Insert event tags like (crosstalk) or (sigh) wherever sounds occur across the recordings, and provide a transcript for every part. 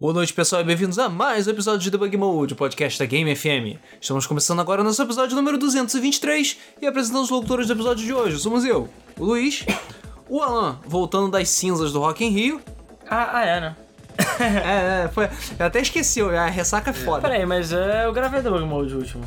Boa noite, pessoal, e bem-vindos a mais um episódio de Debug Mode, o podcast da Game FM. Estamos começando agora o nosso episódio número 223 e apresentando os locutores do episódio de hoje. Somos eu, o Luiz, o Alan, voltando das cinzas do Rock in Rio. Ah, ah, é, né? é, é, foi. Eu até esqueci, a ressaca é foda. Peraí, mas é, eu gravei Debug Mode último.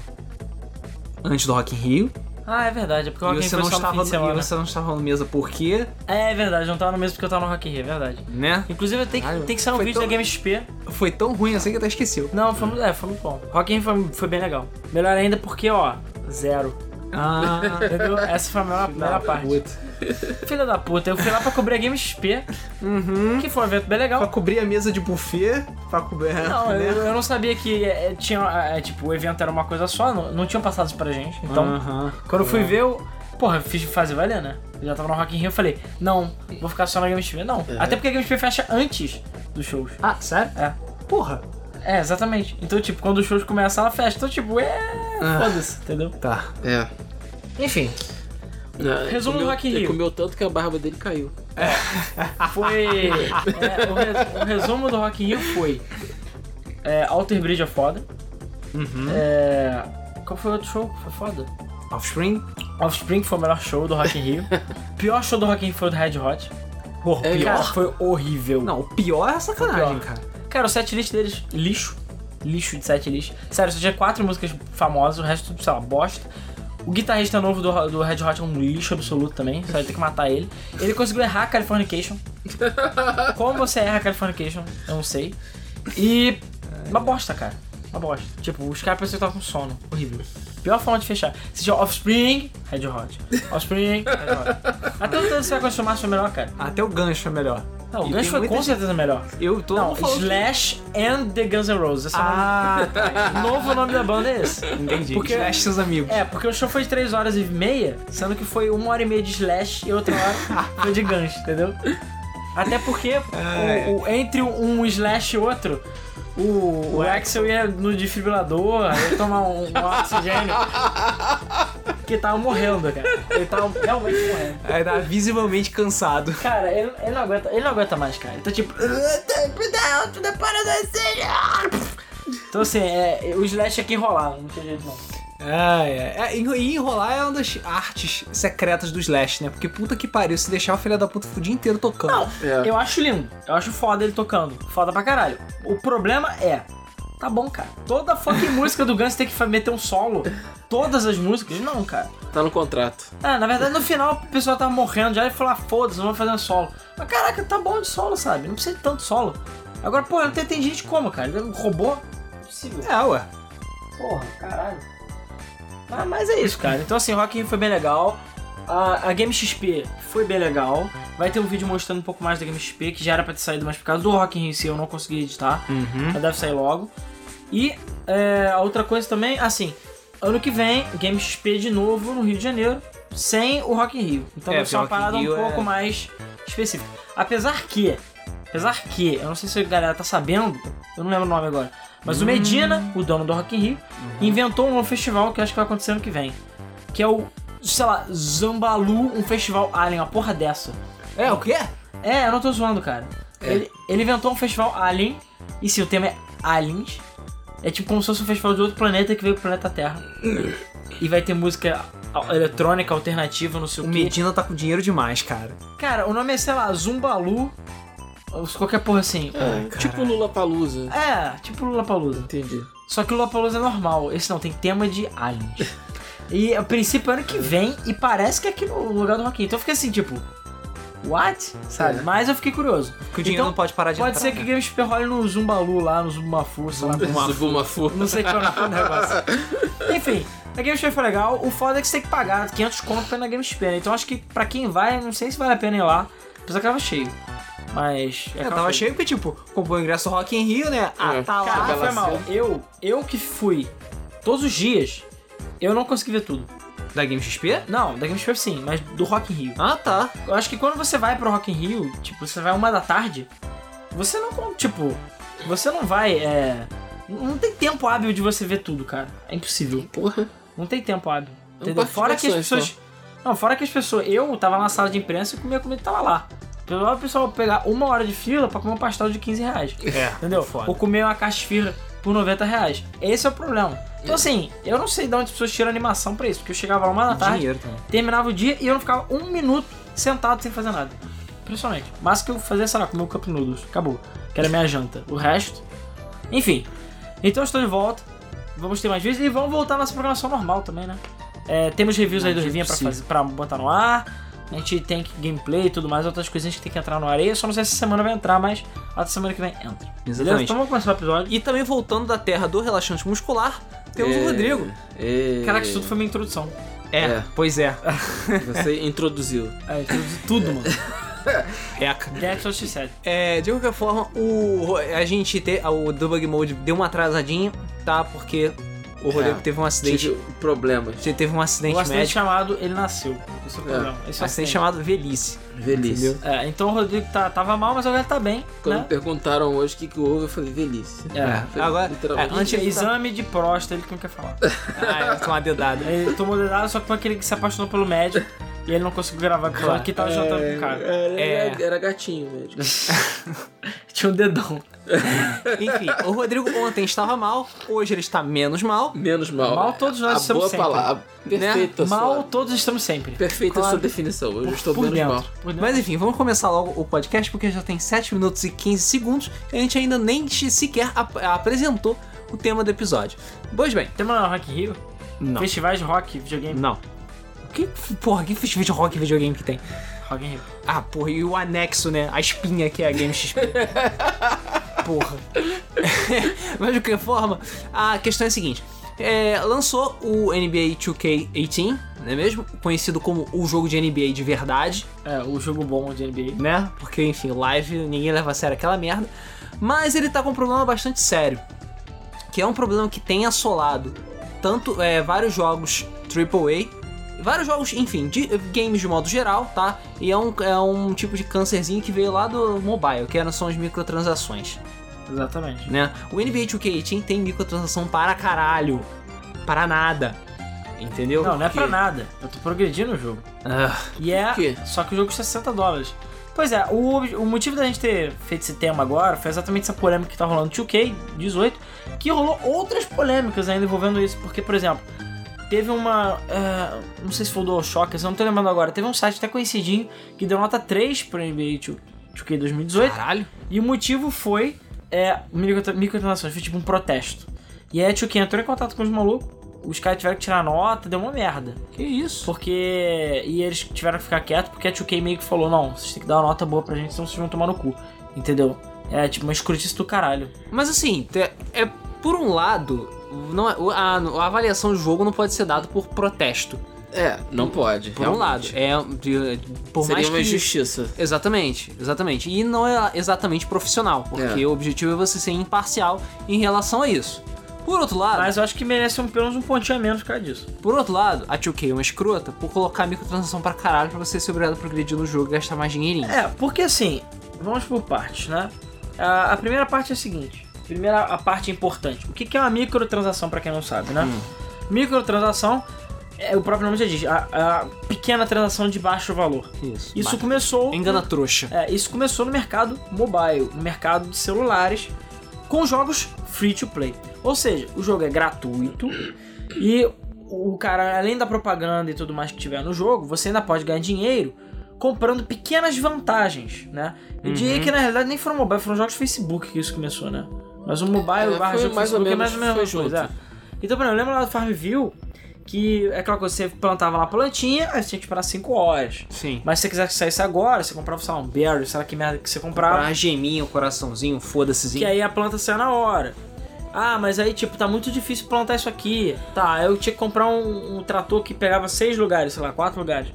Antes do Rock in Rio. Ah, é verdade, é porque o Rock in Rio não foi só no estava, fim de semana. e você não estava no mesa por quê? É verdade, não tava no mesmo porque eu tava no Rock in Rio, é verdade. Né? Inclusive tem tem que sair um vídeo tão- da Game XP. Foi tão ruim assim que até esqueceu. Não, foi, muito- é, foi muito bom. Rock in Rio foi, foi bem legal. Melhor ainda porque, ó, zero. Ah, Entendeu? Essa foi a melhor, melhor parte. Filha da puta, eu fui lá pra cobrir a Game XP, Uhum. que foi um evento bem Pra legal. cobrir a mesa de buffet, pra cobrir. Não, né? eu, eu não sabia que é, tinha, é, tipo, o evento era uma coisa só, não, não tinham passado isso pra gente. Então, Aham. Quando eu fui ver, eu. Porra, fiz fazer valer, né? Eu já tava no Rock in Rio, eu falei, não, vou ficar só na Game XP. Não, até porque a Game XP fecha antes dos shows. Ah, sério? É. Porra. É, exatamente. Então, tipo, quando os shows começam, ela fecha. Então, tipo, é. Ah. Foda-se, entendeu? Tá. É. Enfim, Não, Resumo comeu- do Rock in ele Rio. comeu tanto que a barba dele caiu. (laughs) foi. é, o, res- o resumo do Rock in Rio foi. É, Alter Bridge é foda. Uhum. É. Qual foi o outro show? que Foi foda. Offspring? Offspring foi o melhor show do Rock in Rio. (laughs) Pior show do Rock in Rio foi o do Red Hot. Porra, É, pior. Cara, foi horrível. Não, o pior é a sacanagem, Pior. cara. Cara, o setlist deles, lixo. Lixo de setlist. Sério, só tinha quatro músicas famosas, o resto, tudo, sei lá, bosta. O guitarrista novo do, do Red Hot é um lixo absoluto também, só ia ter que matar ele. Ele conseguiu errar Californication. (laughs) Como você erra Californication, eu não sei. E. Uma bosta, cara. Uma bosta. Tipo, os caras pareciam que estavam com sono. Horrível. Pior forma de fechar. Se tinha Offspring, Red Hot. Offspring, Red Hot. Até o tanto você vai consumar foi melhor, cara. Até o gancho é melhor. Não, o gancho tem foi com gente- certeza melhor. Eu tô. Não, Slash and the Guns N' Roses. Esse Ah, tá. é o nome- o (laughs) novo nome da banda é esse. Entendi. Porque- Slash seus amigos. É, porque o show foi de 3 horas e meia, sendo que foi uma hora e meia de Slash e outra hora foi de Guns, entendeu? Até porque É. o- o- entre um Slash e outro, o, o Axel ia no desfibrilador, ia tomar um, um oxigênio. Que tava morrendo, cara. Ele tava realmente morrendo. Aí tá visivelmente cansado. Cara, ele, ele não aguenta, ele não aguenta mais, cara. Então, tipo. Então, assim, é, o Slash aqui enrolar, não tem jeito não. É, é. é e enrolar é uma das artes secretas do Slash, né? Porque puta que pariu, se deixar o filho da puta o dia inteiro tocando. Não, É. eu acho lindo. Eu acho foda ele tocando. Foda pra caralho. O problema é. Tá bom, cara. Toda fucking (laughs) música do Guns tem que meter um solo. Todas as músicas? Não, cara. Tá no contrato. Ah, na verdade, no final o pessoal tava morrendo já e falou: ah, foda-se, não vou fazer um solo. Mas caraca, tá bom de solo, sabe? Não precisa de tanto solo. Agora, pô, tem, tem gente como, cara? Ele é um robô? Impossível. É, ué. Porra, caralho. Ah, mas é isso, cara. Então, assim, Rock in Rio foi bem legal. A, a Game XP foi bem legal. Vai ter um vídeo mostrando um pouco mais da Game XP, que já era pra ter saído, mas por causa do Rock in Rio em si eu não consegui editar. Uhum. Mas deve sair logo. E é, a outra coisa também, assim, ano que vem, Game XP de novo no Rio de Janeiro, sem o Rock in Rio. Então É, deve ser uma parada um Rio pouco é- mais específica. Apesar que, apesar que, eu não sei se a galera tá sabendo, eu não lembro o nome agora, mas Hum. o Medina, o dono do Rock in Rio, Uhum. inventou um novo festival que eu acho que vai acontecer ano que vem. Que é o, sei lá, Zambalu, um festival alien, uma porra dessa. É, o quê? É, eu não tô zoando, cara. Ele, ele inventou um festival Alien, e sim, o tema é Aliens. É tipo como se fosse um festival de outro planeta que veio pro planeta Terra. E vai ter música eletrônica, alternativa, não sei O o quê. Medina tá com dinheiro demais, cara. Cara, o nome é, sei lá, Zumbalu, qualquer porra assim. É, tipo Lula Palusa. É, tipo Lula Palusa. Entendi. Só que o Lollapalooza é normal. Esse não, tem tema de aliens. e a princípio é ano que vem e parece que é aqui no lugar do Rock. Então eu fiquei assim, tipo... What? Sabe? É. Mas eu fiquei curioso. Porque o dinheiro Então, não pode parar de Pode entrar, ser que né? o Game Super role no Zumbalu lá, no Zumbafu, sei lá. Zubumafu. (laughs) Não sei qual é o negócio. Enfim, a Game Sphere foi legal. O foda é que você tem que pagar 500 conto pra ir na Game Sphere. Então acho que pra quem vai, não sei se vale a pena ir lá. Apesar que tava cheio. Mas. É, aquela tava coisa. cheio porque, tipo, comprou o ingresso do Rock in Rio, né? Ah, É. tá lá. Cara, foi mal. Eu, eu que fui todos os dias, eu não consegui ver tudo. Da Game XP? Não, da Game Sphere sim, mas do Rock in Rio. Ah, tá. Eu acho que quando você vai pro Rock in Rio, tipo, você vai uma da tarde, você não, tipo, você não vai, é... Não tem tempo hábil de você ver tudo, cara. É impossível. Porra. Não tem tempo hábil. É Entendeu? Fora que as pessoas... Não, fora que as pessoas... Eu tava na sala de imprensa e comia comida tava lá. Pior o pessoal pegar uma hora de fila pra comer um pastel de 15 reais. É, Entendeu? foda. Ou comer uma caixa de fila por 90 reais. Esse é o problema. Então, assim, eu não sei de onde as pessoas tiram animação pra isso, porque eu chegava lá uma da tarde, Dinheiro também. terminava o dia e eu não ficava um minuto sentado sem fazer nada. Impressionante. Mas que eu fazia, sei lá, comer o Cup Noodles. Acabou. Que era minha janta. O resto. Enfim. Então eu estou de volta. Vamos ter mais vezes e vamos voltar à nossa programação normal também, né? É, temos reviews aí do Rivinha pra, possível. fazer, pra botar no ar. A gente tem gameplay e tudo mais, outras coisinhas que tem que entrar no areia. Só não sei se essa semana vai entrar, mas a semana que vem entra. Beleza? Exatamente. Então vamos começar o episódio. E também voltando da terra do relaxante muscular, temos É, o Rodrigo. é, Caraca, isso tudo foi minha introdução. É, É. pois é. (laughs) Você introduziu. É, introduzi tudo, mano. Eca. Get Souls X7. É, de qualquer forma, o, a gente te, o Debug Mode deu uma atrasadinha, tá? Porque o Rodrigo É, teve um acidente. Tive problemas. Teve um acidente O acidente médico. chamado Ele Nasceu. Esse é o É. problema. Esse é Um o acidente chamado Velhice. Velhice. É, então o Rodrigo tá, tava mal, mas agora ele tá bem, Quando me né? perguntaram hoje o que, que houve, eu falei velhice. É. Foi Agora- literalmente. é, antes- Exame de próstata, ele que não quer falar. (laughs) Ah, é, com uma dedada. Ele tomou dedada só que foi aquele que se apaixonou pelo médico e ele não conseguiu gravar com Claro. que tava jantando com o cara. Era, É. era, gatinho mesmo. (laughs) Tinha um dedão. Enfim, o Rodrigo ontem estava mal, hoje ele está menos mal. Menos mal. Mal todos nós a estamos boa sempre. palavra. Perfeita Mal sua, todos estamos sempre. perfeita Claro. sua definição. Hoje eu estou por menos dentro, mal. por. Mas enfim, vamos começar logo o podcast porque já tem 7 minutos e 15 segundos e a gente ainda nem sequer ap- apresentou o tema do episódio. Pois bem, Tem uma Rock Rio? não. Festivais de rock, videogame. Não. Que, porra, que festival de rock videogame que tem? Rock in Rio. Ah, porra, e o anexo, né? A espinha que é a Game XP. (laughs) porra. (laughs) Mas de qualquer forma, a questão é a seguinte. É, lançou o NBA 2K18, não é mesmo? Conhecido como o jogo de NBA de verdade, É, o jogo bom de NBA. né? Porque, enfim, live, ninguém leva a sério aquela merda. Mas ele tá com um problema bastante sério. Que é um problema que tem assolado tanto é, vários jogos AAA, vários jogos, enfim, de games de modo geral, tá? E é um, é um tipo de câncerzinho que veio lá do mobile, que eram- são as microtransações, Exatamente. né? O NBA 2K18 tem microtransação para caralho, para nada, entendeu? Não, não é pra nada. Eu tô progredindo o jogo. Ah, E é. Só que o jogo custa 60 dólares. Pois é, o, o motivo da gente ter feito esse tema agora foi exatamente essa polêmica que tá rolando no 2K18, que rolou outras polêmicas ainda envolvendo isso. Porque, por exemplo, teve uma. é, não sei se foi o DualShock, eu não tô lembrando agora. Teve um site até conhecidinho que deu nota 3 pro NBA 2- 2K 2018. caralho. E o motivo foi é, micro- microtransações, foi tipo um protesto. E aí a 2K entrou em contato com os malucos, os caras tiveram que tirar nota, deu uma merda. Que isso? Porque. E eles tiveram que ficar quietos porque a 2K meio que falou: não, vocês têm que dar uma nota boa pra gente, senão vocês vão tomar no cu. Entendeu? É tipo uma escrutice do caralho. Mas assim, é por um lado, não é- a, a avaliação do jogo não pode ser dada por protesto. É, não pode. Por um lado, realmente. é por Seria mais uma que injustiça. exatamente, exatamente. E não é exatamente profissional, porque É. o objetivo é você ser imparcial em relação a isso. Por outro lado, Mas eu acho que merece um, pelo menos um pontinho a menos por causa disso. por outro lado, a 2K é uma escrota por colocar microtransação pra caralho pra você ser obrigado a progredir no jogo e gastar mais dinheirinho. É, porque assim, vamos por partes, né? A, a primeira parte é a seguinte: primeira a parte importante. O que, é uma microtransação, pra quem não sabe, né? Microtransação, é, o próprio nome já diz, a, a pequena transação de baixo valor. Isso. Isso começou. Engana trouxa. É, isso começou no mercado mobile, no mercado de celulares, com jogos free to play. Ou seja, o jogo é gratuito e o cara, além da propaganda e tudo mais que tiver no jogo, você ainda pode ganhar dinheiro comprando pequenas vantagens, né? Eu Uhum. diria que na realidade nem foram mobile, foram jogos Facebook que isso começou, né? Mas o mobile É, barra jogo mais ou Facebook é menos, mais ou menos a coisa. é. Então, por exemplo, eu lembro lá do Farmville que é aquela coisa, você plantava lá a plantinha, aí você tinha que esperar 5 horas. Sim. Mas se você quisesse saísse agora, você comprava, sei lá, um berry, sei lá que merda que você comprava. Pra geminha, o coraçãozinho, foda-se. Que aí a planta saiu na hora. Ah, mas aí, tipo, tá muito difícil plantar isso aqui. Tá, eu tinha que comprar um, um trator que pegava seis lugares, sei lá, quatro lugares.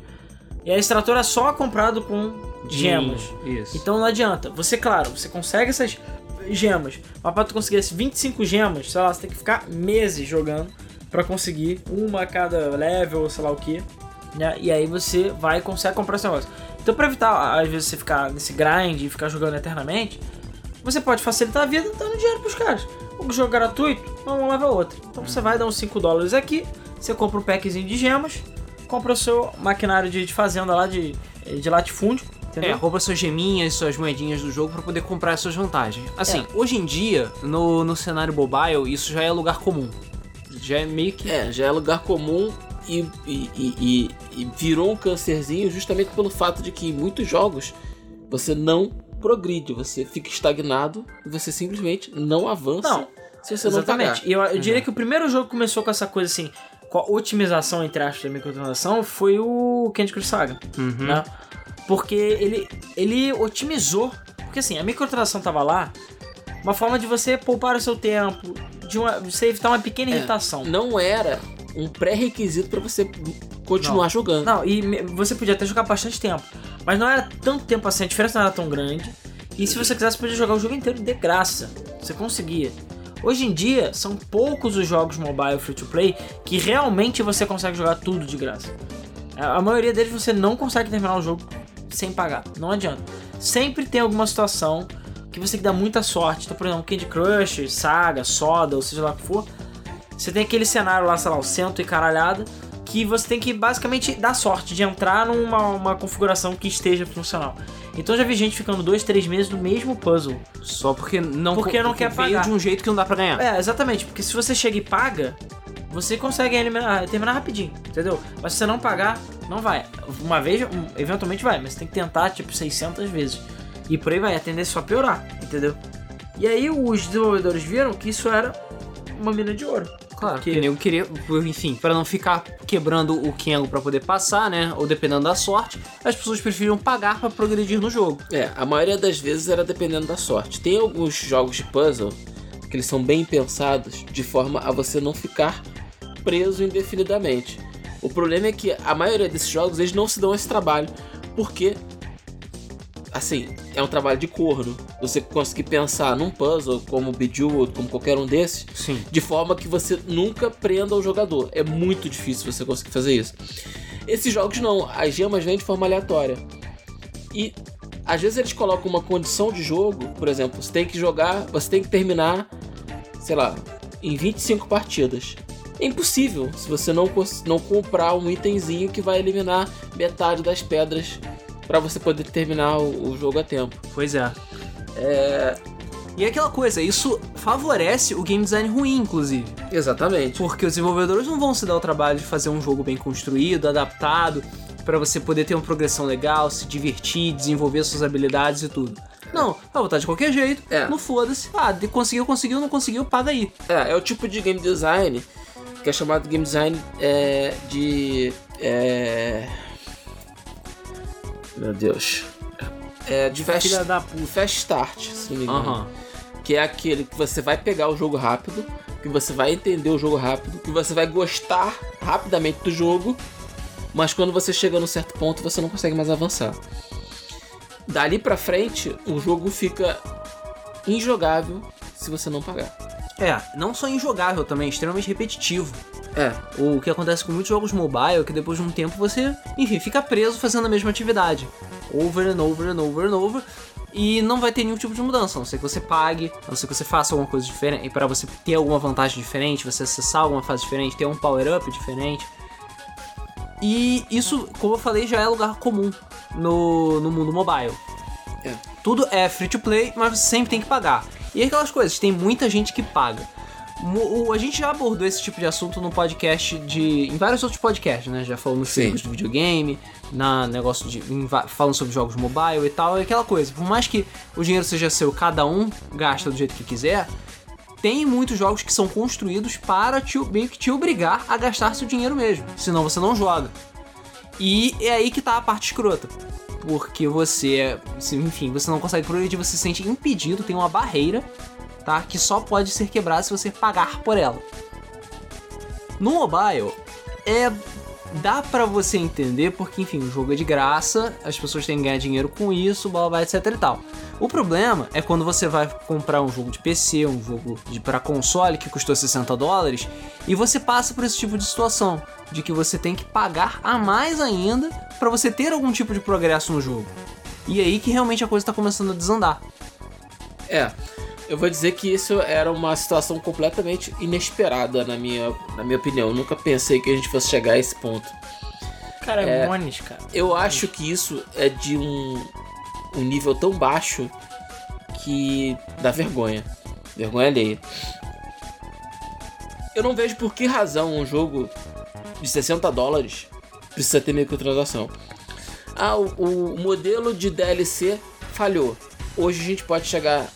E aí esse trator é só comprado com gemas. Isso. Então não adianta. Você, claro, você consegue essas gemas. Mas pra tu conseguir essas 25 gemas, sei lá, você tem que ficar meses jogando pra conseguir uma a cada level, sei lá o que. Né? E aí você vai consegue comprar esse negócio. Então pra evitar, às vezes, você ficar nesse grind e ficar jogando eternamente, você pode facilitar a vida dando dinheiro pros caras. O jogo gratuito, um leva a outro. Então você vai dar uns 5 dólares aqui, você compra um packzinho de gemas, compra o seu maquinário de, de fazenda lá de, de latifúndio, Entendeu? É, rouba suas geminhas, suas moedinhas do jogo pra poder comprar as suas vantagens. Assim, É. hoje em dia, no, no cenário mobile, isso já é lugar comum. Já é meio que. É, já é lugar comum e, e, e- e- e virou um cancerzinho justamente pelo fato de que em muitos jogos você não progride, você fica estagnado e você simplesmente não avança Não, se você não Exatamente. E eu, eu diria que o primeiro jogo que começou com essa coisa assim, com a otimização, entre aspas, da microtransação, foi o Candy Crush Saga. Uhum. né? Porque ele, ele otimizou. Porque assim, a microtransação tava lá, uma forma de você poupar o seu tempo, de uma, você evitar uma pequena É, irritação. Não era um pré-requisito pra você continuar jogando. Não, e você podia até jogar bastante tempo. Mas não era tanto tempo assim, a diferença não era tão grande. E se você quisesse, podia jogar o jogo inteiro de graça. Você conseguia. Hoje em dia, são poucos os jogos mobile free to play que realmente você consegue jogar tudo de graça. A maioria deles você não consegue terminar o jogo sem pagar. Não adianta. Sempre tem alguma situação que você tem que dar muita sorte. Então, por exemplo, Candy Crush, Saga, Soda, ou seja lá o que for. Você tem aquele cenário lá, sei lá, o cento e caralhada, que você tem que basicamente dar sorte de entrar numa uma configuração que esteja funcional. Então já vi gente ficando dois, três meses no mesmo puzzle. Só porque não, Porque não quer veio pagar. de um jeito que não dá pra ganhar. É, exatamente, porque se você chega e paga, você consegue eliminar, terminar rapidinho, entendeu? Mas se você não pagar, não vai. Uma vez, eventualmente vai, mas você tem que tentar tipo 600 vezes. E por aí vai, a tendência é só piorar, entendeu? E aí os desenvolvedores viram que isso era uma mina de ouro. Claro, Que- que eu queria, enfim, pra não ficar quebrando o Kengo pra poder passar, né? Ou dependendo da sorte, as pessoas preferiam pagar pra progredir no jogo. É, a maioria das vezes era dependendo da sorte. Tem alguns jogos de puzzle que eles são bem pensados de forma a você não ficar preso indefinidamente. O problema é que a maioria desses jogos eles não se dão esse trabalho porque assim, é um trabalho de corno. Você conseguir pensar num puzzle como o Bejeweled, como qualquer um desses, Sim. de forma que você nunca prenda o jogador. É muito difícil você conseguir fazer isso. Esses jogos não, as gemas vêm de forma aleatória. E às vezes eles colocam uma condição de jogo, por exemplo, você tem que jogar, você tem que terminar, sei lá, em 25 partidas. É impossível se você não, não comprar um itemzinho que vai eliminar metade das pedras para você poder terminar o, o jogo a tempo. Pois é. E é aquela coisa, isso favorece o game design ruim, inclusive. Exatamente. Porque os desenvolvedores não vão se dar o trabalho de fazer um jogo bem construído, adaptado, pra você poder ter uma progressão legal, se divertir, desenvolver suas habilidades e tudo. Não, vai botar de qualquer jeito, É. não foda-se. Ah, conseguiu, conseguiu, não conseguiu, paga aí. É, é o tipo de game design que é chamado game design é, de. É... Meu Deus. É de fast, Filha da puta. fast start, se não me engano. Aham. Que é aquele que você vai pegar o jogo rápido, que você vai entender o jogo rápido, que você vai gostar rapidamente do jogo, mas quando você chega num certo ponto você não consegue mais avançar. Dali pra frente, o jogo fica injogável se você não pagar. É, não só injogável também, é extremamente repetitivo. É, O que acontece com muitos jogos mobile é que depois de um tempo você, enfim, fica preso fazendo a mesma atividade. Over and over and over and over. E não vai ter nenhum tipo de mudança, a não ser que você pague, a não ser que você faça alguma coisa diferente, para você ter alguma vantagem diferente, você acessar alguma fase diferente, ter um power-up diferente. E isso, como eu falei, já é lugar comum no, no mundo mobile. É. Tudo é free to play, mas você sempre tem que pagar. E aquelas coisas, tem muita gente que paga. A gente já abordou esse tipo de assunto no podcast de. em vários outros podcasts, né? Já falamos Sim. de videogame, na negócio de. em falando sobre jogos mobile e tal, é aquela coisa. Por mais que o dinheiro seja seu, cada um gasta do jeito que quiser, tem muitos jogos que são construídos para te, meio que te obrigar a gastar seu dinheiro mesmo. Senão você não joga. E é aí que tá a parte escrota. Porque você, se- enfim, você não consegue progredir, você se sente impedido, tem uma barreira, tá? Que só pode ser quebrada se você pagar por ela. No mobile, é. Dá pra você entender, porque, enfim, o jogo é de graça, as pessoas têm que ganhar dinheiro com isso, blá blá, etc e tal. O problema é quando você vai comprar um jogo de PC, um jogo de para console que custou 60 dólares, e você passa por esse tipo de situação, de que você tem que pagar a mais ainda pra você ter algum tipo de progresso no jogo. E aí que realmente a coisa tá começando a desandar. É, eu vou dizer que isso era uma situação completamente inesperada na minha, na minha opinião. Eu nunca pensei que a gente fosse chegar a esse ponto. Cara, é. Mones, cara. Eu acho que isso é de um, um nível tão baixo que dá vergonha. Vergonha alheia. Eu não vejo por que razão um jogo de 60 dólares precisa ter microtransação. Ah, o, o modelo de DLC falhou. Hoje a gente pode chegar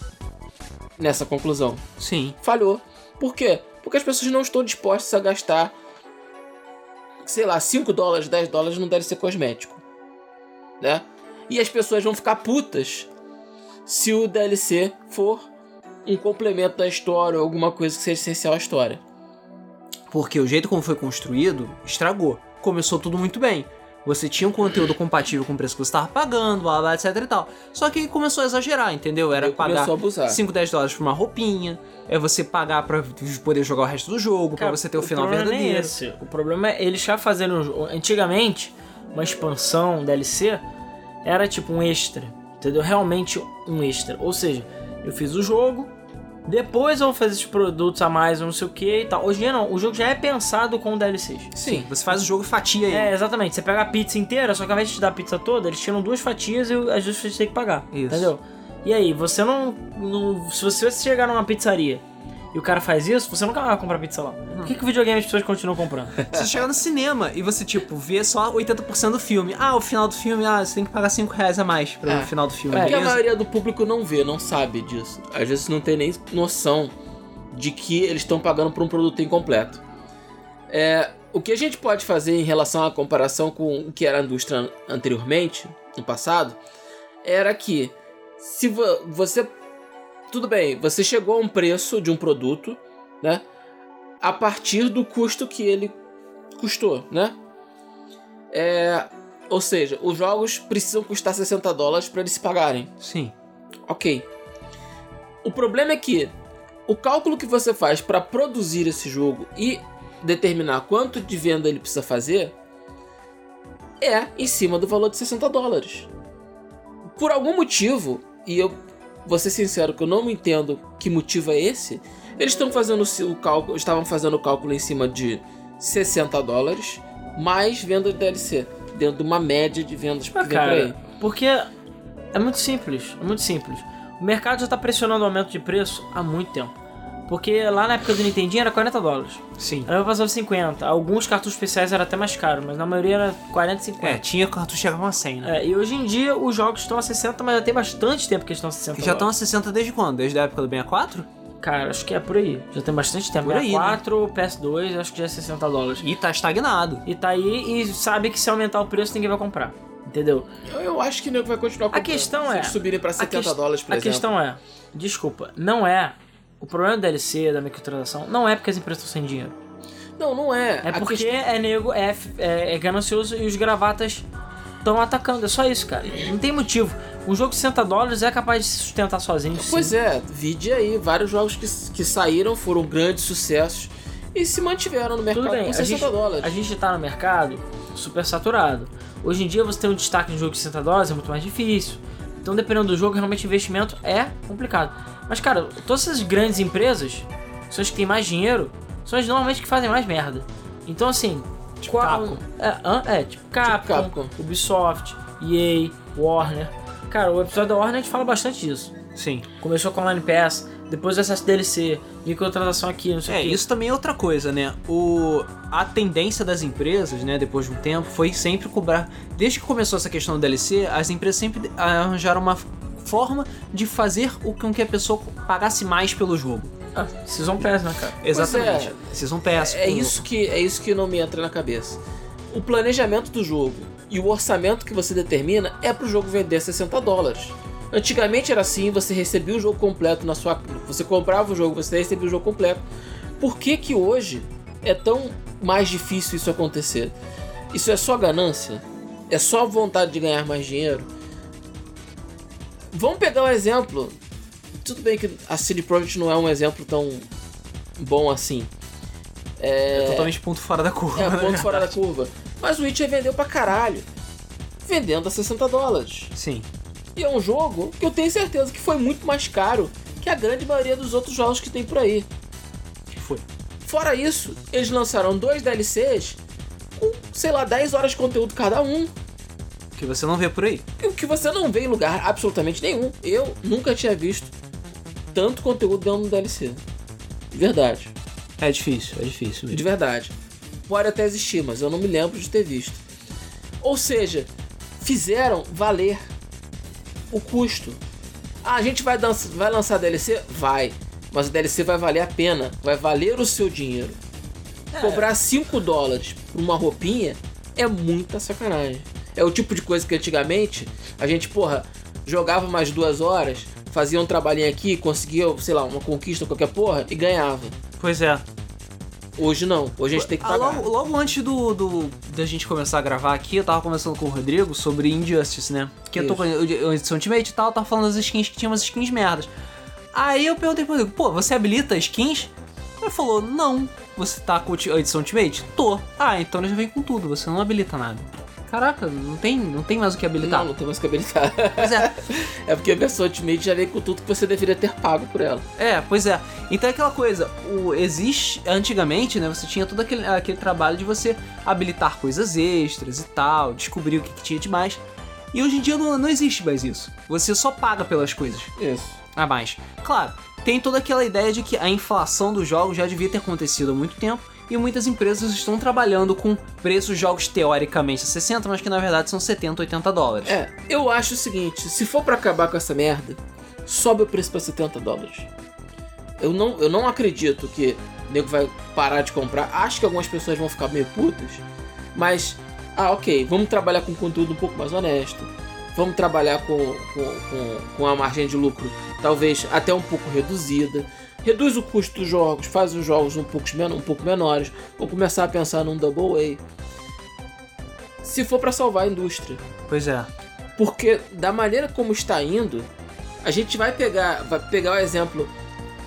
nessa conclusão. Sim. Falhou. Por quê? Porque as pessoas não estão dispostas a gastar, sei lá, 5 dólares, 10 dólares num DLC cosmético. Né? E as pessoas vão ficar putas se o DLC for um complemento da história ou alguma coisa que seja essencial à história. Porque o jeito como foi construído estragou. Começou tudo muito bem. Você tinha um conteúdo compatível com o preço que você estava pagando, blá, blá, etc e tal. Só que começou a exagerar, entendeu? Era pagar começou a abusar. 5, 10 dólares por uma roupinha, é você pagar pra poder jogar o resto do jogo, pra Cara, você ter o, final problema nem é verdadeiro. esse. O problema é eles já fazendo. um Antigamente, uma expansão um DLC era tipo um extra. Entendeu? Realmente um extra. Ou seja, eu fiz o jogo, depois eu vou fazer esses produtos a mais, não sei o que e tal. Hoje em dia não, o jogo já é pensado com DLCs. Sim, você faz o jogo e fatia ele. É, exatamente. Você pega a pizza inteira, só que ao invés de te dar a pizza toda, eles tiram duas fatias e as duas fatias tem que pagar. Isso. Entendeu? E aí, você não, não- Se você chegar numa pizzaria e o cara faz isso, você nunca vai comprar pizza lá. Por que, que o videogame as pessoas continuam comprando? (laughs) Você chega no cinema e você, tipo, vê só 80% do filme. Ah, o final do filme, ah, você tem que pagar 5 reais a mais pro É. final do filme, Porque a maioria do público não vê, não sabe disso. Às vezes não tem nem noção de que eles estão pagando por um produto incompleto. É, o que a gente pode fazer em relação à comparação com o que era a indústria anteriormente, no passado, era que se vo- você. Tudo bem, você chegou a um preço de um produto, né? A partir do custo que ele custou, né? É, ou seja, os jogos precisam custar 60 dólares para eles se pagarem. Sim. Ok. O problema é que o cálculo que você faz para produzir esse jogo e determinar quanto de venda ele precisa fazer é em cima do valor de 60 dólares. Por algum motivo, e eu vou ser sincero que eu não entendo que motivo é esse, eles estão fazendo o cálculo, estavam fazendo o cálculo em cima de 60 dólares mais venda de DLC, dentro de uma média de vendas que Ah, vem por aí. cara, porque é muito simples, é muito simples. O mercado já tá pressionando o aumento de preço há muito tempo. Porque lá na época do Nintendinho era 40 dólares. Sim. Aí passou 50. Alguns cartuchos especiais eram até mais caros, mas na maioria era 40 e 50. É, tinha cartucho que chegava a 100, né? É, e hoje em dia os jogos estão a 60, mas já tem bastante tempo que eles estão a 60. Que já estão a dólares. 60 desde quando? Desde a época do 64? Cara, acho que é por aí. Já tem bastante tempo. Por aí, né? 4, PS2, acho que já é 60 dólares. E tá estagnado. E tá aí e sabe que se aumentar o preço ninguém vai comprar. Entendeu? Eu, eu acho que o nego vai continuar comprando. questão Se é- eles subirem pra 70 ques- dólares, por a exemplo. questão é, desculpa, não é. O problema do DLC, da microtransação, não é porque as empresas estão sem dinheiro. Não, não é. É A porque questão- é nego, é, é, é ganancioso e os gravatas estão atacando. É só isso, cara. Não tem motivo. Um jogo de 60 dólares é capaz de se sustentar sozinho. sim. Pois é, vide aí, vários jogos que, que saíram foram grandes sucessos e se mantiveram no mercado Tudo bem, com a 60 gente, dólares. a gente tá no mercado super saturado. Hoje em dia você ter um destaque no jogo de 60 dólares é muito mais difícil. Então, dependendo do jogo, realmente investimento é complicado. Mas, cara, todas essas grandes empresas, são as que têm mais dinheiro, são as normalmente que fazem mais merda. Então, assim, Tipo qual- Capcom. É, é, tipo Capcom, Capcom. Ubisoft, EA, Warner. Cara, o episódio da Warner a gente fala bastante disso. Sim. Começou com Online Pass, depois acesso DLC, microtransação aqui, não sei É, o quê. isso também é outra coisa, né? O... A tendência das empresas, né, depois de um tempo, foi sempre cobrar. Desde que começou essa questão do DLC, as empresas sempre arranjaram uma forma de fazer o com que a pessoa pagasse mais pelo jogo. Ah, Season Pass, né, cara? Exatamente. é. Season Pass. É com- isso, que, é isso que não me entra na cabeça. O planejamento do jogo e o orçamento que você determina é pro jogo vender 60 dólares. Antigamente era assim, você recebia o jogo completo na sua. Você comprava o jogo, você recebia o jogo completo. Por que que hoje é tão mais difícil isso acontecer? Isso é só ganância? É só vontade de ganhar mais dinheiro? Vamos pegar um exemplo. Tudo bem que a CD Projekt não é um exemplo tão bom assim. É totalmente ponto fora da curva. É, né? ponto fora da curva. Mas o Witcher vendeu pra caralho. Vendendo a 60 dólares. Sim. E é um jogo que eu tenho certeza que foi muito mais caro que a grande maioria dos outros jogos que tem por aí. Foi. Fora isso, eles lançaram dois DLCs com sei lá, 10 horas de conteúdo cada um. Que você não vê por aí. O que você não vê em lugar absolutamente nenhum. Eu nunca tinha visto tanto conteúdo dentro do DLC. De verdade. É difícil, é difícil De mesmo. verdade. Pode até existir, mas eu não me lembro de ter visto. Ou seja, fizeram valer o custo. Ah, a gente vai, dança- vai lançar DLC? Vai. Mas o DLC vai valer a pena. Vai valer o seu dinheiro. Cobrar 5 dólares por uma roupinha é muita sacanagem. É o tipo de coisa que antigamente a gente, porra, jogava mais duas horas, fazia um trabalhinho aqui, conseguia, sei lá, uma conquista, qualquer porra, e ganhava. Pois é. Hoje não. Hoje a gente tem que Ah, pagar. logo, logo antes do, do da gente começar a gravar aqui, eu tava conversando com o Rodrigo sobre Injustice, né? Que eu tô com a edição Ultimate e tal, eu tava falando das skins que tinha umas skins merdas. Aí eu perguntei pro Rodrigo, pô, você habilita skins? Ele falou, não. Você tá com a edição Ultimate? Tô. Ah, então ele já vem com tudo, você não habilita nada. Caraca, não tem, não tem mais o que habilitar. Não, não tem mais que habilitar. Pois é. (laughs) é porque a versão Ultimate já vem com tudo que você deveria ter pago por ela. É, pois é. Então é aquela coisa, o, existe, antigamente, né, você tinha todo aquele, aquele trabalho de você habilitar coisas extras e tal, descobrir o que, que tinha de mais. E hoje em dia não, não existe mais isso. Você só paga pelas coisas Isso. a mais. Claro, tem toda aquela ideia de que a inflação dos jogos já devia ter acontecido há muito tempo e muitas empresas estão trabalhando com preços de jogos teoricamente a 60, mas que na verdade são 70, 80 dólares. É, eu acho o seguinte, se for pra acabar com essa merda, sobe o preço pra 70 dólares. Eu não, eu não acredito que o nego vai parar de comprar. Acho que algumas pessoas vão ficar meio putas, mas ah, ok, vamos trabalhar com conteúdo um pouco mais honesto. Vamos trabalhar com, com, com, com a margem de lucro talvez até um pouco reduzida. Reduz o custo dos jogos, faz os jogos um pouco, um pouco menores. Vamos começar a pensar num double A. Se for pra salvar a indústria. Pois é. Porque da maneira como está indo, a gente vai pegar, vai pegar o exemplo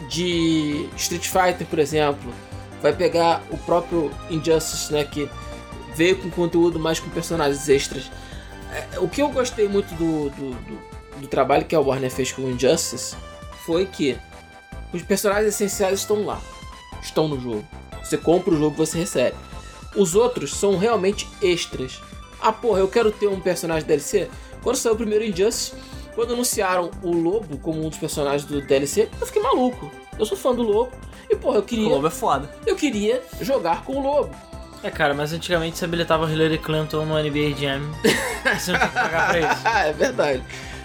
de Street Fighter, por exemplo, vai pegar o próprio Injustice, né, que veio com conteúdo mais com personagens extras. É, O que eu gostei muito do, do, do- do trabalho que a Warner fez com o Injustice foi que os personagens essenciais estão lá, estão no jogo. Você compra o jogo, você recebe. Os outros são realmente extras. Ah, porra, eu quero ter um personagem DLC. Quando saiu o primeiro Injustice, quando anunciaram o Lobo como um dos personagens do DLC, eu fiquei maluco. Eu sou fã do Lobo e, porra, eu O queria, Lobo é foda. eu queria jogar com o Lobo. É, cara, mas antigamente você habilitava Hillary Clinton no NBA Jam. (laughs) Você não tem que pagar pra isso. Ah, é verdade.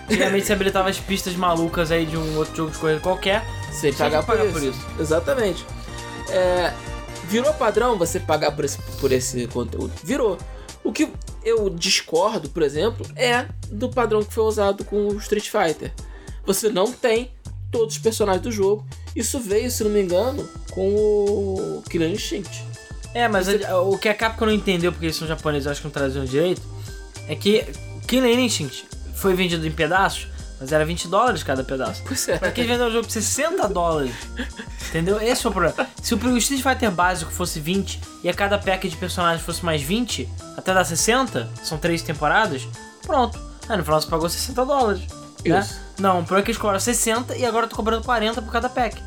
Antigamente você habilitava as pistas malucas aí de um outro jogo de corrida qualquer. Sem Sem pagar, pagar por, por isso. Exatamente. É, virou padrão você pagar por esse, por esse conteúdo. Virou. O que eu discordo, por exemplo, é do padrão que foi usado com o Street Fighter. Você não tem todos os personagens do jogo. Isso veio, se não me engano, com o Killer Instinct. É, mas a- o que a Capcom não entendeu, porque eles são japoneses, acho que não traziam direito, é que Killer Instinct foi vendido em pedaços, mas era 20 dólares cada pedaço. Pois é. Pra que vender o jogo por 60 dólares? Entendeu? Esse foi o problema. Se o Street Fighter básico fosse 20 e a cada pack de personagens fosse mais 20, até dar 60, são três temporadas, pronto. Aí no final você pagou 60 dólares. Né? Isso. Não, o problema é que eles cobraram 60 e agora eu tô cobrando 40 por cada pack.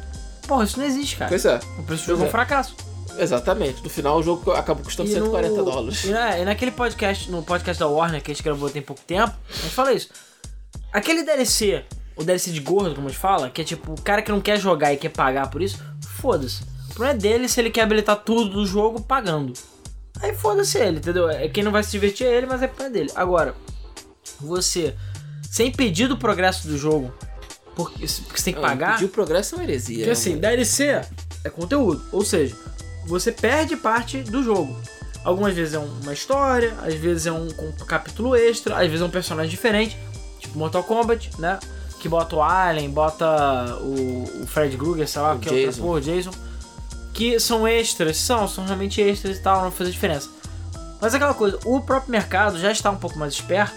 Porra, isso não existe, cara. Pois é. O preço do jogo é um é. fracasso. Exatamente. No final o jogo acabou custando 140 no- dólares. E, na- e naquele podcast, no podcast da Warner que a gente gravou tem pouco tempo, a gente fala isso. Aquele DLC, o DLC de gordo, como a gente fala, que é tipo o cara que não quer jogar e quer pagar por isso, foda-se. O problema é dele se ele quer habilitar tudo do jogo pagando. Aí foda-se ele, entendeu? É quem não vai se divertir é ele, mas é problema dele. Agora, você, sem impedir do progresso do jogo, porque, porque você tem que pagar. Pedir o progresso é uma heresia. Porque né, assim? DLC é conteúdo, ou seja, você perde parte do jogo. Algumas vezes é uma história, às vezes é um, capítulo extra, às vezes é um personagem diferente, tipo Mortal Kombat, né? Que bota o Alien, bota o, o Fred Krueger, sei lá, O que é outra Jason. porra, o Jason. Que são extras, são, são realmente extras e tal, não vai fazer diferença. Mas é aquela coisa, o próprio mercado já está um pouco mais esperto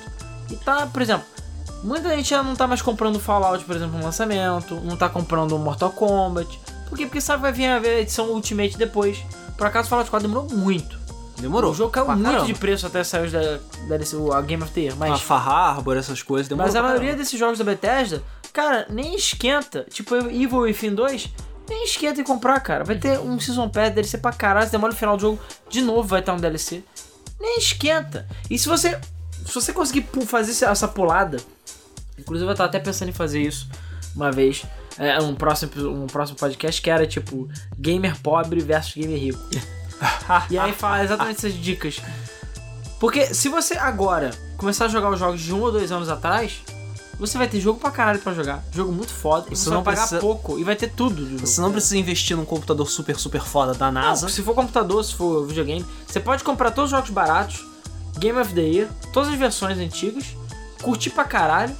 e tá, por exemplo, muita gente já não tá mais comprando Fallout, por exemplo, no lançamento, não tá comprando o Mortal Kombat. Por quê? Porque sabe que vai vir a edição Ultimate depois. Por acaso, Fallout 4 demorou muito. Demorou. O jogo caiu Pra muito caramba. de preço até sair da, DLC, o- a Game of the Year. A Mas, Far Harbor, essas coisas, demorou. mas a maioria caramba. desses jogos da Bethesda, cara, nem esquenta. Tipo, Evil Within 2, nem esquenta em comprar, cara. Vai ter um Season Pass, DLC pra caralho. Se demora no final do jogo, de novo vai estar um DLC. nem esquenta. E se você, se você conseguir fazer essa- essa pulada, inclusive eu tava até pensando em fazer isso uma vez, é, um, próximo, um próximo podcast que era tipo gamer pobre versus gamer rico. (laughs) (laughs) e aí fala exatamente essas dicas. Porque se você agora começar a jogar os jogos de um ou dois anos atrás, você vai ter jogo pra caralho pra jogar. Jogo muito foda. E Você você não vai pagar precisa- pouco e vai ter tudo. Você não precisa investir num computador super, super foda da NASA. Não, se for computador, se for videogame, você pode comprar todos os jogos baratos, Game of the Year, todas as versões antigas, curtir pra caralho.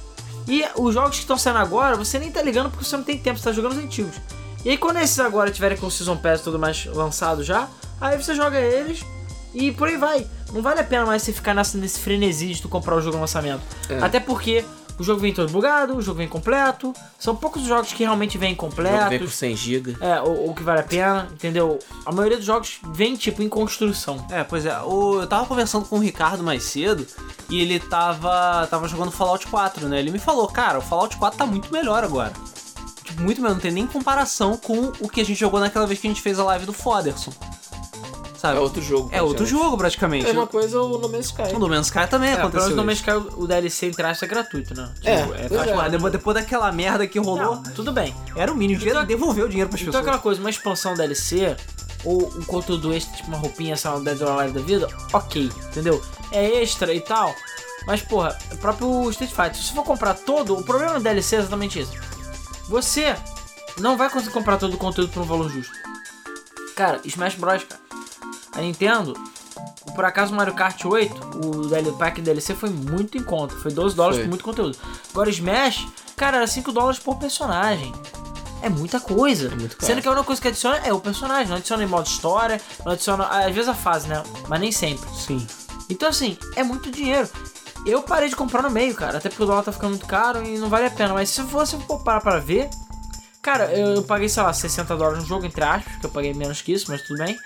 E os jogos que estão saindo agora, você nem tá ligando porque você não tem tempo, você tá jogando os antigos. E aí quando esses agora tiverem com o Season Pass e tudo mais lançado já, aí você joga eles e por aí vai. Não vale a pena mais você ficar nessa, nesse frenesi de tu comprar o jogo no lançamento. É. Até porque o jogo vem todo bugado, o jogo vem completo. São poucos os jogos que realmente vêm O jogo completos. vem com 100 GB. É, ou, ou que vale a pena, entendeu? A maioria dos jogos vem, tipo, em construção. É, pois é. O, eu tava conversando com o Ricardo mais cedo e ele tava, tava jogando Fallout 4, né? Ele me falou, cara, o Fallout 4 tá muito melhor agora. Tipo, muito melhor, não tem nem comparação com o que a gente jogou naquela vez que a gente fez a live do Foderson. Sabe? É outro jogo. É outro jogo, praticamente. É uma coisa o No Man's Sky. O No Man's Sky também É, pelo aconteceu. menos no. Man's Sky o DLC entre aspas é gratuito, né? É, Tipo, pois faz é. Depois, depois daquela merda que rolou, Não, tudo bem. era o mínimo. Então- devolver o dinheiro pras Então pessoas. aquela coisa, uma expansão DLC ou um conteúdo extra, tipo uma roupinha, sei lá, um Dead or Alive da vida, ok, entendeu? É extra e tal. Mas, porra, o próprio Street Fighter, se você for comprar todo, o problema do DLC é exatamente isso. Você não vai conseguir comprar todo o conteúdo por um valor justo. Cara, Smash Bros, cara. A Nintendo, por acaso Mario Kart 8, o DL Pack DLC foi muito em conta. Foi 12 dólares por muito conteúdo. Agora Smash, cara, era 5 dólares por personagem. É muita coisa. muito caro. Sendo que a única coisa que adiciona é o personagem. Não adiciona em modo história, não adiciona. Às vezes a fase, né? Mas nem sempre. Sim. Então, assim, é muito dinheiro. Eu parei de comprar no meio, cara. Até porque o dólar tá ficando muito caro e não vale a pena. Mas se você for parar pra ver. Cara, eu, eu paguei, sei lá, 60 dólares no jogo, entre aspas, que eu paguei menos que isso, mas tudo bem.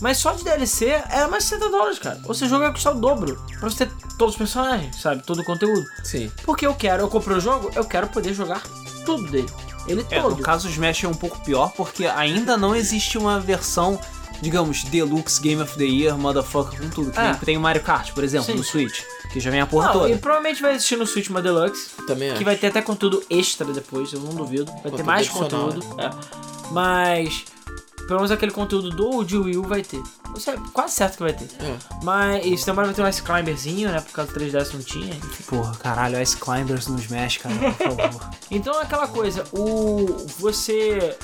Mas só de DLC era mais 60 dólares, cara. Ou seja, o jogo ia custar o dobro. Pra você ter todos os personagens, sabe? Todo o conteúdo. Sim. Porque eu quero, eu comprei o jogo, eu quero poder jogar tudo dele. Ele É, todo. no caso o Smash é um pouco pior porque ainda não existe uma versão, digamos, Deluxe Game of the Year, motherfucker, com tudo. Que É. tem o Mario Kart, por exemplo, Sim. no Switch, que já vem a porra Não, toda. e provavelmente vai existir no Switch uma Deluxe. Também acho. Que vai ter até conteúdo extra depois, eu não duvido. Vai ter Conteúdo mais conteúdo. É. Mas, pelo menos aquele conteúdo do de Wii U vai ter. Isso é quase certo que vai ter. É. Mas, e também vai ter um Ice Climberzinho, né? Por causa do 3DS não tinha. Porra, caralho, Ice Climbers no Smash, cara, por favor. (laughs) Então é aquela coisa, o. Você.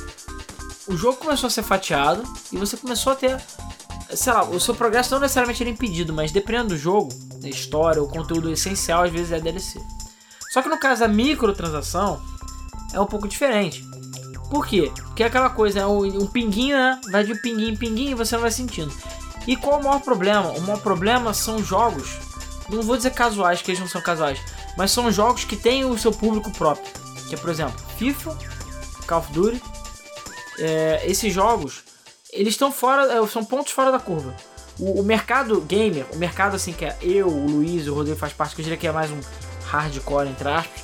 O jogo começou a ser fatiado e você começou a ter. Sei lá, o seu progresso não necessariamente era impedido, mas dependendo do jogo, da história, o conteúdo essencial às vezes é DLC. Só que no caso da microtransação é um pouco diferente. Por quê? Porque é aquela coisa, é um, pinguinho, né? Vai de pinguinho em pinguinho e você não vai sentindo. E qual o maior problema? O maior problema são jogos, não vou dizer casuais, que eles não são casuais, mas são jogos que têm o seu público próprio. Que é, por exemplo, FIFA, Call of Duty. É, esses jogos, eles estão fora, é, são pontos fora da curva. O, o mercado gamer, o mercado assim que é eu, o Luiz, o Rodrigo faz parte, que eu diria que é mais um hardcore, entre aspas,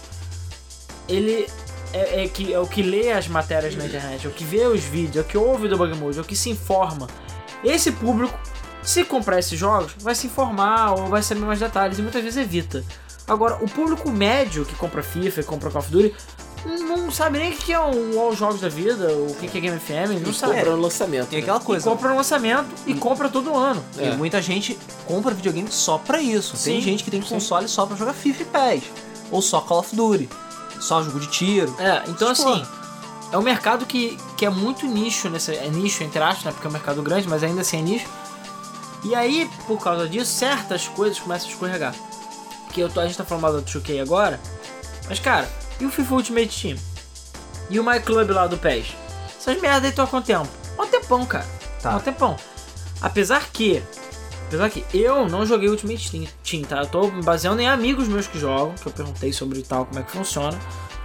ele é, é que, é o que lê as matérias na internet, é o que vê os vídeos, é o que ouve do Bug Mode, é o que se informa. Esse público, se comprar esses jogos, vai se informar ou vai saber mais detalhes e muitas vezes evita. Agora, o público médio que compra FIFA e compra Call of Duty não sabe nem o que é um All Jogos da Vida, o que é Game FM, não E sabe. compra no lançamento. Tem né? aquela E coisa. compra no lançamento e compra todo ano. E É. muita gente compra videogame só pra isso. Tem Sim, gente que tem sim. console só pra jogar FIFA e PES. Ou só Call of Duty. Só jogo de tiro. É, então Pô. assim, é um mercado que, que é muito nicho, nesse, é nicho entre aspas, né? Porque é um mercado grande, mas ainda assim é nicho. E aí, por causa disso, certas coisas começam a escorregar. Porque eu tô, a gente tá falando do 2K agora, mas cara, e o FIFA Ultimate Team? E o My Club lá do PES? Essas merdas aí estão há quanto tempo? Há um tempão, cara. Tá. Há um tempão. Apesar que, apesar que eu não joguei Ultimate Team- tá? Eu tô baseando em amigos meus que jogam, que eu perguntei sobre tal, como é que funciona.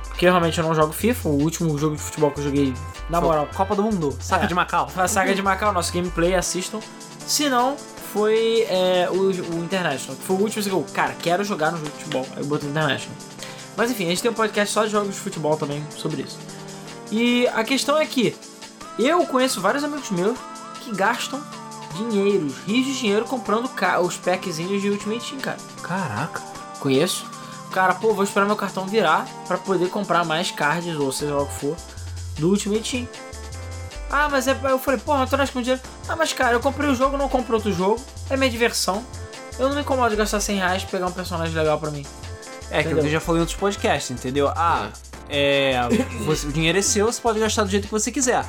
Porque realmente eu não jogo FIFA, o último jogo de futebol que eu joguei, na moral, Copa do Mundo. Saca É. de Macau. foi (laughs) a saga de Macau, nosso gameplay, assistam. Se não, foi é, o, o International, que foi o último que eu, cara, quero jogar no jogo de futebol. Aí eu botei o International. Mas enfim, a gente tem um podcast só de jogos de futebol também sobre isso. E a questão é que eu conheço vários amigos meus que gastam dinheiros, rios de dinheiro comprando os packzinhos de Ultimate Team, cara. Caraca. Conheço. Cara, pô, vou esperar meu cartão virar pra poder comprar mais cards, ou seja lá o que for, do Ultimate Team. Ah, mas é. Eu falei, porra, eu tô com dinheiro. Ah, mas cara, eu comprei o jogo, não compro outro jogo. É minha diversão. Eu não me incomodo de gastar 100 reais pra pegar um personagem legal pra mim. É, que Entendeu? eu já falei em outros podcasts, entendeu? Ah, é. Você- o dinheiro é seu, você pode gastar do jeito que você quiser.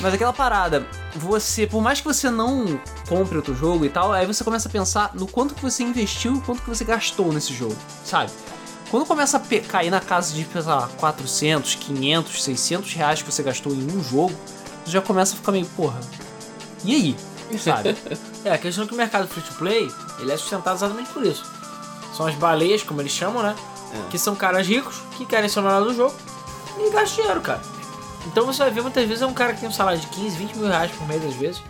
Mas aquela parada, você, por mais que você não compre outro jogo e tal, aí você começa a pensar no quanto que você investiu quanto que você gastou nesse jogo, sabe? Quando começa a cair na casa de, sei lá, 400, 500, 600 reais que você gastou em um jogo, você já começa a ficar meio, porra, e aí? Sabe? (laughs) É, a questão é que o mercado free to play, ele é sustentado exatamente por isso. São as baleias, como eles chamam, né? É. Que são caras ricos, que querem ser honorados do jogo e gastam dinheiro, cara. Então você vai ver muitas vezes é um cara que tem um salário de 15, 20 mil reais por mês às vezes.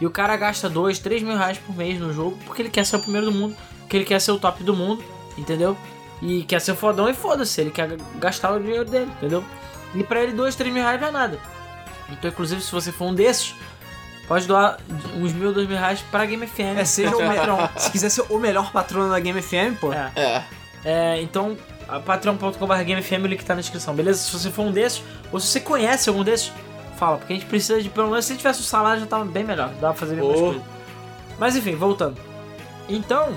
E o cara gasta 2, 3 mil reais por mês no jogo porque ele quer ser o primeiro do mundo, porque ele quer ser o top do mundo, entendeu? E quer ser fodão e foda-se, ele quer gastar o dinheiro dele, entendeu? E pra ele 2, 3 mil reais não é nada. Então, inclusive, se você for um desses, pode doar uns mil, dois mil reais pra Game FM. É, seja o (laughs) melhor. Se quiser ser o melhor patrono da Game FM, pô. É. É. É, então, a patreon.com.br GameFM, o link tá na descrição, beleza? Se você for um desses, ou se você conhece algum desses, fala, porque a gente precisa de, pelo menos, se tivesse o salário já tava bem melhor, dá pra fazer bem mais Oh. coisa. Mas enfim, voltando. Então,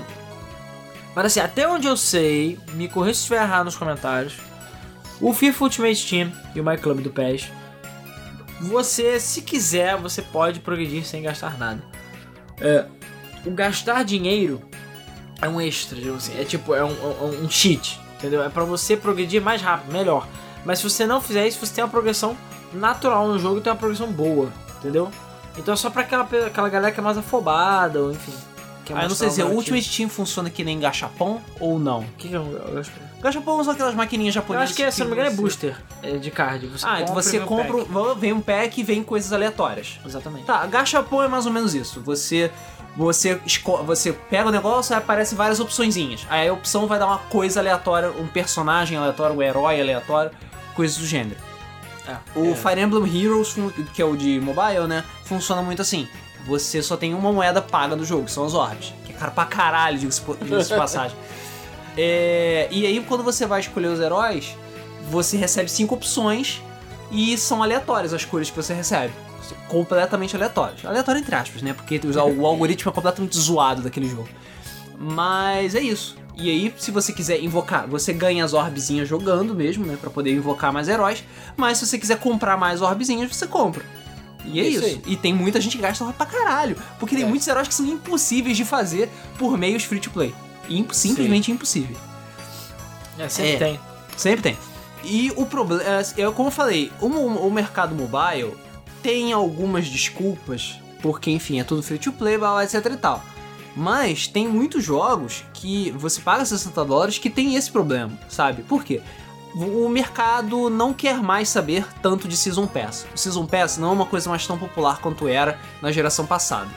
mas assim, até onde eu sei, me corrija se estiver errado nos comentários, o FIFA Ultimate Team e o My Club do PES, você, se quiser, você pode progredir sem gastar nada. É, o gastar dinheiro é um extra, assim. É tipo, é um, um, um cheat, entendeu? É pra você progredir mais rápido, melhor. Mas se você não fizer isso, você tem uma progressão natural no jogo e tem uma progressão boa, entendeu? Então é só pra aquela, aquela galera que é mais afobada, ou enfim. Que é Ah, eu não sei se o traumático. Ultimate Team funciona que nem gachapon ou não. O que que é um- eu acho? Gachapon são aquelas maquininhas Eu japonesas. acho que, se não me engano, é booster é, de card. Você Ah, então compra você um compra, pack. vem um pack e vem coisas aleatórias. Exatamente. Tá, gachapon é mais ou menos isso. Você você você pega o negócio, aí aparece várias opçõezinhas. Aí a opção vai dar uma coisa aleatória, um personagem aleatório, um herói aleatório, coisas do gênero. É. O É. Fire Emblem Heroes, que é o de mobile, né? Funciona muito assim. Você só tem uma moeda paga do jogo, que são as orbes. Que é caro pra caralho, po- diga-se de passagem. (laughs) É, e aí, quando você vai escolher os heróis, você recebe cinco opções e são aleatórias as cores que você recebe. Completamente aleatórias. Aleatório entre aspas, né? Porque o algoritmo é completamente zoado daquele jogo. Mas é isso. E aí, se você quiser invocar, você ganha as orbezinhas jogando mesmo, né? Pra poder invocar mais heróis. Mas se você quiser comprar mais orbezinhas, você compra. E é Isso isso. E tem muita gente que gasta orbe pra caralho. Porque tem É. muitos heróis que são impossíveis de fazer por meios free to play. Imp- simplesmente impossível. É, sempre É. tem. Sempre tem. E o problema, é, como eu falei, o, o mercado mobile tem algumas desculpas, porque enfim, é tudo free to play, blá, blá, etc e tal. Mas tem muitos jogos que você paga 60 dólares que tem esse problema, sabe? Por quê? O mercado não quer mais saber tanto de Season Pass. O Season Pass não é uma coisa mais tão popular quanto era na geração passada.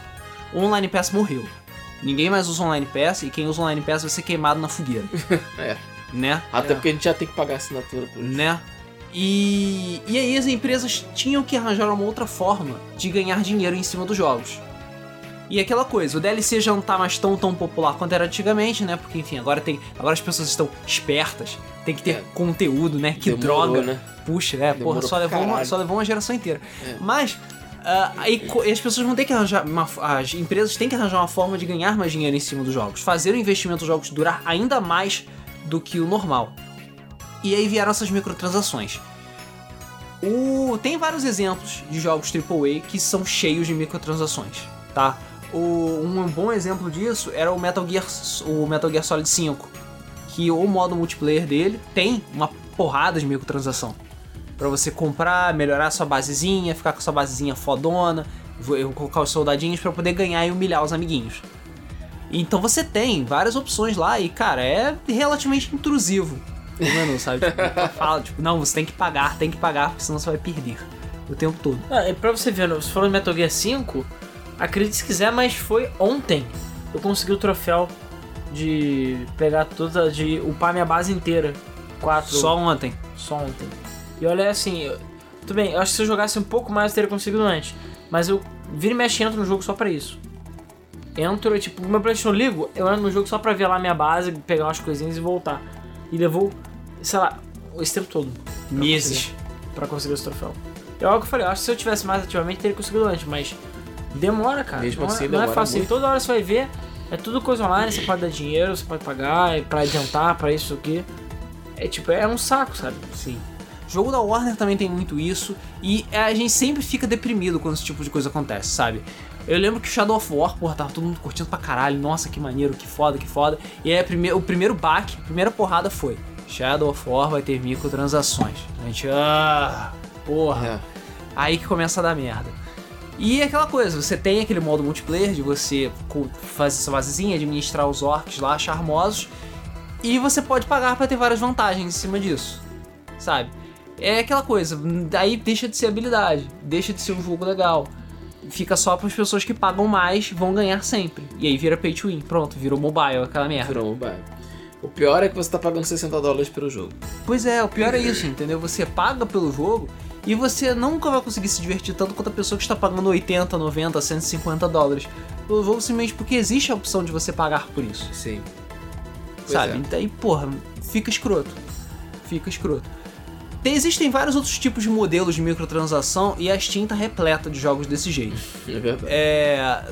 O Online Pass morreu. Ninguém mais usa Online Pass e quem usa Online Pass vai ser queimado na fogueira. (laughs) É. Né? Até É. porque a gente já tem que pagar assinatura por isso. né? E, e aí as empresas tinham que arranjar uma outra forma de ganhar dinheiro em cima dos jogos. E aquela coisa, o DLC já não tá mais tão tão popular quanto era antigamente, né? Porque enfim, agora tem, agora as pessoas estão espertas, tem que ter É. conteúdo, né? Que Demorou, droga. né? Puxa, é, porra, Demorou só pra levou, uma, só levou uma geração inteira. É. Mas ah, aí e as pessoas vão ter que arranjar uma, as empresas têm que arranjar uma forma de ganhar mais dinheiro em cima dos jogos, fazer o investimento dos jogos durar ainda mais do que o normal. E aí vieram essas microtransações. O... Tem vários exemplos de jogos AAA que são cheios de microtransações, tá? O... Um bom exemplo disso era o Metal Gear, o Metal Gear Solid 5, que o modo multiplayer dele tem uma porrada de microtransação. Pra você comprar, melhorar sua basezinha, ficar com sua basezinha fodona, vo- colocar os soldadinhos pra poder ganhar e humilhar os amiguinhos. Então você tem várias opções lá e, cara, é relativamente intrusivo sabe? Tipo, fala, tipo, não, você tem que pagar, tem que pagar, porque senão você vai perder o tempo todo. É pra você ver, você falou de Metal Gear 5, acredite se quiser, mas foi ontem. Eu consegui o troféu de pegar toda, de upar minha base inteira. Quatro. Só ontem. Só ontem. E olha assim, eu- tudo bem, eu acho que se eu jogasse um pouco mais eu teria conseguido antes. Mas eu vira e mexe e entro no jogo só pra isso. entro, e, tipo, meu PlayStation ligo, eu entro no jogo só pra ver lá minha base, pegar umas coisinhas e voltar. E levou, sei lá, esse tempo todo Meses. pra conseguir esse troféu. É algo que eu falei, eu acho que se eu tivesse mais ativamente, teria conseguido antes, mas demora, cara. Mesmo não, é- assim, não é demora fácil. muito. Toda hora você vai ver, é tudo coisa online, você pode dar dinheiro, você pode pagar, é pra adiantar, pra isso aqui. É tipo, é um saco, sabe? Sim. O jogo da Warner também tem muito isso, e a gente sempre fica deprimido quando esse tipo de coisa acontece, sabe? Eu lembro que o Shadow of War, porra, tava todo mundo curtindo pra caralho, nossa, que maneiro, que foda, que foda. E aí o primeiro baque, a primeira porrada foi: Shadow of War vai ter microtransações. A gente, ah, porra. É. Aí que começa a dar merda. E é aquela coisa, você tem aquele modo multiplayer de você fazer sua basezinha, administrar os orcs lá, charmosos, e você pode pagar pra ter várias vantagens em cima disso, sabe? É aquela coisa, daí deixa de ser habilidade, deixa de ser um jogo legal. Fica só para as pessoas que pagam mais vão ganhar sempre. E aí vira pay to win, pronto, virou mobile, aquela merda. Virou mobile. O pior é que você tá pagando 60 dólares pelo jogo. Pois é, o pior é isso, entendeu? Você paga pelo jogo e você nunca vai conseguir se divertir tanto quanto a pessoa que está pagando 80, 90, 150 dólares pelo jogo simplesmente porque existe a opção de você pagar por isso, Sim. Pois sabe? é. Então aí, porra, fica escroto. Fica escroto. Tem- existem vários outros tipos de modelos de microtransação e a Steam tá repleta de jogos desse jeito. (laughs) É verdade. É,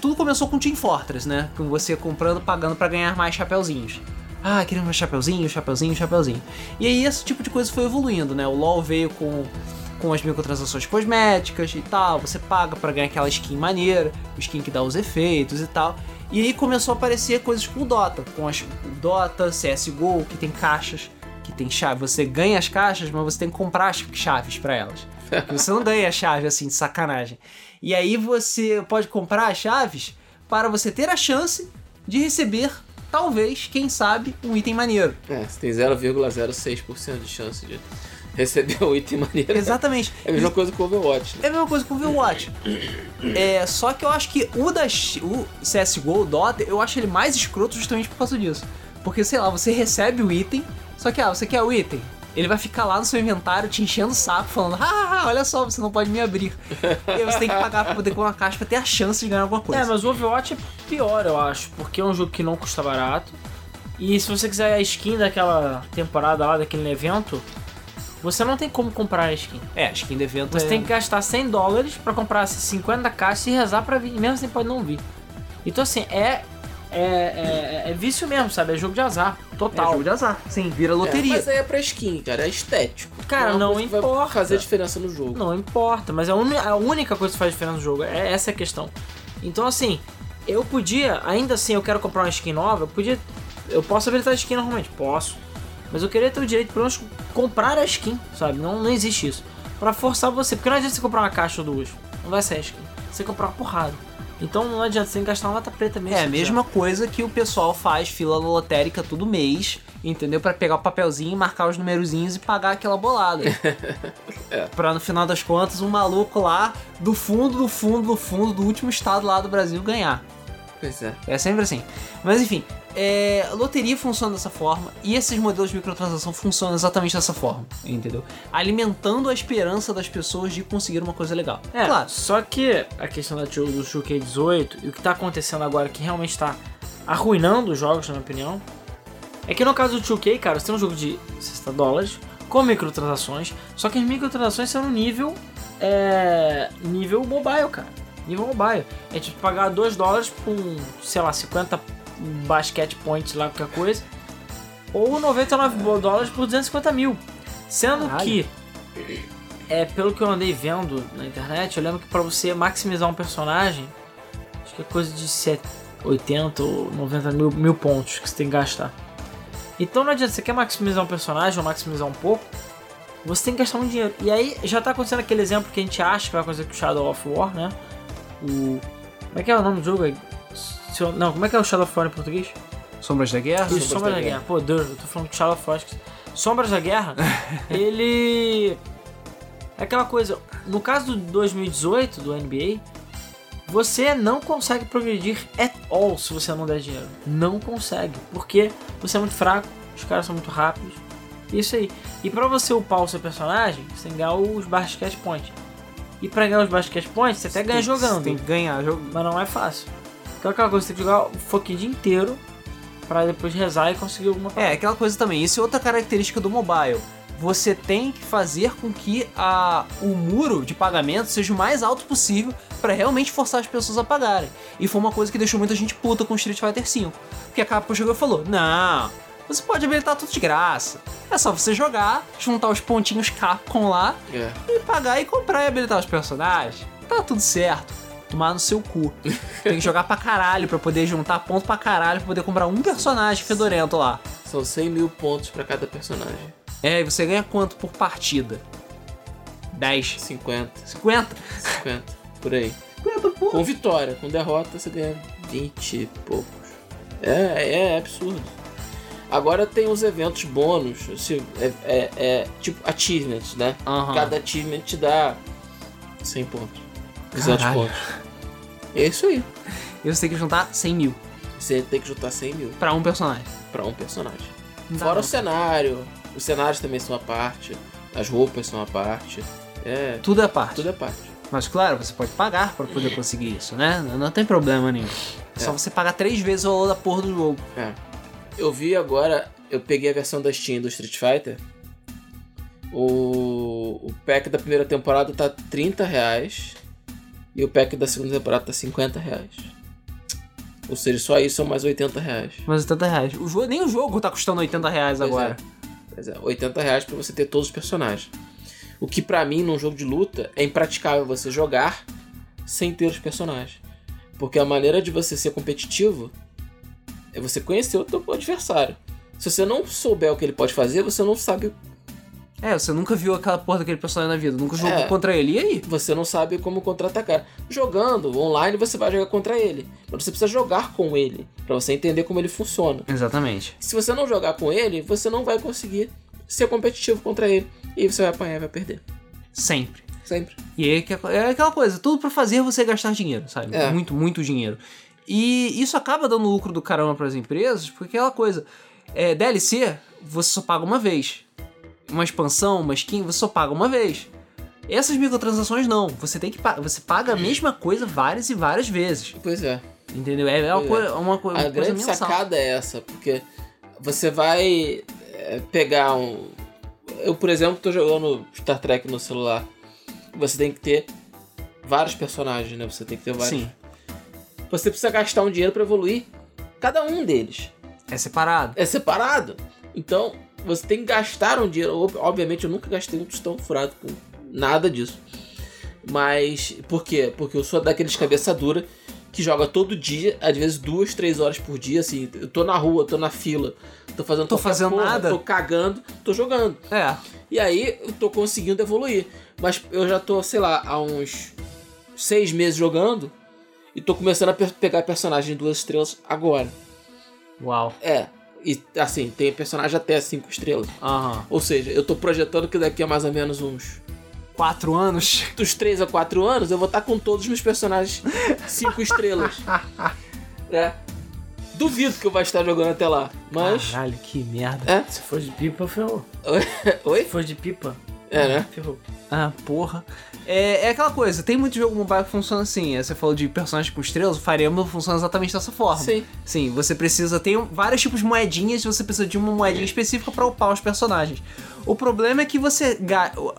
tudo começou com Team Fortress, né? Com você comprando, pagando pra ganhar mais chapeuzinhos. Ah, queremos mais chapeuzinho, chapeuzinho, chapeuzinho. E aí esse tipo de coisa foi evoluindo, né? O LoL veio com, com as microtransações cosméticas e tal. Você paga pra ganhar aquela skin maneira, skin que dá os efeitos e tal. E aí começou a aparecer coisas com o Dota, com as Dota, CSGO, que tem caixas, que tem chave. Você ganha as caixas, mas você tem que comprar as chaves pra elas. (laughs) Você não ganha a chave assim de sacanagem. E aí você pode comprar as chaves para você ter a chance de receber, talvez, quem sabe, um item maneiro. É, você tem 0,06% de chance de receber o (laughs) item maneiro. Exatamente. É a mesma coisa com o Overwatch, né? É a mesma coisa com o Overwatch. É, só que eu acho que o da o CSGO, o Dota, eu acho ele mais escroto justamente por causa disso. Porque, sei lá, você recebe o item, só que, ah, você quer o item? Ele vai ficar lá no seu inventário te enchendo o saco, falando, ah, olha só, você não pode me abrir. e aí você tem que pagar pra poder pôr uma caixa pra ter a chance de ganhar alguma coisa. É, mas o Overwatch é pior, eu acho, porque é um jogo que não custa barato. E se você quiser a skin daquela temporada lá, daquele evento, você não tem como comprar a skin. É, a skin do evento Você é... tem que gastar 100 dólares pra comprar 50 caixas e rezar pra vir, mesmo assim pode não vir. Então assim, é, é, é, é vício mesmo, sabe? É jogo de azar, É total. jogo de azar. Sim, vira É, loteria. mas aí é pra skin, cara, é estético. Cara, é uma não que vai importa. fazer diferença no jogo. Não importa, mas a, a única coisa que faz diferença no jogo é essa a questão. Então assim, eu podia, ainda assim, eu quero comprar uma skin nova, eu podia. Eu posso habilitar a skin normalmente? Posso. Mas eu queria ter o direito, pelo menos, de comprar a skin, sabe? Não, não existe isso. Pra forçar você, porque não adianta você comprar uma caixa ou duas. Não vai ser a skin. Você comprar uma porrada. Então não adianta, você gastar uma lata preta mesmo. É a mesma coisa que o pessoal faz fila lotérica todo mês, entendeu? Pra pegar o papelzinho, marcar os numerozinhos e pagar aquela bolada. (laughs) Pra no final das contas um maluco lá do fundo, do fundo, do fundo do último estado lá do Brasil ganhar. Pois é. É sempre assim. Mas enfim, é, loteria funciona dessa forma e esses modelos de microtransação funcionam exatamente dessa forma, entendeu? Alimentando a esperança das pessoas de conseguir uma coisa legal. É, Claro, só que a questão da, do 2K18 e o que tá acontecendo agora que realmente tá arruinando os jogos, na minha opinião, é que no caso do 2K, cara, você tem um jogo de 60 dólares com microtransações, só que as microtransações são no nível é, nível mobile, cara. Nível mobile. É tipo pagar 2 dólares por, um, sei lá, 50 basket points lá, qualquer coisa. Ou 99 dólares por 250 mil. Sendo Caralho. que é, pelo que eu andei vendo na internet, eu lembro que pra você maximizar um personagem, acho que é coisa de 7, 80 ou 90 mil, mil pontos que você tem que gastar. Então não adianta, você quer maximizar um personagem ou maximizar um pouco, você tem que gastar um dinheiro. E aí já tá acontecendo aquele exemplo que a gente acha que vai acontecer com o Shadow of War, né? O. Como é que é o nome do jogo? Eu- Não, como é que é o Shadow of War em português? Sombras da Guerra. Isso, Sombras da Guerra. Pô, Deus, eu tô falando de Shadow of War. Sombras da Guerra, (laughs) ele. É aquela coisa. No caso do 2018 do NBA, você não consegue progredir at all se você não der dinheiro. Não consegue. Porque você é muito fraco, os caras são muito rápidos. Isso aí. E pra você upar o seu personagem, você tem que ganhar os basket points. E pra ganhar os basket points, você até ganha jogando. Tem que ganhar jogando. Mas não é fácil. Então aquela coisa, você tem que jogar o fucking dia inteiro pra depois rezar e conseguir alguma coisa. É, aquela coisa também. Isso é outra característica do mobile. Você tem que fazer com que a, o muro de pagamento seja o mais alto possível pra realmente forçar as pessoas a pagarem. E foi uma coisa que deixou muita gente puta com Street Fighter V. Porque a Capcom chegou e falou: Não, você pode habilitar tudo de graça. É só você jogar, juntar os pontinhos Capcom lá É. e pagar e comprar e habilitar os personagens. Tá tudo certo. Tomar no seu cu. Tem que jogar pra caralho pra poder juntar ponto pra caralho pra poder comprar um personagem fedorento lá. São 100 mil pontos pra cada personagem. É, e você ganha quanto por partida? 10, 50, 50? 50, por aí. 50 por... Com vitória, com derrota você ganha 20 e poucos. É, é absurdo. Agora tem os eventos bônus, assim, é, é- é tipo achievements, né? Aham. Cada achievement te dá 100 pontos, 200 Caralho. pontos. É isso aí. E você tem que juntar 100 mil Você tem que juntar 100 mil pra um personagem. pra um personagem. Não Fora não. o cenário, os cenários também são a parte, as roupas são a parte. É, Tudo é parte. tudo é parte. Mas claro, você pode pagar pra poder conseguir isso, né? Não, não tem problema nenhum. É só É. você pagar três vezes o valor da porra do jogo. É. Eu vi agora, eu peguei a versão da Steam do Street Fighter. O, o pack da primeira temporada tá 30 reais. E o pack da segunda temporada tá 50 reais. Ou seja, só isso são mais 80 reais. Mas 80 reais. O jogo, nem o jogo tá custando 80 reais Pois agora. é. Pois é, 80 reais pra você ter todos os personagens. O que pra mim, num jogo de luta, é impraticável você jogar sem ter os personagens. Porque a maneira de você ser competitivo é você conhecer o teu adversário. Se você não souber o que ele pode fazer, você não sabe, É, você nunca viu aquela porra daquele personagem na vida, nunca jogou É. contra ele. E aí? você não sabe como contra-atacar. Jogando online, você vai jogar contra ele. Mas você precisa jogar com ele, pra você entender como ele funciona. Exatamente. Se você não jogar com ele, você não vai conseguir ser competitivo contra ele. E você vai apanhar e vai perder. Sempre. Sempre. E é é aquela coisa, tudo pra fazer você gastar dinheiro, sabe? É. Muito, muito dinheiro. E isso acaba dando lucro do caramba pras empresas, porque é aquela coisa, é, DLC, você só paga uma vez. Uma expansão, uma skin, você só paga uma vez. Essas microtransações não, você tem que você paga a mesma coisa várias e várias vezes. Pois é. Entendeu? É uma, Pois coi- é. uma, coi- A coisa grande mensal. sacada é essa, porque você vai é, pegar um. Eu, por exemplo, tô jogando Star Trek no celular. Você tem que ter vários personagens, né? Você tem que ter vários. Sim, Você precisa gastar um dinheiro pra evoluir cada um deles. é separado. É separado. Então, você tem que gastar um dinheiro. Ob- Obviamente, eu nunca gastei um tostão furado com nada disso. Mas, por quê? Porque eu sou daqueles cabeça dura que joga todo dia, às vezes duas, três horas por dia, assim. Eu tô na rua, tô na fila, tô fazendo Tô fazendo porra, nada. Tô cagando, tô jogando. É, E aí, eu tô conseguindo evoluir. Mas eu já tô, sei lá, há uns seis meses jogando e tô começando a pe- pegar personagem duas estrelas agora. uau. É, e assim, tem personagem até cinco estrelas. Aham. Ou seja, eu tô projetando que daqui a mais ou menos uns Quatro anos. dos 3 a 4 anos eu vou estar com todos os meus personagens 5 estrelas. (laughs) É. Duvido que eu vou estar jogando até lá. Mas. Caralho, que merda. É? Se for de pipa, ferrou. (laughs) Oi? Se for de pipa, É, né? ferrou. Ah, porra. É, é aquela coisa, tem muito jogo mobile que funciona assim. é, Você falou de personagens com estrelas, o Fire Emblem funciona exatamente dessa forma. Sim. Sim, você precisa ter um- vários tipos de moedinhas, você precisa de uma moedinha específica pra upar os personagens. O problema é que você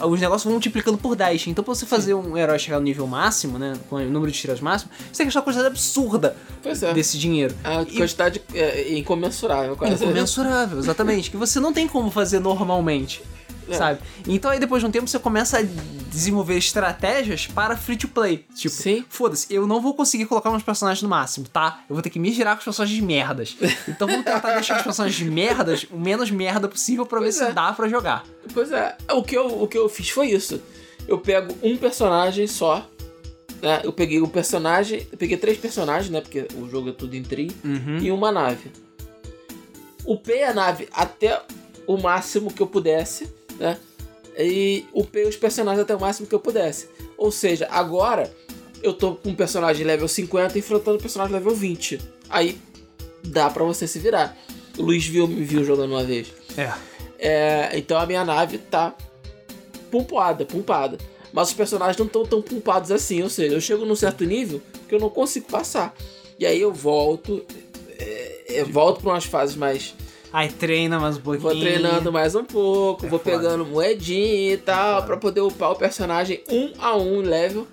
os negócios vão multiplicando por 10. Então, pra você fazer um herói chegar no nível máximo, né, com o número de estrelas máximo, você tem que gastar uma quantidade absurda é. desse dinheiro. A E- quantidade é incomensurável. quase. Incomensurável, exatamente. Que você não tem como fazer normalmente. É. Sabe? Então aí depois de um tempo você começa a desenvolver estratégias para free to play. Tipo, foda-se, eu não vou conseguir colocar meus personagens no máximo, tá? Eu vou ter que me girar com os personagens merdas. (laughs) Então vamos tentar deixar os personagens merdas o menos merda possível pra ver Pois se é. dá pra jogar. Pois é. O que, eu, o que eu fiz foi isso. Eu pego um personagem só. Né? Eu peguei um personagem. Eu peguei três personagens, né? Porque o jogo é tudo em tri. Uhum. E uma nave. Upei a nave até o máximo que eu pudesse, né? E upei os personagens até o máximo que eu pudesse. Ou seja, agora eu tô com um personagem level 50 enfrentando um personagem level 20. Aí dá pra você se virar. O Luiz viu, me viu jogando uma vez. É. É, então a minha nave tá pumpada, pumpada. Mas os personagens não estão tão pumpados assim. Ou seja, eu chego num certo nível que eu não consigo passar. E aí eu volto, é, eu volto pra umas fases mais. Aí treina mais um pouquinho. Vou treinando mais um pouco, É vou foda. pegando moedinha e tal, foda. pra poder upar o personagem um a um level,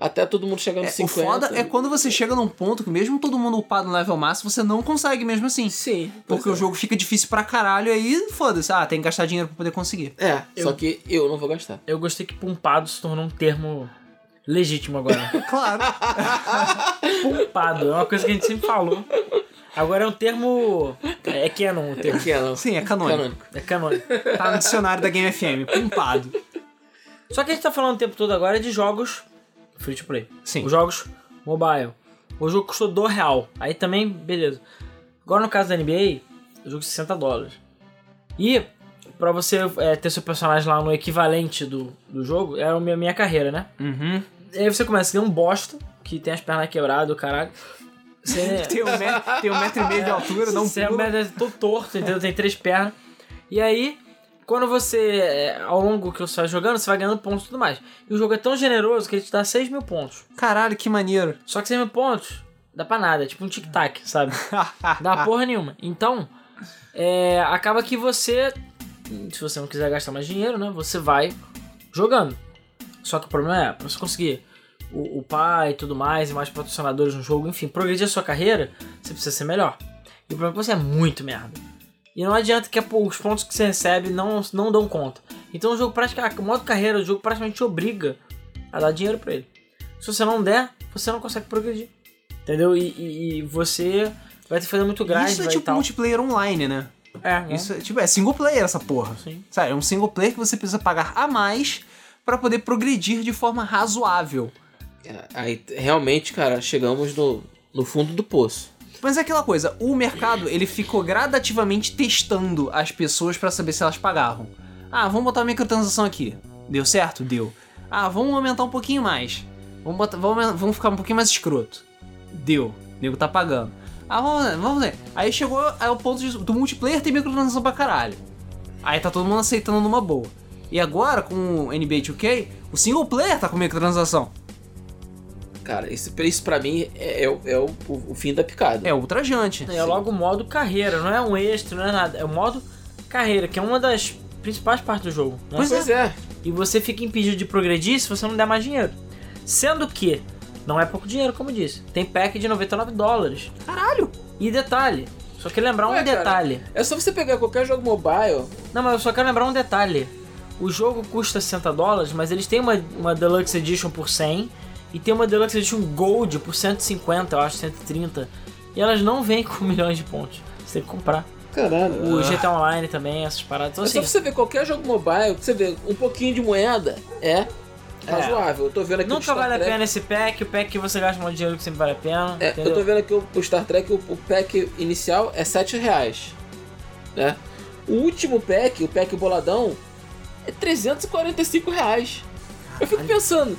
até todo mundo chegar no É, o 50. foda é quando você chega num ponto que mesmo todo mundo upado no level máximo, você não consegue mesmo assim. Sim. Porque pois o jogo fica difícil pra caralho, aí foda-se. Ah, tem que gastar dinheiro pra poder conseguir. é. É, Eu- só que eu não vou gastar. Eu gostei que pumpado se tornou um termo legítimo agora. (laughs) Claro. (laughs) pumpado, é uma coisa que a gente sempre falou. Agora é um termo. É canon o termo. Que é, não. Sim, é canônico. Canônico. É canônico. Tá no dicionário da Game FM. Pumpado. Só que a gente tá falando o tempo todo agora de jogos free to play. Sim. Os jogos mobile. O jogo custou 2 real. Aí também, beleza. Agora no caso da NBA, o jogo é 60 dólares. E pra você é, ter seu personagem lá no equivalente do, do jogo, é a minha, minha carreira, né? Uhum. E aí você começa a ter um bosta, que tem as pernas quebradas, o caralho. Você, (laughs) Tem um, metro, tem um metro e meio de altura, não você é pula. é todo torto, entendeu? Tem três pernas. E aí, quando você, é, ao longo que você vai jogando, você vai ganhando pontos e tudo mais. E o jogo é tão generoso que ele te dá 6 mil pontos. Caralho, que maneiro. Só que 6 mil pontos dá pra nada, é tipo um tic-tac, sabe? (laughs) Dá porra nenhuma. Então, é, acaba que você, se você não quiser gastar mais dinheiro, né? Você vai jogando. Só que o problema é, pra você conseguir o, o pai e tudo mais, e mais patrocinadores no jogo, enfim, progredir a sua carreira, você precisa ser melhor. E o problema é que você é muito merda. E não adianta que pô, os pontos que você recebe não, não dão conta. Então o jogo praticamente, o modo carreira, o jogo praticamente te obriga a dar dinheiro pra ele. Se você não der, você não consegue progredir. Entendeu? E, e- e você vai ter que fazer muito grind, Isso é tipo multiplayer online, né? É, né? Isso é, tipo, é single player essa porra. Sim. Sabe, é um single player que você precisa pagar a mais pra poder progredir de forma razoável. Aí, realmente, cara, chegamos no, no fundo do poço. Mas é aquela coisa, o mercado ele ficou gradativamente testando as pessoas pra saber se elas pagavam. Ah, vamos botar uma microtransação aqui. Deu certo? Deu. Ah, vamos aumentar um pouquinho mais. Vamos, botar, vamos, vamos ficar um pouquinho mais escroto. Deu. O nego tá pagando. Ah, vamos vamos ver. Aí chegou ao ponto de- do multiplayer ter microtransação pra caralho. Aí tá todo mundo aceitando numa boa. E agora, com o NBA 2K, o single player tá com microtransação. Cara, isso, isso pra mim é, é o- é o, o- o fim da picada. É ultrajante. É logo o modo carreira, não é um extra, não é nada. É o modo carreira, que é uma das principais partes do jogo. Né? Pois Pois é. E você fica impedido de progredir se você não der mais dinheiro. Sendo que não é pouco dinheiro, como eu disse. Tem pack de 99 dólares. Caralho! E detalhe, só quero lembrar um Ué, cara. detalhe. É só você pegar qualquer jogo mobile. Não, mas eu só quero lembrar um detalhe. O jogo custa 60 dólares, mas eles têm uma, uma Deluxe Edition por 100 e tem uma Deluxe Edition Gold por 150, eu acho, 130. E elas não vêm com (laughs) milhões de pontos. Você tem que comprar. Caralho. O GTA Online também, essas paradas. Então, É só assim, você ver qualquer jogo mobile, você vê um pouquinho de moeda, é razoável. Eu tô vendo aqui o nunca Star vale a Trek- pena esse pack. O pack que você gasta muito dinheiro que sempre vale a pena. É, eu tô vendo aqui o, o Star Trek, o, o pack inicial é 7 reais. Né? O último pack, o pack boladão, é 345 reais. Eu fico pensando,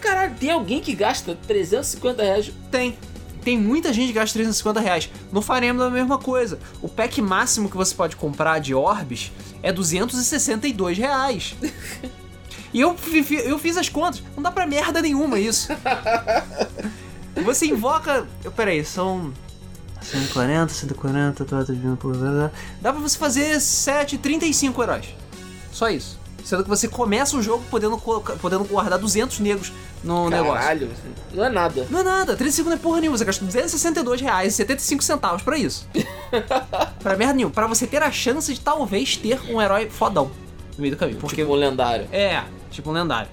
caralho, tem alguém que gasta 350 reais? Tem. Tem muita gente que gasta 350 reais. No Fire Emblem é a mesma coisa. O pack máximo que você pode comprar de orbes é 262 reais. (laughs) E eu, eu fiz as contas. Não dá pra merda nenhuma isso. Você invoca... Peraí, são... 140, 140, tá, tá, tá, Dá pra você fazer 7, 35 heróis. Só isso. Sendo que você começa o jogo podendo, podendo guardar 200 negros no negócio. Caralho, não é nada. Não é nada, 35 não é porra nenhuma, você gasta 262 reais e 75 centavos pra isso. (laughs) pra merda nenhuma, pra você ter a chance de talvez ter um herói fodão no meio do caminho. Porque Tipo um lendário. é, tipo um lendário.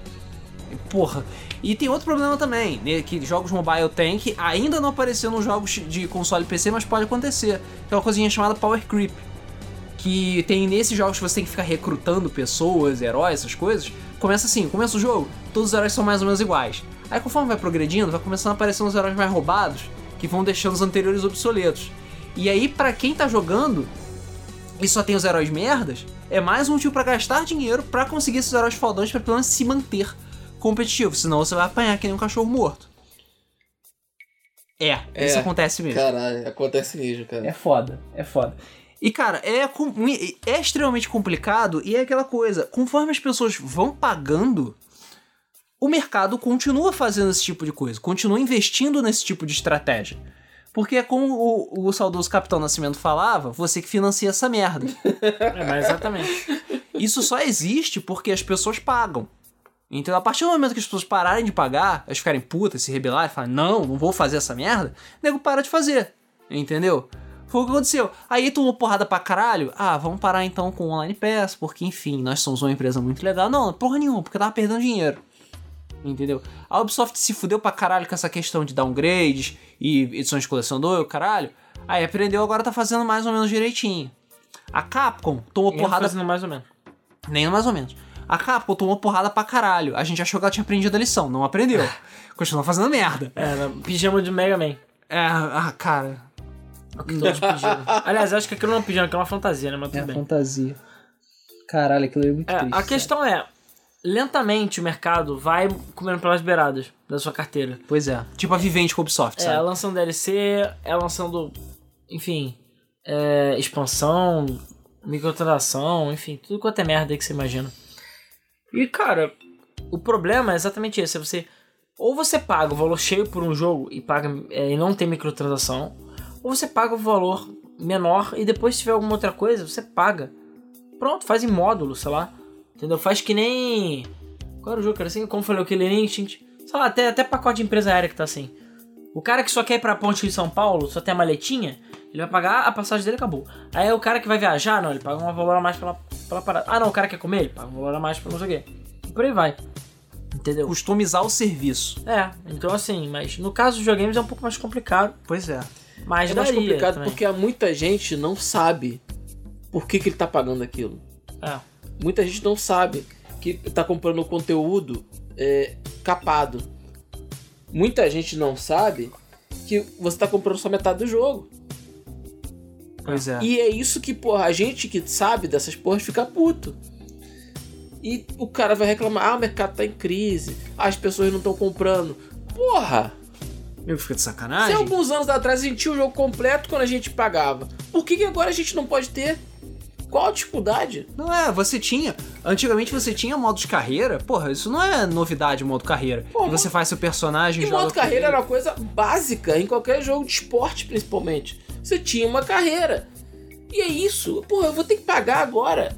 Porra. E tem outro problema também, né, que jogos mobile tem, que ainda não apareceu nos jogos de console e PC, mas pode acontecer. Que é uma coisinha chamada Power Creep. Que tem nesses jogos que você tem que ficar recrutando pessoas, heróis, essas coisas. Começa assim, começa o jogo, todos os heróis são mais ou menos iguais. Aí conforme vai progredindo, vai começando a aparecer uns heróis mais roubados, que vão deixando os anteriores obsoletos. E aí, pra quem tá jogando, e só tem os heróis merdas, é mais um motivo pra gastar dinheiro pra conseguir esses heróis fodões pra pelo menos se manter competitivo, senão você vai apanhar que nem um cachorro morto. É, É. isso acontece mesmo. Caralho, acontece mesmo, cara. É foda, é foda. E cara, é, é extremamente complicado e é aquela coisa, conforme as pessoas vão pagando, o mercado continua fazendo esse tipo de coisa, continua investindo nesse tipo de estratégia. Porque é como o, o saudoso Capitão Nascimento falava, você que financia essa merda. (laughs) É, exatamente. Isso só existe porque as pessoas pagam. Então, a partir do momento que as pessoas pararem de pagar, elas ficarem putas, se rebelarem, falarem, não, não vou fazer essa merda, o nego para de fazer. Entendeu? Foi o que aconteceu. Aí tomou porrada pra caralho. Ah, vamos parar então com o Online Pass, porque enfim, nós somos uma empresa muito legal. Não, porra nenhuma, porque tava perdendo dinheiro. Entendeu? A Ubisoft se fudeu pra caralho com essa questão de downgrades e edições de colecionador, caralho. Aí aprendeu, agora tá fazendo mais ou menos direitinho. A Capcom tomou Nem porrada fazendo mais ou menos. nem mais ou menos. A Capcom tomou porrada pra caralho. A gente achou que ela tinha aprendido a lição, não aprendeu. (laughs) Continua fazendo merda. É, pijama de Mega Man. É, ah, cara. Todos (laughs) pijama. Aliás, eu acho que aquilo não é um pijama, aquilo é uma fantasia, né? Mas tudo bem. fantasia. Caralho, aquilo é muito É, a questão é, lentamente o mercado vai comendo pelas beiradas da sua carteira. Pois é. Tipo a Vivente com a Ubisoft, É, sabe? lançando DLC, é lançando, enfim, é, expansão, microtransação, enfim, tudo quanto é merda aí que você imagina. E, cara, o problema é exatamente esse, é você... Ou você paga o valor cheio por um jogo e, paga, é, e não tem microtransação, ou você paga o valor menor e depois se tiver alguma outra coisa, você paga. Pronto, faz em módulo, sei lá. Entendeu? Faz que nem... Qual era o jogo, cara? Assim, como falei, o Killer Instinct. Sei lá, até, até pacote de empresa aérea que tá assim. O cara que só quer ir pra ponte de São Paulo, só tem a maletinha, ele vai pagar a passagem dele acabou. Aí o cara que vai viajar, não, ele paga um valor a mais pela, pela parada. Ah, não, o cara quer comer, ele paga um valor a mais pra não sei o quê. E por aí vai. Entendeu? Customizar o serviço. É, então assim, mas no caso dos videogames é um pouco mais complicado. Pois é. Mas É mais complicado também. porque há muita gente não sabe por que, que ele tá pagando aquilo. É. Muita gente não sabe que tá comprando o conteúdo é, capado. Muita gente não sabe que você tá comprando só metade do jogo. Pois é. E é isso que, porra, a gente que sabe dessas porras fica puto. E o cara vai reclamar, ah, o mercado tá em crise, as pessoas não estão comprando. Porra! Meu, fica de Se sacanagem. alguns anos atrás a gente tinha o jogo completo quando a gente pagava, por que, que agora a gente não pode ter? Qual a dificuldade? Não é, você tinha. Antigamente você tinha modo de carreira. Porra, isso não é novidade, modo carreira. Porra. E você faz seu personagem E joga modo carreira era uma coisa básica em qualquer jogo de esporte, principalmente. Você tinha uma carreira. E é isso. Porra, eu vou ter que pagar agora.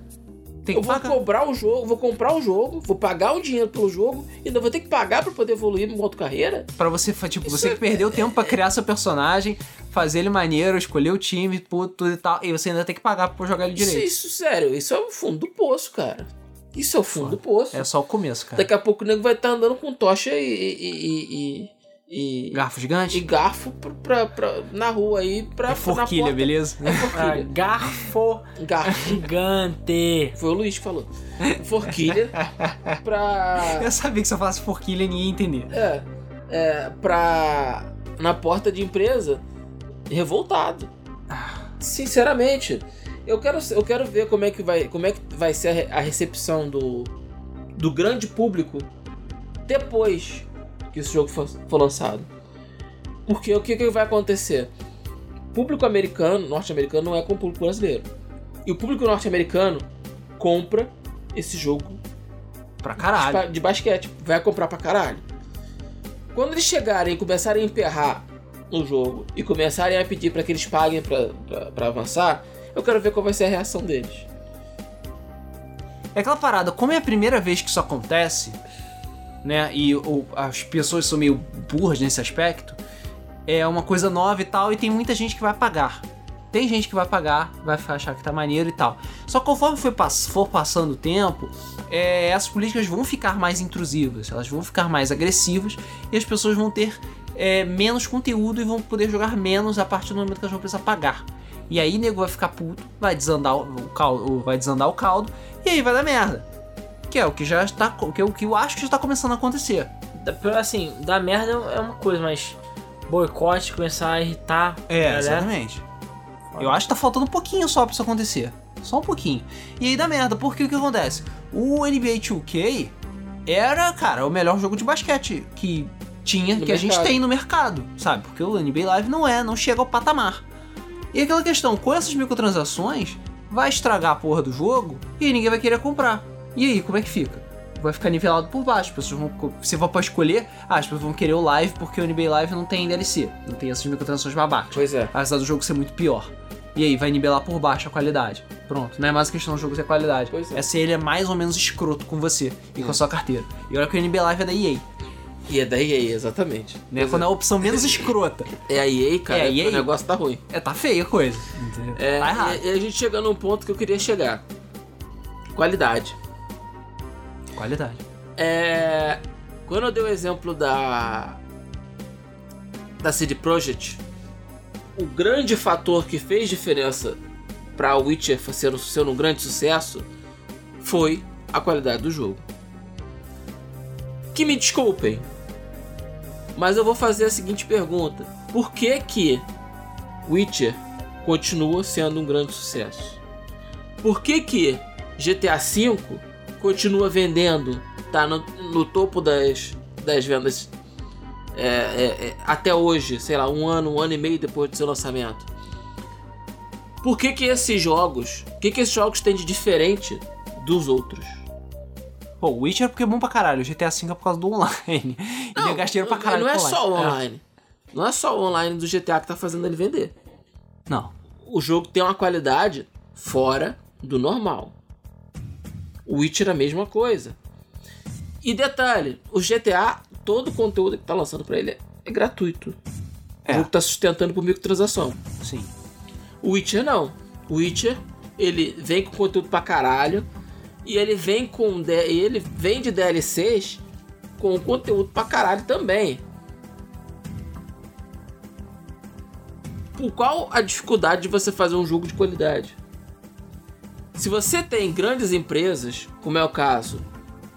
Tem eu vou pagar. cobrar o jogo, vou comprar o jogo, vou pagar o dinheiro pelo jogo e ainda vou ter que pagar pra poder evoluir no modo carreira. Pra você, tipo, Isso você é- que perdeu tempo pra criar seu personagem, fazer ele maneiro, escolher o time, tudo e tal, e você ainda tem que pagar pra jogar ele Isso, direito. isso, sério, isso é o fundo do poço, cara. Isso é o fundo do poço. É só o começo, cara. Daqui a pouco o nego vai estar andando com tocha e. e, e, e- Garfo gigante? e garfo pra, pra- pra- na rua aí pra. É forquilha, beleza? É Ah, forquilha. garfo Garfo. gigante. Foi o Luiz que falou. Forquilha pra. (laughs) Eu sabia que se eu falasse forquilha ninguém ia entender. É. É. Pra. Na porta de empresa. Revoltado. Sinceramente. Eu quero, eu quero ver como é que vai, como é que vai ser a recepção do, do grande público depois que esse jogo for, for lançado. Porque o que, que vai acontecer? O público americano, norte-americano, não é com o público brasileiro. E o público norte-americano compra esse jogo Pra de caralho. ba- de basquete. Vai comprar pra caralho. Quando eles chegarem e começarem a emperrar no jogo e começarem a pedir pra que eles paguem pra avançar, eu quero ver qual vai ser a reação deles. É aquela parada, como é a primeira vez que isso acontece, né? E o- as pessoas são meio burras nesse aspecto, é uma coisa nova e tal, e tem muita gente que vai pagar. Tem gente que vai pagar, vai achar que tá maneiro e tal. Só conforme for passando o tempo, é, essas políticas vão ficar mais intrusivas, elas vão ficar mais agressivas e as pessoas vão ter é, menos conteúdo e vão poder jogar menos a partir do momento que elas vão precisar pagar. E aí nego vai ficar puto, vai desandar o o caldo, vai desandar o caldo e aí vai dar merda. Que é o que já está, que é o que eu acho que já está começando a acontecer. Da- Assim, dar merda é uma coisa, mas boicote, começar a irritar a galera. exatamente. Eu acho que tá faltando um pouquinho só pra isso acontecer. Só um pouquinho. E aí dá merda, porque o que acontece? O NBA 2K era, cara, o melhor jogo de basquete que tinha, No que a gente mercado. tem no mercado, sabe? Porque o NBA Live não é, não chega ao patamar. E aquela questão, com essas microtransações, vai estragar a porra do jogo e ninguém vai querer comprar. E aí, como é que fica? vai ficar nivelado por baixo. As pessoas vão. Você vai pode escolher, ah, as pessoas vão querer o live porque o NBA Live não tem DLC, não tem essas microtransações babacas. Pois é. Apesar do jogo ser muito pior. E aí, vai nivelar por baixo a qualidade. Pronto, não é mais questão do jogo ser qualidade. Pois é. é se ele é mais ou menos escroto com você e com a sua carteira. E olha que o NBA Live é da EA, E é da EA, exatamente. né? Pois Quando é a opção menos (laughs) escrota. é. a EA, cara, É a EA. o negócio tá ruim. É, tá feia a coisa. Entendeu? É, tá errado. e, e a gente chega num ponto que eu queria chegar. Qualidade. Qualidade. É, quando eu dei o exemplo da da CD Projekt, o grande fator que fez diferença para Witcher ser, ser um grande sucesso foi a qualidade do jogo. Que me desculpem, mas eu vou fazer a seguinte pergunta: por que que Witcher continua sendo um grande sucesso? Por que que GTA V continua vendendo, tá no, no topo das, das vendas é, é, é, até hoje, sei lá, um ano, um ano e meio depois do seu lançamento? Por que que esses jogos, o que que esses jogos têm de diferente dos outros? Pô, o Witcher é porque é bom pra caralho. O GTA V é por causa do online. e (laughs) ele gasta dinheiro pra caralho não é só o online. Não é só o online do GTA que tá fazendo ele vender. Não. o jogo tem uma qualidade fora do normal. O Witcher é a mesma coisa. E detalhe, o GTA, todo o conteúdo que tá lançando pra ele é gratuito. É. O jogo tá sustentando por microtransação. Sim. O Witcher não. O Witcher, ele vem com conteúdo pra caralho e ele vem com ele vem de DLCs com conteúdo pra caralho também. Por qual a dificuldade de você fazer um jogo de qualidade? Se você tem grandes empresas, como é o caso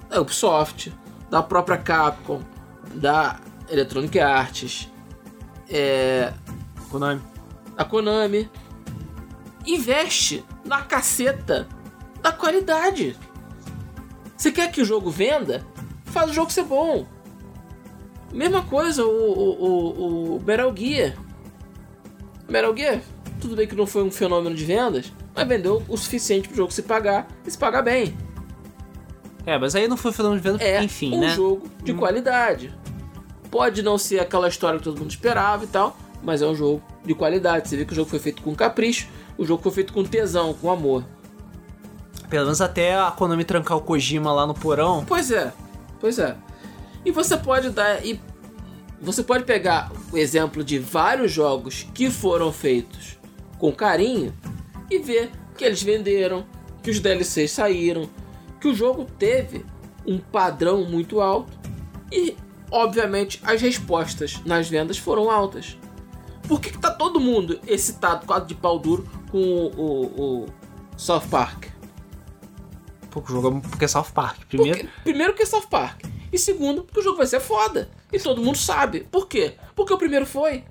da Ubisoft, da própria Capcom, da Electronic Arts, é, Konami. a Konami investe na caceta da qualidade. Você quer que o jogo venda? Faz o jogo ser bom. Mesma coisa o, o, o, o Metal Gear. Metal Gear, tudo bem que não foi um fenômeno de vendas, mas vendeu o suficiente pro jogo se pagar e se pagar bem. É, mas aí não foi fenômeno de venda, É enfim, um né? jogo de qualidade. Pode não ser aquela história que todo mundo esperava e tal, mas é um jogo de qualidade. Você vê que o jogo foi feito com capricho, o jogo foi feito com tesão, com amor. Pelo menos até a Konami trancar o Kojima lá no porão. Pois é, pois é. E você pode dar. E você pode pegar o exemplo de vários jogos que foram feitos com carinho e ver que eles venderam, que os DLCs saíram, que o jogo teve um padrão muito alto e, obviamente, as respostas nas vendas foram altas. Por que, que tá todo mundo excitado, quadro de pau duro, com o, o, o South Park? Pô, o jogo é porque é South Park. Primeiro, Porque- primeiro que é South Park. E segundo, porque o jogo vai ser foda. E todo mundo sabe. Por quê? Porque o primeiro foi.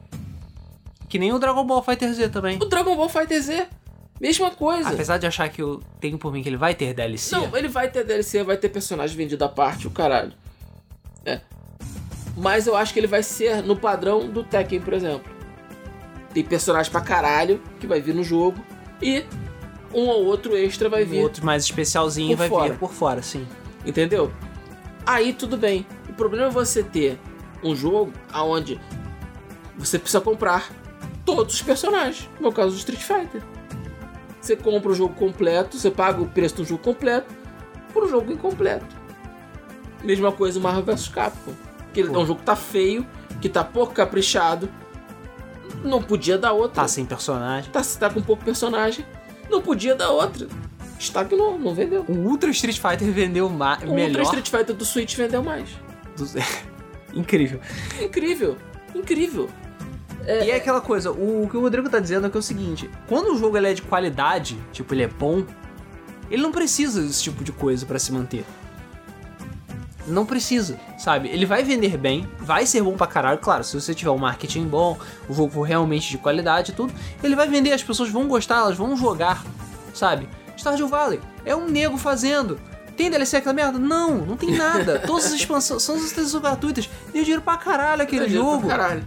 que nem o Dragon Ball Fighter Z também. O Dragon Ball Fighter Z. Mesma coisa. Apesar de achar que eu tenho por mim que ele vai ter DLC. Não, ele vai ter DLC, vai ter personagem vendido à parte, o caralho. É. Mas eu acho que ele vai ser no padrão do Tekken, por exemplo. Tem personagem pra caralho que vai vir no jogo. E um ou outro extra vai o vir. outro mais especialzinho vai fora. vir por fora, sim. Entendeu? Aí tudo bem. O problema é você ter um jogo onde você precisa comprar todos os personagens. No caso do Street Fighter. Você compra o jogo completo, você paga o preço do jogo completo por um jogo incompleto. Mesma coisa o Marvel vs Capcom. Que é um jogo que tá feio, que tá pouco caprichado. Não podia dar outra. Tá sem personagem. Tá, tá com pouco personagem. Não podia dar outra. Estagnou, não vendeu. O Ultra Street Fighter vendeu ma- O melhor. Ultra Street Fighter do Switch vendeu mais. dos- (laughs) Incrível. Incrível, incrível. E é aquela coisa, o, o que o Rodrigo tá dizendo é que é o seguinte: quando o jogo ele é de qualidade, tipo, ele é bom, ele não precisa desse tipo de coisa pra se manter. Não precisa, sabe? Ele vai vender bem, vai ser bom pra caralho, claro, se você tiver um marketing bom, o jogo for realmente de qualidade e tudo, ele vai vender, as pessoas vão gostar, elas vão jogar, sabe? Stardew Valley é um nego fazendo. Tem DLC aquela merda? Não, não tem nada. Todas as expansões, (laughs) são as extensões gratuitas. Deu dinheiro pra caralho aquele jogo. pra Caralho.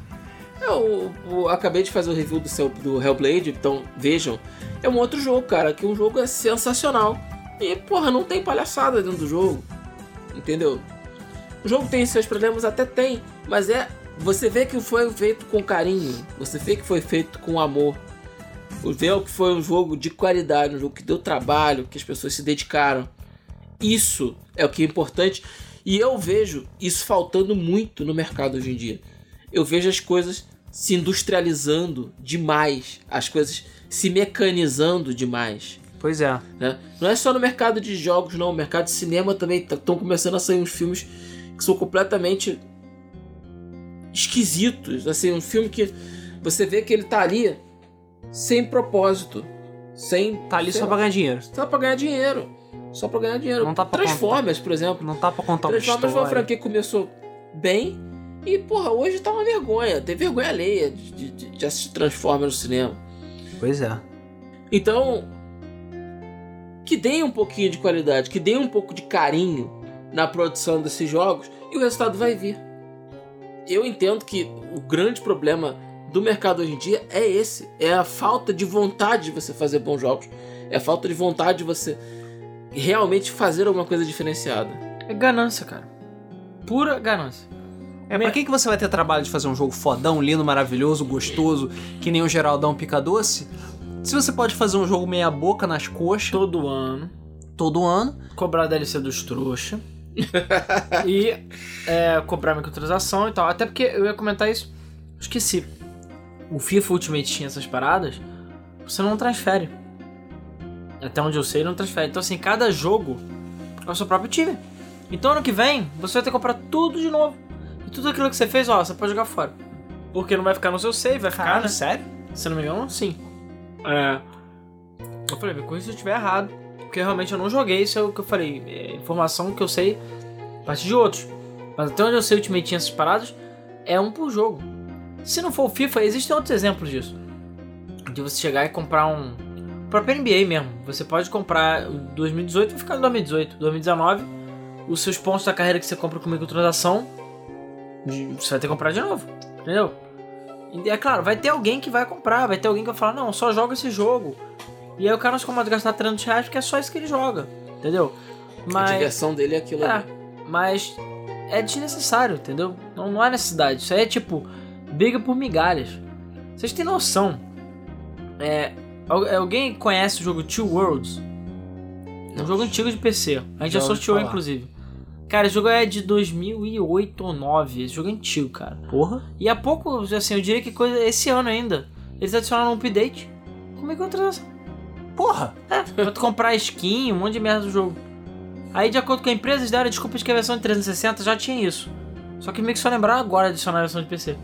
Eu, eu acabei de fazer o review do, seu, do Hellblade, então vejam. É um outro jogo, cara, que o jogo é sensacional. E, porra, não tem palhaçada dentro do jogo. entendeu? O jogo tem seus problemas, até tem, mas é. Você vê que foi feito com carinho, você vê que foi feito com amor. Vê que foi um jogo de qualidade, um jogo que deu trabalho, que as pessoas se dedicaram. Isso é o que é importante e eu vejo isso faltando muito no mercado hoje em dia. Eu vejo as coisas se industrializando demais, as coisas se mecanizando demais. Pois é. Né? Não é só no mercado de jogos, não. O mercado de cinema também estão começando a sair uns filmes que são completamente esquisitos. Assim, um filme que você vê que ele tá ali sem propósito. Sem. Tá ali só lá, pra ganhar dinheiro. só pra ganhar dinheiro. Só pra ganhar dinheiro. Não tá pra Transformers, por exemplo. Não tá pra contar uma Transformers foi uma franquia que começou bem. E, porra, hoje tá uma vergonha. Tem vergonha alheia de, de, de assistir Transformers no cinema. Pois é. Então, que deem um pouquinho de qualidade, que deem um pouco de carinho na produção desses jogos e o resultado vai vir. Eu entendo que o grande problema do mercado hoje em dia é esse: é a falta de vontade de você fazer bons jogos, é a falta de vontade de você realmente fazer alguma coisa diferenciada. É ganância, cara. Pura ganância. É, pra que, que você vai ter trabalho de fazer um jogo fodão, lindo, maravilhoso, gostoso, que nem o Geraldão Pica Doce, se você pode fazer um jogo meia boca nas coxas Todo ano. todo ano? Cobrar DLC dos trouxa. (laughs) e é, cobrar microtransação e tal. Até porque eu ia comentar isso. Esqueci. O FIFA Ultimate tinha essas paradas. Você não transfere. Até onde eu sei, não transfere. Então, assim, cada jogo é o seu próprio time. Então, ano que vem, você vai ter que comprar tudo de novo. E tudo aquilo que você fez, ó, você pode jogar fora. Porque não vai ficar no seu save, vai ficar, Caralho, né? sério? Se não me engano, sim. É. Eu falei, me corrija se eu estiver errado. Porque realmente eu não joguei, isso é o que eu falei. É informação que eu sei a partir de outros. Mas até onde eu sei, o Ultimate tinha essas paradas, é um por jogo. Se não for o FIFA, existem outros exemplos disso. De você chegar e comprar um. O próprio NBA mesmo. Você pode comprar o 2018 vai ficar em 2018. 2019, os seus pontos da carreira que você compra com microtransação, você vai ter que comprar de novo. Entendeu? E é claro, vai ter alguém que vai comprar, vai ter alguém que vai falar, não, só joga esse jogo. E aí o cara não se incomoda de gastar 300 reais porque é só isso que ele joga, entendeu? A Mas, diversão dele é aquilo é, ali. mas é desnecessário, entendeu? Não, não há necessidade. Isso aí é tipo, briga por migalhas. Vocês têm noção? É, al- alguém conhece o jogo Two Worlds? É um jogo antigo de PC. A gente já, Já sorteou, inclusive. Cara, esse jogo é de 2008 ou 2009. Esse jogo é antigo, cara. Porra. E há pouco, assim, eu diria que coisa esse ano ainda, eles adicionaram um update. Como é que eu transação? Porra! É, pra tu comprar skin, um monte de merda do jogo. Aí, de acordo com a empresa, eles deram desculpa de que a versão de 360 já tinha isso. Só que meio que só lembraram agora de adicionar a versão de PC.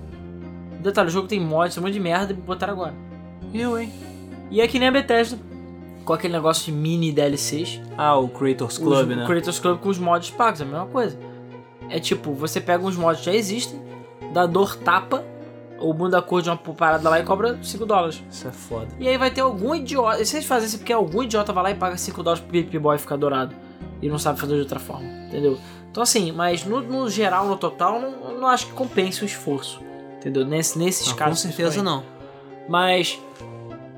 Detalhe, o jogo tem mods, um monte de merda e botaram agora. Eu, hein? E é que nem a Bethesda, com aquele negócio de mini DLCs. Ah, o Creators Club, os, né? O Creators Club com os mods pagos, é a mesma coisa. É tipo, você pega uns mods que já existem, dá dor tapa, ou muda a cor de uma parada lá e cobra 5 dólares. Isso é foda. E aí vai ter algum idiota. E vocês fazem isso porque algum idiota vai lá e paga 5 dólares pro Pip Boy ficar dourado. E não sabe fazer de outra forma. Entendeu? Então assim, mas no, no geral, no total, não, não acho que compense o esforço. Entendeu? Nesse, nesses com casos. certeza principalmente. não. Mas.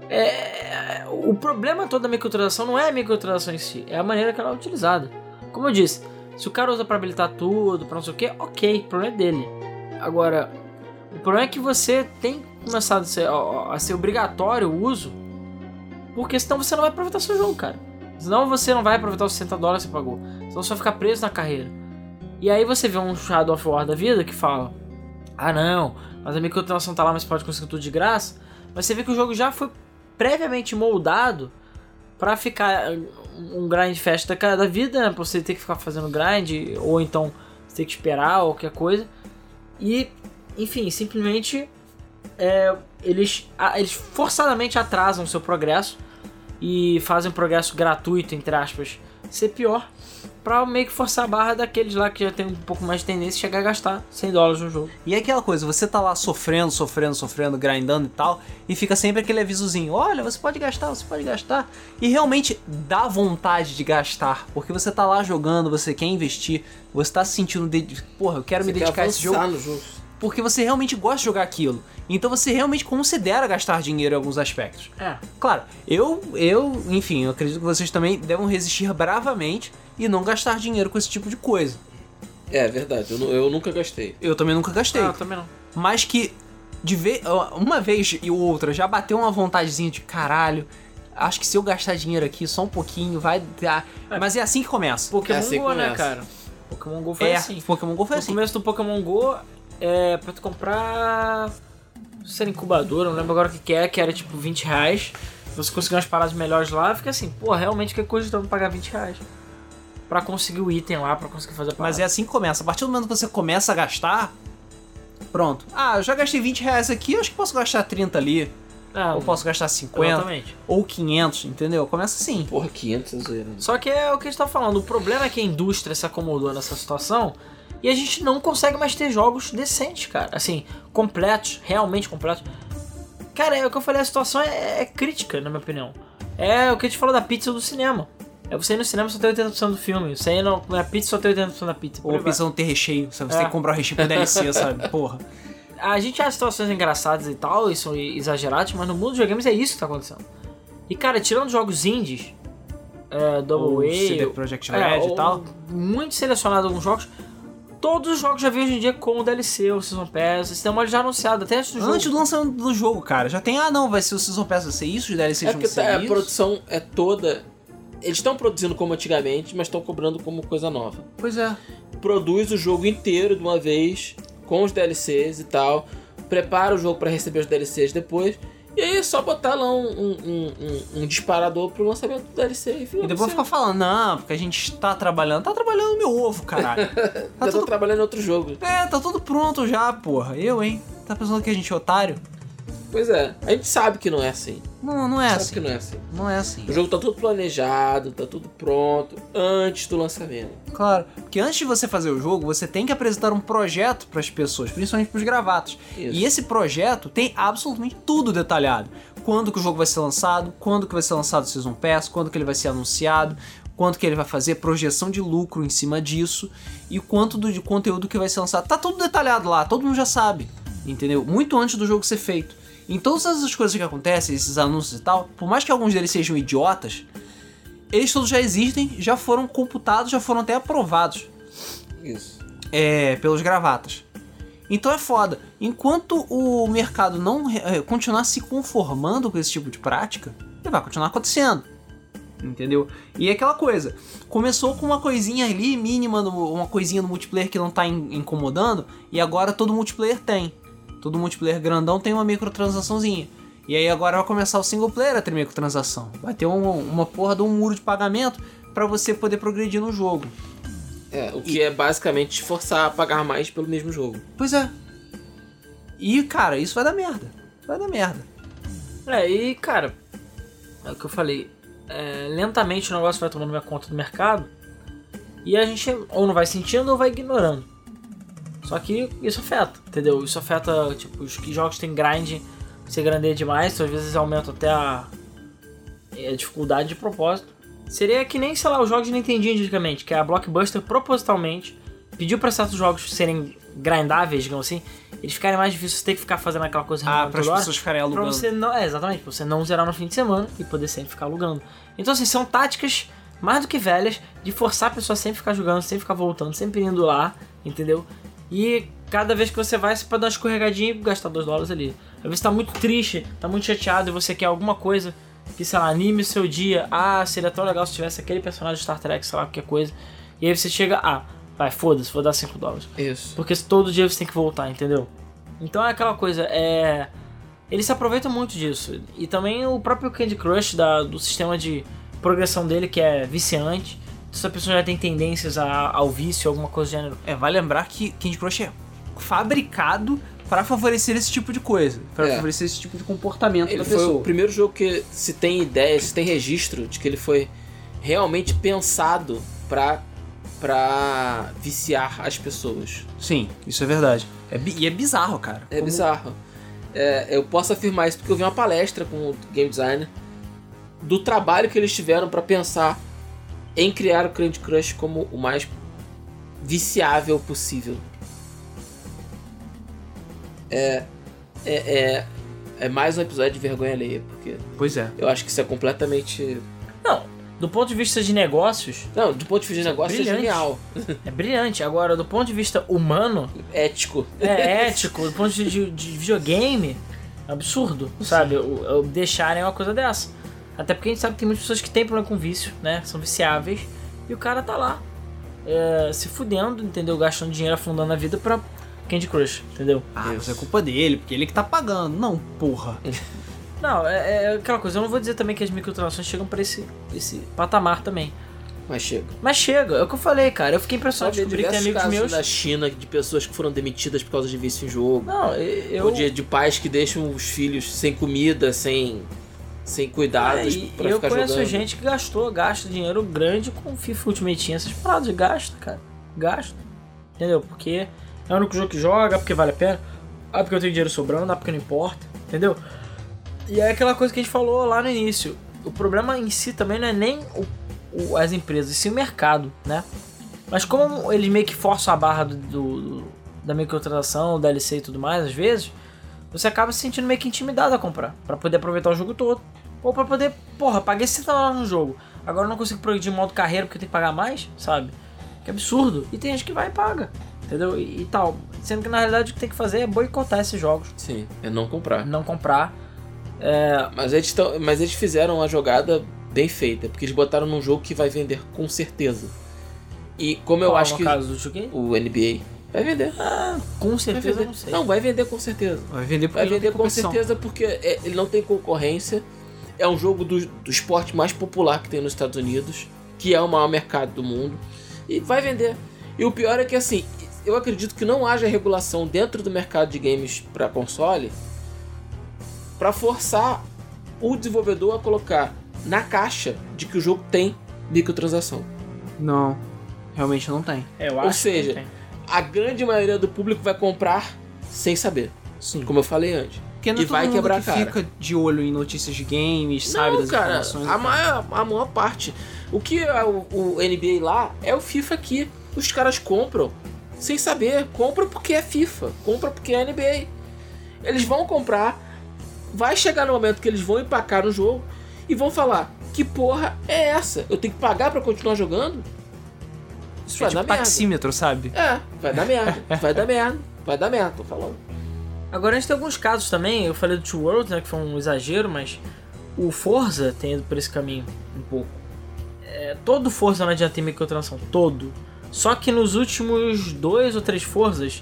É, o problema todo da microtransação não é a microtransação em si, é a maneira que ela é utilizada. Como eu disse, se o cara usa pra habilitar tudo, pra não sei o que, ok, o problema é dele. Agora, o problema é que você tem começado a ser, a ser obrigatório o uso, porque senão você não vai aproveitar seu jogo, cara. Senão você não vai aproveitar os 60 dólares que você pagou. Senão você vai ficar preso na carreira. E aí você vê um Shadow of War da vida que fala: Ah, não, mas a microtransação tá lá, mas pode conseguir tudo de graça. Mas você vê que o jogo já foi previamente moldado pra ficar um grind fest da, da vida, né? Pra você ter que ficar fazendo grind, ou então você ter que esperar, ou qualquer coisa. E, enfim, simplesmente é, eles, eles forçadamente atrasam o seu progresso e fazem o progresso gratuito, entre aspas, ser pior. Pra meio que forçar a barra daqueles lá que já tem um pouco mais de tendência a chegar a gastar 100 dólares no jogo. E é aquela coisa, você tá lá sofrendo, sofrendo, sofrendo, grindando e tal, e fica sempre aquele avisozinho, olha, você pode gastar, você pode gastar. E realmente dá vontade de gastar, porque você tá lá jogando, você quer investir, você tá se sentindo, de... porra, eu quero me Você quer dedicar a esse jogo. no jogo. Porque você realmente gosta de jogar aquilo. Então você realmente considera gastar dinheiro em alguns aspectos. É. Claro, eu, eu, enfim, eu acredito que vocês também devem resistir bravamente e não gastar dinheiro com esse tipo de coisa. É verdade, eu, eu nunca gastei. Eu também nunca gastei. Ah, eu também não. Mas que de ve uma vez e outra já bateu uma vontadezinha de caralho. Acho que se eu gastar dinheiro aqui só um pouquinho vai dar. Mas é assim que começa. Pokémon É assim que Go, né, começa. cara? Pokémon Go foi é, assim. Pokémon Go foi No assim. começo do Pokémon Go, é pra tu comprar. Não sei se era incubadora, não lembro agora o que, que é, que era tipo 20 reais. Você conseguiu umas paradas melhores lá, fica assim, pô, realmente que coisa de pagar 20 reais. Pra conseguir o item lá, pra conseguir fazer a parada. Mas é assim que começa. A partir do momento que você começa a gastar, pronto. Ah, eu já gastei 20 reais aqui, eu acho que posso gastar 30 ali. é, Ou posso gastar 50. Exatamente. Ou 500, entendeu? Começa assim. Porra, 500 é zoeira. Só que é o que a gente tá falando. O problema é que a indústria se acomodou nessa situação e a gente não consegue mais ter jogos decentes, cara. Assim, completos, realmente completos. Cara, é o que eu falei, a situação é, é crítica, na minha opinião. É o que a gente falou da pizza do cinema. É você ir no cinema só ter 80% do filme. Você ir no- na pizza só ter 80% da pizza. Ou vai. pizza não ter recheio. Sabe? Você É. tem que comprar o recheio pro DLC, (laughs) sabe? Porra. A gente acha situações engraçadas e tal, e são exageradas, mas no mundo dos games é isso que tá acontecendo. E cara, tirando jogos indies, é, Double Ou CD A, Projekt é, Red e ou tal. muito selecionado alguns jogos, todos os jogos já vêm hoje em dia com o DLC, o Season Pass, esse demônio já anunciado, até antes do jogo. Antes do lançamento do jogo, cara, já tem, ah não, vai ser o Season Pass, vai ser isso, os DLCs É vão ser tá- a isso. produção é toda. Eles estão produzindo como antigamente, mas estão cobrando como coisa nova. Pois é. Produz o jogo inteiro de uma vez, com os DLCs e tal. Prepara o jogo pra receber os DLCs depois. E aí é só botar lá um, um, um- um- disparador pro lançamento do DLC. E, E depois fica falando, não, porque a gente tá trabalhando. Tá trabalhando no meu ovo, caralho. (laughs) Tá tudo, trabalhando em outro jogo. é, tá tudo pronto já, porra. Eu, hein? Tá pensando que a gente é otário? Pois é, a gente sabe que não é assim. Não, não é sabe assim. que não é assim. Não é assim. O jogo tá tudo planejado, tá tudo pronto antes do lançamento. Claro, porque antes de você fazer o jogo, você tem que apresentar um projeto pras pessoas, principalmente pros gravatos. Isso. E esse projeto tem absolutamente tudo detalhado. Quando que o jogo vai ser lançado, quando que vai ser lançado o Season Pass, quando que ele vai ser anunciado, quanto que ele vai fazer, projeção de lucro em cima disso e quanto do, de conteúdo que vai ser lançado. Tá tudo detalhado lá, todo mundo já sabe, entendeu? Muito antes do jogo ser feito. Em todas essas coisas que acontecem, esses anúncios e tal, por mais que alguns deles sejam idiotas, eles todos já existem, já foram computados, já foram até aprovados Isso. é, pelos gravatas. Então é foda. Enquanto o mercado não eh, continuar se conformando com esse tipo de prática, ele vai continuar acontecendo. Entendeu? E é aquela coisa. Começou com uma coisinha ali mínima, no- uma coisinha no multiplayer que não tá in- incomodando, e agora todo multiplayer tem. Todo multiplayer grandão tem uma microtransaçãozinha. E aí agora vai começar o single player a ter microtransação. Vai ter um- uma porra de um muro de pagamento pra você poder progredir no jogo. É, o que é basicamente te forçar a pagar mais pelo mesmo jogo. Pois é. E, cara, isso vai dar merda. Vai dar merda. É, e cara, é o que eu falei. é, lentamente o negócio vai tomando minha conta do mercado e a gente ou não vai sentindo ou vai ignorando. Só que isso afeta, entendeu? Isso afeta, tipo, os que jogos têm grind, você grandeia demais, então às vezes aumenta até a, a dificuldade de propósito. Seria que nem, sei lá, os jogos de Nintendinho antigamente, que a Blockbuster propositalmente pediu para certos jogos serem grindáveis, digamos assim, eles ficarem mais difíceis, você ter que ficar fazendo aquela coisa Ah, para as pessoas ficarem Pra alugando. você não. É, exatamente, pra você não zerar no fim de semana e poder sempre ficar alugando. Então, assim, são táticas mais do que velhas de forçar a pessoa a sempre ficar jogando, sempre ficar voltando, sempre indo lá, entendeu? E cada vez que você vai, você pode dar uma escorregadinha e gastar 2 dólares ali. Às vezes tá muito triste, tá muito chateado e você quer alguma coisa que, sei lá, anime o seu dia. Ah, seria tão legal se tivesse aquele personagem de Star Trek, sei lá, qualquer coisa. E aí você chega, ah, vai, foda-se, vou dar 5 dólares. Isso. Porque todo dia você tem que voltar, entendeu? Então é aquela coisa, é. Ele se aproveita muito disso. E também o próprio Candy Crush, da, do sistema de progressão dele, que é viciante. Se a pessoa já tem tendências a- ao vício, alguma coisa do gênero. É, vale lembrar que Candy Crush é fabricado para favorecer esse tipo de coisa. Para É. favorecer esse tipo de comportamento Ele da foi pessoa. o primeiro jogo que se tem ideia, se tem registro de que ele foi realmente pensado pra, pra viciar as pessoas. Sim, isso é verdade. É e é bizarro, cara. É Como- bizarro. É, eu posso afirmar isso porque eu vi uma palestra com o game designer do trabalho que eles tiveram pra pensar em criar o Candy Crush como o mais viciável possível. é, é, é, é mais um episódio de vergonha alheia, porque Pois é. eu acho que isso é completamente. Não, do ponto de vista de negócios, Não, do ponto de vista de negócio é Brilhante. genial. é brilhante. Agora, do ponto de vista humano, Ético. é ético. do ponto de vista de, de videogame, é absurdo, sabe? O, o deixarem uma coisa dessa. Até porque a gente sabe que tem muitas pessoas que têm problema com vício, né? São viciáveis. E o cara tá lá, é, se fudendo, entendeu? Gastando dinheiro, afundando a vida pra Candy Crush, entendeu? Ah, Isso. é culpa dele, porque ele que tá pagando. Não, porra. Não, é, é aquela coisa. Eu não vou dizer também que as microtransações chegam pra esse, esse patamar também. Mas chega. Mas chega, é o que eu falei, cara. Eu fiquei impressionado de descobrir que tem amigos casos meus. da China de pessoas que foram demitidas por causa de vício em jogo. Não, eu. Ou de, de pais que deixam os filhos sem comida, sem, sem cuidados É, e pra eu ficar conheço jogando. gente que gastou, gasta dinheiro grande com FIFA Ultimate Team, essas paradas, gasta, cara. Gasta. Entendeu? Porque é o único jogo que joga, porque vale a pena. Ah, porque eu tenho dinheiro sobrando, ah, porque não importa. Entendeu? E é aquela coisa que a gente falou lá no início. O problema em si também não é nem o- o- as empresas, e sim o mercado, né? Mas como eles meio que forçam a barra do, do- da microtransação, DLC e tudo mais, às vezes, você acaba se sentindo meio que intimidado a comprar, Pra poder aproveitar o jogo todo. Ou pra poder, porra, paguei 60 dólares no jogo. Agora eu não consigo progredir em modo carreira porque eu tenho que pagar mais, sabe? Que absurdo. E tem gente que vai e paga, entendeu? E, e tal. Sendo que na realidade o que tem que fazer é boicotar esses jogos, Sim, é não comprar. não comprar. Mas eles, tão, mas eles fizeram uma jogada bem feita, porque eles botaram num jogo que vai vender com certeza. E como eu Qual, acho no que caso do joguinho? o NBA vai vender. Com Vai certeza vender. eu não sei. Não, vai vender com certeza. Vai vender porque Vai vender com certeza porque é- ele não tem concorrência. É um jogo do, do esporte mais popular que tem nos Estados Unidos, que é o maior mercado do mundo. E vai vender. E o pior é que assim, eu acredito que não haja regulação dentro do mercado de games para console para forçar o desenvolvedor a colocar na caixa de que o jogo tem microtransação. Não, realmente não tem. É, Ou seja, tem. A grande maioria do público vai comprar sem saber, Sim. como eu falei antes. Porque não é e vai quebrar que fica de olho em notícias de games, sabe? Não, das cara, informações. a maior, a maior parte. O que é o, o NBA lá é o FIFA aqui. Os caras compram sem saber. Compram porque é FIFA. Compram porque é NBA. Eles vão comprar. Vai chegar no momento que eles vão empacar no jogo e vão falar: Que porra é essa? Eu tenho que pagar pra continuar jogando? Isso É vai tipo dar merda. sabe? É, vai dar merda. Vai dar merda. Vai dar merda, tô falando. Agora a gente tem alguns casos também, eu falei do Two Worlds, né, que foi um exagero, mas o Forza tem ido por esse caminho um pouco. É, todo Forza não adianta ter microtransação, todo. Só que nos últimos dois ou três Forzas,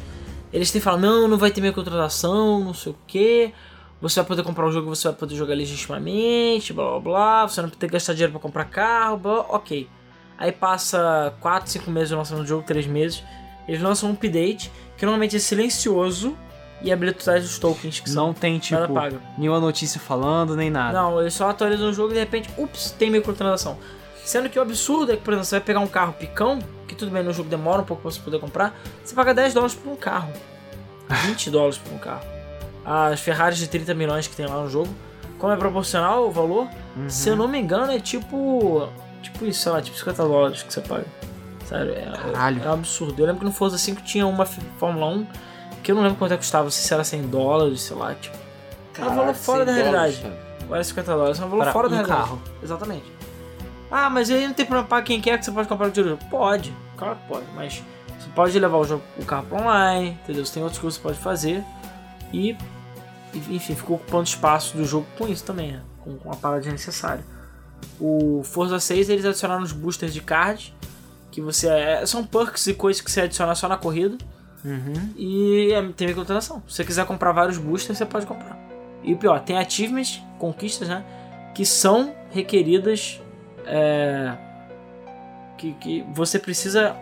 eles têm falado, não, não vai ter microtransação, não sei o que. Você vai poder comprar um jogo, você vai poder jogar legitimamente, blá blá blá, você não vai ter que gastar dinheiro pra comprar carro, blá, ok. Aí passa 4, 5 meses lançando o jogo, 3 meses, eles lançam um update que normalmente é silencioso e habilita todos os tokens que são Não tem, tipo, paga. nenhuma notícia falando, nem nada. Não, eles só atualizam o jogo e de repente, ups, tem microtransação. Sendo que o absurdo é que, por exemplo, você vai pegar um carro picão, que tudo bem, no jogo demora um pouco pra você poder comprar, você paga 10 dólares por um carro. 20 (laughs) dólares por um carro. As Ferraris de 30 milhões que tem lá no jogo, como é proporcional o valor, Uhum. se eu não me engano, é tipo. Tipo isso, sei lá, tipo 50 dólares que você paga. Sério, é, Caralho. é um absurdo. Eu lembro que no Forza 5 tinha uma Fórmula 1 que eu não lembro quanto é que custava, se era 100 dólares, sei lá, tipo. É um valor fora da 100 dólares, realidade. Vale 50 dólares, é um valor Pra fora da um realidade. carro. Exatamente. Ah, mas aí não tem problema para quem quer que você pode comprar o tiro. Pode, claro que pode, mas você pode levar o, jogo, o carro pra online, entendeu? Você tem outras coisas que você pode fazer e, e, enfim, ficou ocupando espaço do jogo com isso também, né? com, com a parada necessária. O Forza 6 eles adicionaram os boosters de card, que você é, são perks e coisas que você adiciona só na corrida. Uhum. E é, tem microtransação. Se você quiser comprar vários boosters, você pode comprar. E o pior, tem achievements, conquistas, né? Que são requeridas. é, que, que você precisa.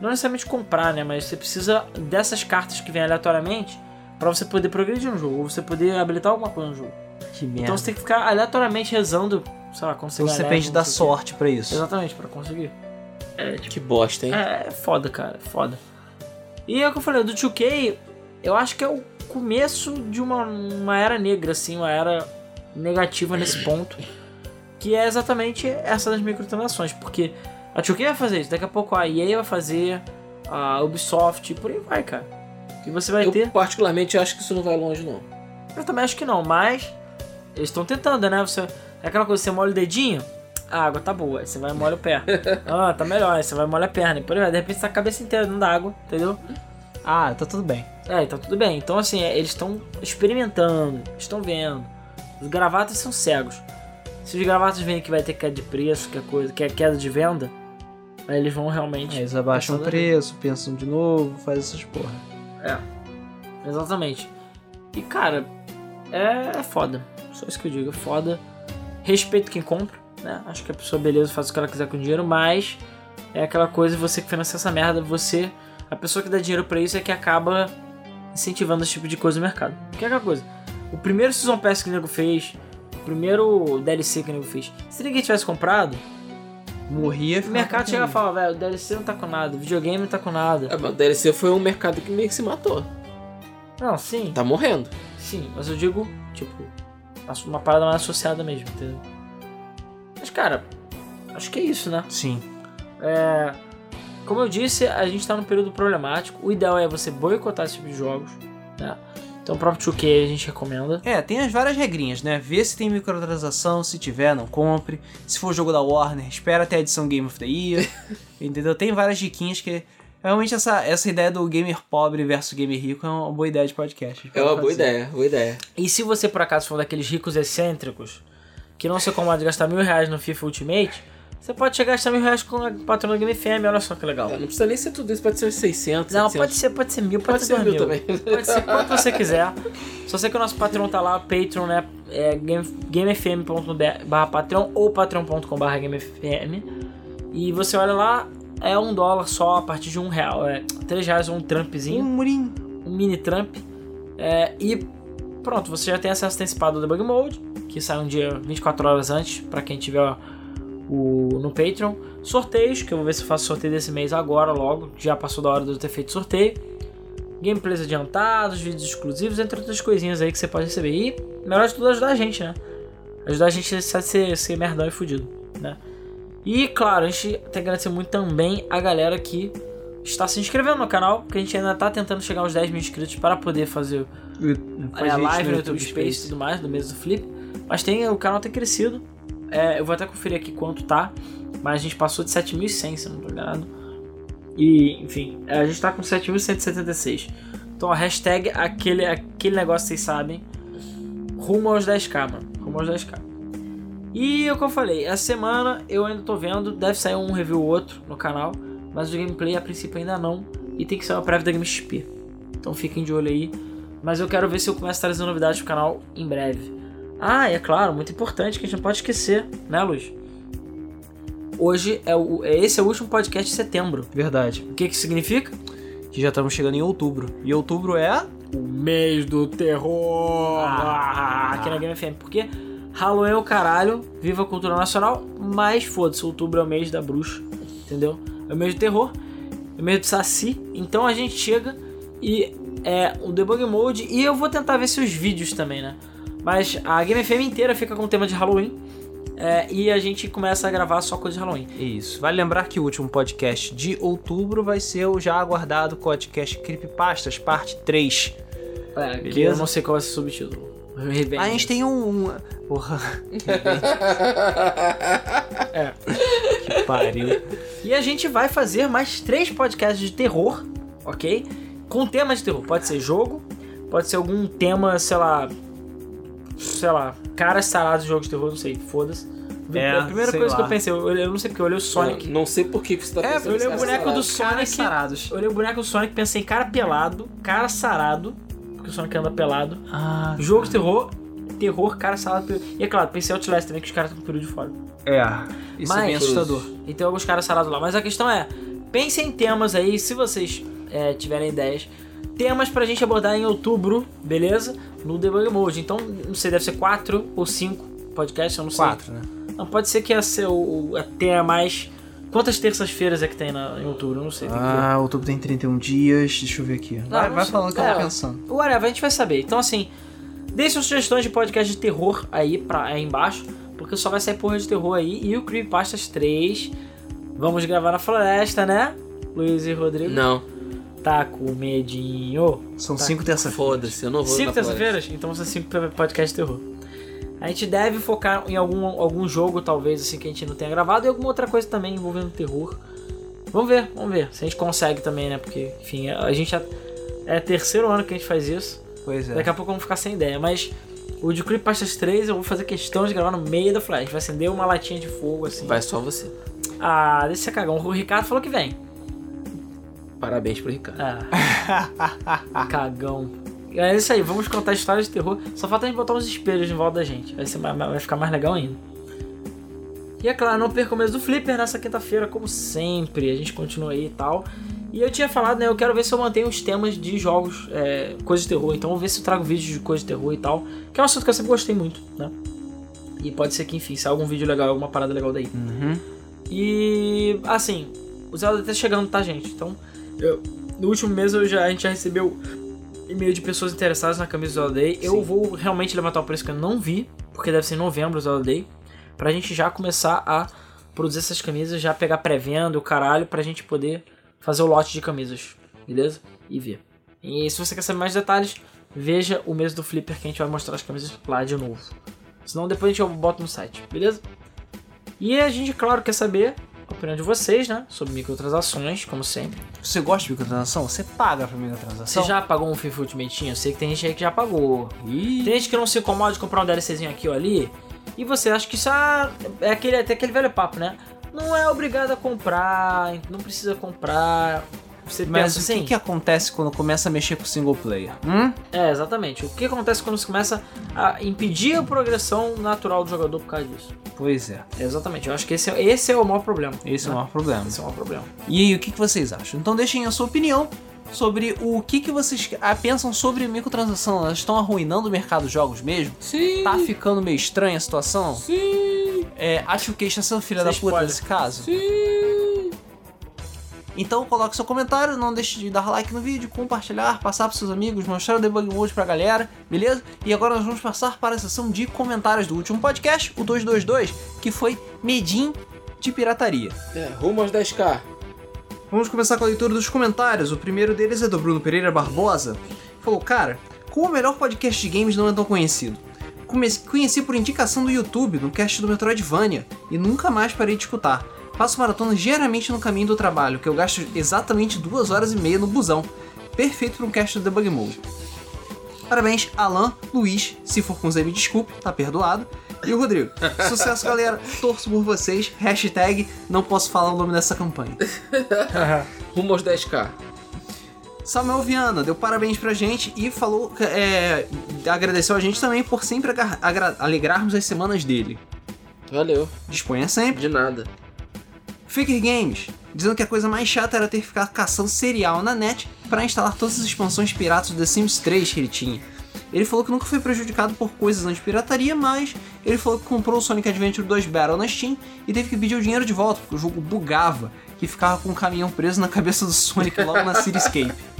Não necessariamente comprar, né? Mas você precisa dessas cartas que vêm aleatoriamente para você poder progredir no jogo. Ou você poder habilitar alguma coisa no jogo. Que merda. Então você tem que ficar aleatoriamente rezando, sei lá, quando você Então você depende da sorte pra quê. isso. Exatamente, para conseguir. Que bosta, hein? É, é foda, cara, é foda. E é o que eu falei, do 2K, eu acho que é o começo de uma, uma era negra, assim, uma era negativa nesse ponto. Que é exatamente essa das microtransações. Porque a 2K vai fazer isso, daqui a pouco a EA vai fazer, a Ubisoft, por aí vai, cara. E você vai Eu ter. particularmente acho que isso não vai longe, não. Eu também acho que não, mas eles estão tentando, né? Você, é aquela coisa, você molha o dedinho, a água tá boa, aí você vai e molha o pé. (laughs) ah, tá melhor, aí você vai e molha a perna. E por aí de repente tá a cabeça inteira dentro da água, entendeu? Ah, tá tudo bem. É, então tudo bem. Então assim, é, eles estão experimentando, estão vendo. Os gravatas são cegos. Se os gravatas veem que vai ter queda de preço, que é coisa, que é queda de venda, aí eles vão realmente. Aí eles abaixam o preço, pensam de novo, faz essas porra. É. Exatamente. E cara, é, é foda. Só isso que eu digo, é foda. Respeito quem compra, né? Acho que a pessoa, beleza, faz o que ela quiser com o dinheiro, mas é aquela coisa, você que financia essa merda, você. A pessoa que dá dinheiro pra isso é que acaba incentivando esse tipo de coisa no mercado. Que é aquela coisa. O primeiro Season Pass que o nego fez, o primeiro DLC que o nego fez, se ninguém tivesse comprado, Morria. o mercado chega e fala, velho, o DLC não tá com nada, o videogame não tá com nada. É, mas o DLC foi um mercado que meio que se matou. Não, sim. Tá morrendo. Sim, mas eu digo, tipo, uma parada mais associada mesmo, entendeu? Mas, cara, acho que é isso, né? Sim. É, como eu disse, a gente tá num período problemático. O ideal é você boicotar esse tipo de jogos, né? Então, o próprio 2K a gente recomenda. É, tem as várias regrinhas, né? Vê se tem microtransação, se tiver, não compre. Se for jogo da Warner, espera até a edição Game of the Year. (laughs) entendeu? Tem várias diquinhas que. Realmente essa, essa ideia do gamer pobre versus gamer rico é uma boa ideia de podcast. É uma boa ideia, boa ideia. E se você, por acaso, for daqueles ricos excêntricos que não se incomoda de gastar mil reais no FIFA Ultimate, você pode chegar a gastar mil reais com a patrona Game FM, olha só que legal. Não precisa nem ser tudo isso, pode ser uns 600, Não, 700. pode ser, pode ser mil, pode, Pode ser, ser mil mil. também. Pode ser quanto você (laughs) quiser. Só sei que o nosso Patreon tá lá, Patreon, né? É game- gamefm.barra Patreon ou patreon.com.br gamefm. E você olha lá, é um dólar só a partir de um real. É três reais um Um Trumpzinho, murinho. um mini Trump. É, e pronto, você já tem acesso antecipado ao Debug Mode, que sai um dia 24 horas antes, pra quem tiver o, no Patreon. Sorteios, que eu vou ver se eu faço sorteio desse mês agora, logo. Já passou da hora de eu ter feito sorteio. Gameplays adiantados, vídeos exclusivos, entre outras coisinhas aí que você pode receber. E, melhor de tudo, ajudar a gente, né? Ajudar a gente a ser, ser merdão e fudido, né? E, claro, a gente tem que agradecer muito também a galera que está se inscrevendo no canal, porque a gente ainda está tentando chegar aos 10 mil inscritos para poder fazer Faz a live no YouTube Space e tudo mais, do mês do Flip. Mas tem, o canal tem crescido. É, eu vou até conferir aqui quanto tá. Mas a gente passou de 7.100, se eu não tô enganado. E, enfim, a gente tá com 7.176. Então a hashtag, aquele, aquele negócio vocês sabem. Rumo aos 10k, mano. Rumo aos 10k. E o que eu falei, essa semana eu ainda tô vendo, deve sair um review ou outro no canal. Mas o gameplay a princípio ainda não. E tem que sair uma prévia da Game XP. Então fiquem de olho aí. Mas eu quero ver se eu começo a trazer novidades pro canal em breve. Ah, é claro, muito importante que a gente não pode esquecer, né, Luiz? Hoje é o, é- esse é o último podcast de setembro. Verdade. O que que significa? Que já estamos chegando em outubro. E outubro é. O mês do terror Ah, aqui na Game FM. Porque Halloween é o caralho, viva a cultura nacional, mas foda-se, outubro é o mês da bruxa, entendeu? É o mês do terror, é o mês do saci. Então a gente chega e é o debug mode e eu vou tentar ver se os vídeos também, né? Mas a Game FM inteira fica com o tema de Halloween. é, e a gente começa a gravar só coisa de Halloween. Isso. Vale lembrar que o último podcast de outubro vai ser o já aguardado podcast Creepypastas, parte 3. É, que eu não sei qual vai ser o subtítulo. Revenge. A gente tem um. Porra. (laughs) É. que pariu. E a gente vai fazer mais três podcasts de terror, ok? Com tema de terror. Pode ser jogo, pode ser algum tema, sei lá. Sei lá, caras sarados de jogos de terror, não sei, foda-se. É, a primeira coisa que lá. eu pensei, eu, eu não sei porque eu olhei o Sonic. Não, não sei por que que você tá É, pensando eu olhei o boneco do Sonic. Caras sarados. Eu olhei o boneco do Sonic e pensei em cara pelado, cara sarado, porque o Sonic anda pelado. Ah, Jogo de terror, terror, cara sarado. E é claro, pensei em Outlast também, que os caras estão com o peru de fora. é. Isso é Mas- bem assustador. E tem alguns caras sarados lá. Mas a questão é, pensem em temas aí, se vocês é, tiverem ideias. Temas pra gente abordar em outubro, beleza? No Debug Mode. Então, não sei, deve ser quatro ou cinco podcasts, eu não sei. Quatro, né? Não, pode ser que ia ser o, o- até mais... Quantas terças-feiras é que tem na, em outubro? Eu não sei. tem que. Ah, outubro tem 31 dias. Deixa eu ver aqui. Vai, não vai sei. falando que eu É. vou pensando. Whatever, a gente vai saber. Então, assim, deixe suas sugestões de podcast de terror aí, pra, aí embaixo, porque só vai sair porra de terror aí. E o Creepypastas 3. Vamos gravar na floresta, né? Luiz e Rodrigo. Não. Tá com medinho? São Tá. cinco terça Foda-se, eu não vou Cinco terça-feiras? Então são cinco podcasts de terror. A gente deve focar em algum, algum jogo, talvez, assim, que a gente não tenha gravado, e alguma outra coisa também envolvendo terror. Vamos ver, vamos ver. Se a gente consegue também, né? Porque, enfim, a gente já. É terceiro ano que a gente faz isso. Pois é. Daqui a pouco vamos ficar sem ideia. Mas o de Creepypastas 3 eu vou fazer questão de gravar no meio da floresta. A gente vai acender uma latinha de fogo, assim. Vai só você. Ah, deixa cagão. O Ricardo falou que vem. Parabéns pro Ricardo. Ah. (laughs) Cagão. É isso aí, vamos contar histórias de terror. Só falta a gente botar uns espelhos em volta da gente. Vai, ser, mais- vai ficar mais legal ainda. E é claro, não perca o mês do Flipper nessa quinta-feira, como sempre. A gente continua aí e tal. E eu tinha falado, né? Eu quero ver se eu mantenho os temas de jogos, é, coisas de terror. Então, eu vou ver se eu trago vídeos de coisas de terror e tal. Que é um assunto que eu sempre gostei muito, né? E pode ser que, enfim, saia algum vídeo legal, alguma parada legal daí. Uhum. E assim, o Zelda tá chegando, tá, gente? Então, eu- no último mês eu já, a gente já recebeu e-mail de pessoas interessadas na camisa do Zelda Day. Eu Sim. vou realmente levantar o preço que eu não vi, porque deve ser em novembro o Zelda Day, pra gente já começar a produzir essas camisas, já pegar pré-venda, o caralho, pra gente poder fazer o lote de camisas, beleza? E ver. E se você quer saber mais detalhes, veja o mês do Flipper que a gente vai mostrar as camisas lá de novo. Senão depois a gente bota no site, beleza? E a gente, claro, quer saber opinião de vocês, né? Sobre microtransações, como sempre. Você gosta de microtransação? Você paga pra Você microtransação? já pagou um FIFA Ultimate? Eu sei que tem gente aí que já pagou. Ih, Tem gente que não se incomoda de comprar um DLCzinho aqui ou ali. E você acha que isso ah, é aquele, até aquele velho papo, né? Não é obrigado a comprar, não precisa comprar. Você mas pensa o assim? que, que acontece quando começa a mexer com o single player? Hum? É, exatamente. O que acontece quando você começa a impedir a progressão natural do jogador por causa disso? Pois é, Exatamente. Eu acho que esse é, esse é o maior problema. esse é o né? maior problema. Esse é o maior problema. E aí, o que, que vocês acham? Então deixem a sua opinião sobre o que, que vocês ah, pensam sobre microtransação. Elas estão arruinando o mercado de jogos mesmo? Sim. Tá ficando meio estranha a situação? Sim. É, acho que está sendo filha Sem da puta spoiler. nesse caso? Sim. Então coloque seu comentário, não deixe de dar like no vídeo, compartilhar, passar pros seus amigos, mostrar o debug mode pra galera, beleza? E agora nós vamos passar para a sessão de comentários do último podcast, o 222, que foi Medim de pirataria. É, rumo aos 10k. Vamos começar com a leitura dos comentários. O primeiro deles é do Bruno Pereira Barbosa. Falou, cara, como o melhor podcast de games não é tão conhecido? Come- Conheci por indicação do YouTube, no cast do Metroidvania, e nunca mais parei de escutar. Faço maratona diariamente no caminho do trabalho, que eu gasto exatamente duas horas e meia no busão. Perfeito para um cast do Debug Mode. Parabéns, Alan, Luiz, se for com Z me desculpe, tá perdoado. E o Rodrigo. (laughs) Sucesso, galera. Torço por vocês. Hashtag não posso falar o nome dessa campanha. (laughs) Rumo aos 10k. Samuel Viana deu parabéns pra gente e falou, é, agradeceu a gente também por sempre alegrarmos as semanas dele. Valeu. Disponha sempre. De nada. Faker Games, dizendo que a coisa mais chata era ter que ficar caçando serial na net pra instalar todas as expansões piratas do The Sims 3 que ele tinha. Ele falou que nunca foi prejudicado por coisas anti-pirataria, mas ele falou que comprou o Sonic Adventure 2 Battle na Steam e teve que pedir o dinheiro de volta, porque o jogo bugava, que ficava com um caminhão preso na cabeça do Sonic logo na Cityscape. (laughs)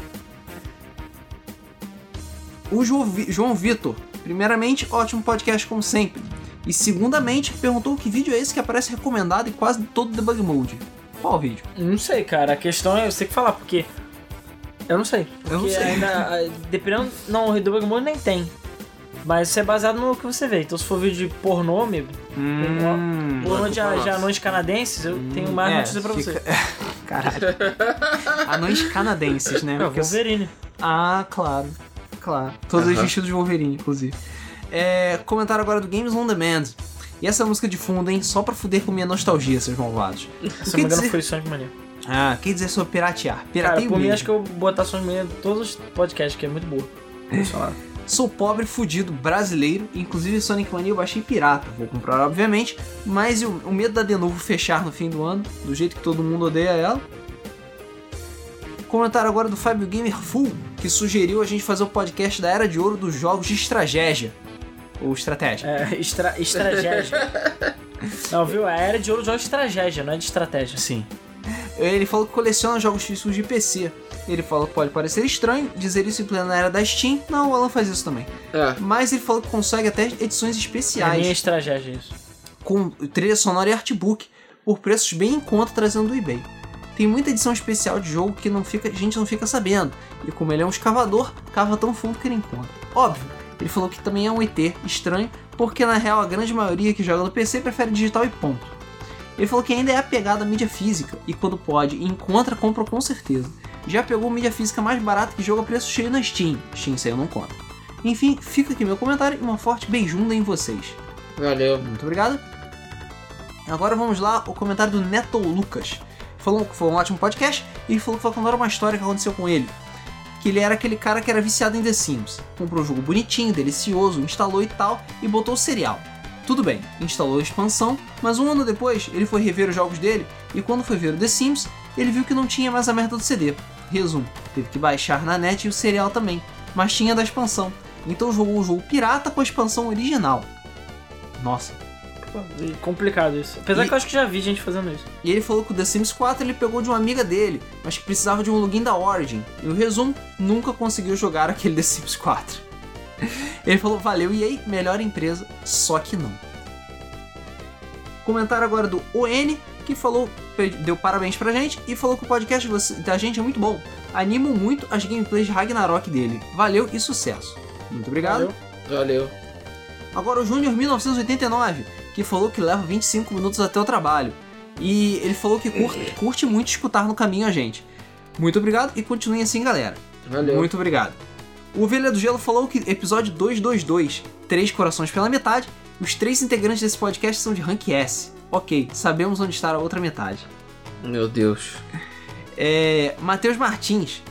O João Vitor, primeiramente, ótimo podcast como sempre. E segundamente, perguntou que vídeo é esse que aparece recomendado em quase todo debug mode. Qual vídeo? Não sei, cara. A questão é, eu sei que falar, porque. Eu não sei. Eu não sei. ainda. (laughs) ah, Dependendo. Não, o Debug Mode nem tem. Mas isso é baseado no que você vê. Então se for vídeo de pornô, amigo, Hum, pornô de, de anões canadenses, eu tenho mais é, notícia pra você. fica- (laughs) Caralho. Anões canadenses, né? É, o Porque- Wolverine. Ah, claro. Claro. Todos Aham. vestidos de Wolverine, inclusive. É, comentário agora do Games on Demand. E essa música de fundo, hein? Só pra fuder com minha nostalgia, seus malvados. Se eu que não me engano, dizer... foi Sonic Mania. Ah, quer dizer sobre piratear? Cara, Pirateio por mim, acho que eu vou botar Sonic Mania em todos os podcasts, que é muito boa. Sou pobre, fudido, brasileiro, inclusive Sonic Mania eu baixei pirata. Vou comprar, obviamente, mas o, o medo da Denuvo fechar no fim do ano, do jeito que todo mundo odeia ela. Comentário agora do Fábio Gamer Full, que sugeriu a gente fazer o podcast da Era de Ouro dos jogos de estratégia. Ou estratégia. É, estra estratégia. (laughs) não, viu? A era de ouro joga estratégia, não é de estratégia. Sim. Ele falou que coleciona jogos físicos de PC. Ele falou que pode parecer estranho dizer isso em plena era da Steam. Não, o Alan faz isso também. É. Mas ele falou que consegue até edições É especiais. minha estratégia isso. com trilha sonora e artbook por preços bem em conta trazendo do eBay. Tem muita edição especial de jogo que não fica, a gente não fica sabendo. E como ele é um escavador, cava tão fundo que ele encontra. Óbvio, ele falou que também é um ET estranho, porque na real a grande maioria que joga no PC prefere digital e ponto. Ele falou que ainda é apegado à mídia física e quando pode e encontra, compra com certeza. Já pegou mídia física mais barata que joga a preço cheio na Steam. Steam saiu não conta. Enfim, fica aqui meu comentário e uma forte beijunda em vocês. Valeu. Muito obrigado. Agora vamos lá, o comentário do Neto Lucas. Falou que foi um ótimo podcast e falou que vai contar uma história que aconteceu com ele. Que ele era aquele cara que era viciado em The Sims. Comprou um jogo bonitinho, delicioso, instalou e tal, e botou o serial. Tudo bem, instalou a expansão, mas um ano depois ele foi rever os jogos dele e quando foi ver o The Sims, ele viu que não tinha mais a merda do CD. Resumo, teve que baixar na net e o serial também, mas tinha da expansão. Então jogou o jogo pirata com a expansão original. Nossa. Complicado isso. Apesar E- que eu acho que já vi gente fazendo isso. E ele falou que o The Sims 4 ele pegou de uma amiga dele, mas que precisava de um login da Origin. E o resumo, nunca conseguiu jogar aquele The Sims 4. (laughs) Ele falou, valeu EA, melhor empresa, só que não. Comentário agora do ON, que falou, deu parabéns pra gente e falou que o podcast da gente é muito bom. Animam muito as gameplays de Ragnarok dele. Valeu e sucesso. Muito obrigado. Valeu. Valeu. Agora o Júnior 1989, que falou que leva 25 minutos até o trabalho. E ele falou que curte, curte muito escutar no caminho a gente. Muito obrigado e continuem assim, galera. Valeu. Muito obrigado. O Ovelha do Gelo falou que episódio 222, Três Corações pela Metade, os três integrantes desse podcast são de Rank S. Ok, sabemos onde está a outra metade. Meu Deus. É, Matheus Martins.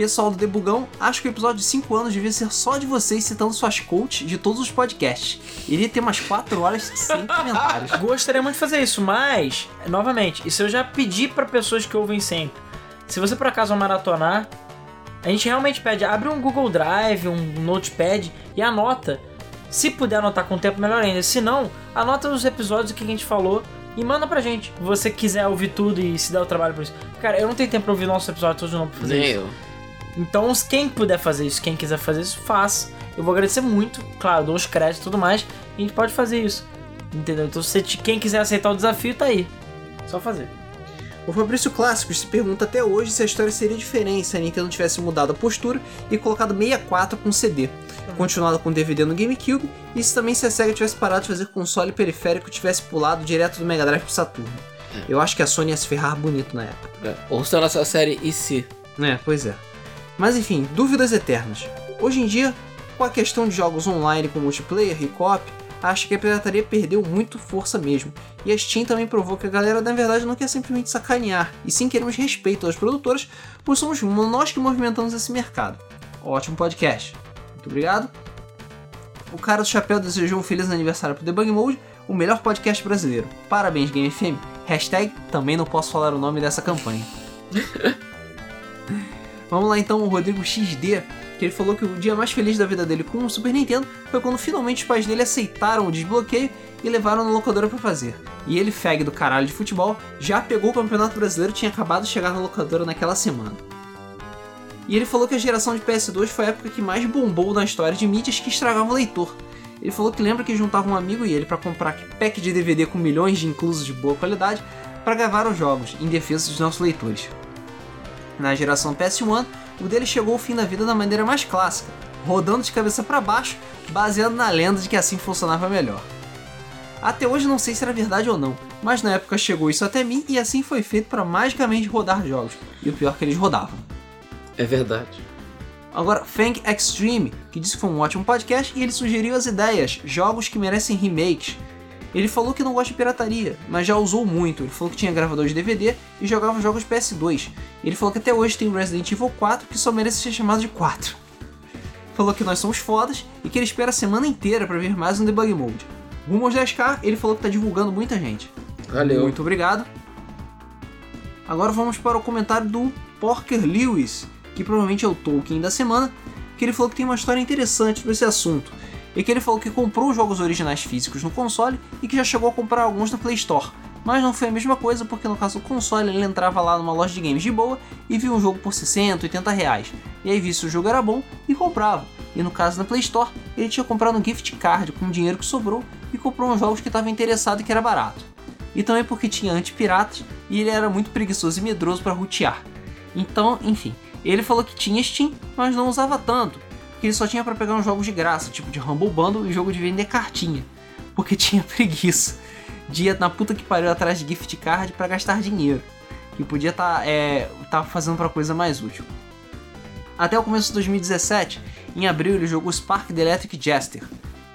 Pessoal do Debugão, acho que o episódio de 5 anos devia ser só de vocês citando suas coaches de todos os podcasts. Iria ter umas 4 horas sem comentários. (laughs) Gostaria muito de fazer isso, mas, novamente, isso eu já pedi pra pessoas que ouvem sempre. Se você por acaso maratonar, a gente realmente pede, abre um Google Drive, um Notepad e anota. Se puder anotar com o tempo, melhor ainda. Se não, anota os episódios que a gente falou e manda pra gente. Se você quiser ouvir tudo e se der o trabalho por isso. Cara, eu não tenho tempo pra ouvir nossos episódios todos de novo pra fazer Nem isso. eu. Então, quem puder fazer isso, quem quiser fazer isso, faça. Eu vou agradecer muito, claro, dou os créditos e tudo mais. E a gente pode fazer isso. Entendeu? Então, se quem quiser aceitar o desafio, tá aí. Só fazer. O Fabrício Clássicos se pergunta até hoje se a história seria diferente se a Nintendo tivesse mudado a postura e colocado 64 com CD, continuado com DVD no GameCube, e se também se a SEGA tivesse parado de fazer console periférico e tivesse pulado direto do Mega Drive pro Saturno. Eu acho que a Sony ia se ferrar bonito na época. É. Ouça a nossa série E se? É, pois é. Mas enfim, dúvidas eternas. Hoje em dia, com a questão de jogos online com multiplayer e co-op, acho que a pirataria perdeu muito força mesmo. E a Steam também provou que a galera na verdade não quer simplesmente sacanear, e sim queremos respeito às produtoras, pois somos nós que movimentamos esse mercado. Ótimo podcast. Muito obrigado. O cara do chapéu desejou um feliz aniversário pro Debug Mode, o melhor podcast brasileiro. Parabéns, Game FM. Hashtag também não posso falar o nome dessa campanha. (laughs) Vamos lá então, o Rodrigo XD, que ele falou que o dia mais feliz da vida dele com o Super Nintendo foi quando finalmente os pais dele aceitaram o desbloqueio e levaram na locadora pra fazer. E ele, fag do caralho de futebol, já pegou o Campeonato Brasileiro e tinha acabado de chegar na locadora naquela semana. E ele falou que a geração de PS2 foi a época que mais bombou na história de mídias que estragavam o leitor. Ele falou que lembra que juntava um amigo e ele para comprar pack de DVD com milhões de inclusos de boa qualidade para gravar os jogos, em defesa dos nossos leitores. Na geração PS1, o dele chegou ao fim da vida da maneira mais clássica, rodando de cabeça para baixo, baseado na lenda de que assim funcionava melhor. Até hoje não sei se era verdade ou não, mas na época chegou isso até mim e assim foi feito para magicamente rodar jogos, e o pior é que eles rodavam. É verdade. Agora, Fang Extreme, que disse que foi um ótimo podcast e ele sugeriu as ideias, jogos que merecem remakes. Ele falou que não gosta de pirataria, mas já usou muito. Ele falou que tinha gravador de DVD e jogava jogos PS2. Ele falou que até hoje tem o Resident Evil 4 que só merece ser chamado de 4. (laughs) Falou que nós somos fodas e que ele espera a semana inteira para ver mais um Debug Mode. Rumo aos 10k, ele falou que tá divulgando muita gente. Valeu. Muito obrigado. Agora vamos para o comentário do Porker Lewis, que provavelmente é o Tolkien da semana, que ele falou que tem uma história interessante sobre esse assunto. E que ele falou que comprou os jogos originais físicos no console e que já chegou a comprar alguns na Play Store. Mas não foi a mesma coisa porque no caso do console ele entrava lá numa loja de games de boa e via um jogo por 60, 80 reais. E aí via se o jogo era bom e comprava. E no caso da Play Store, ele tinha comprado um gift card com o dinheiro que sobrou e comprou uns jogos que estava interessado e que era barato. e também porque tinha antipiratas e ele era muito preguiçoso e medroso para rotear. Então, enfim, ele falou que tinha Steam, mas não usava tanto, porque ele só tinha para pegar uns jogos de graça, tipo de Humble Bundle e jogo de vender cartinha, porque (laughs) tinha preguiça de ir na puta que pariu atrás de gift card para gastar dinheiro, que podia estar tá, é, tá fazendo para coisa mais útil. Até o começo de 2017, em abril ele jogou Spark the Electric Jester,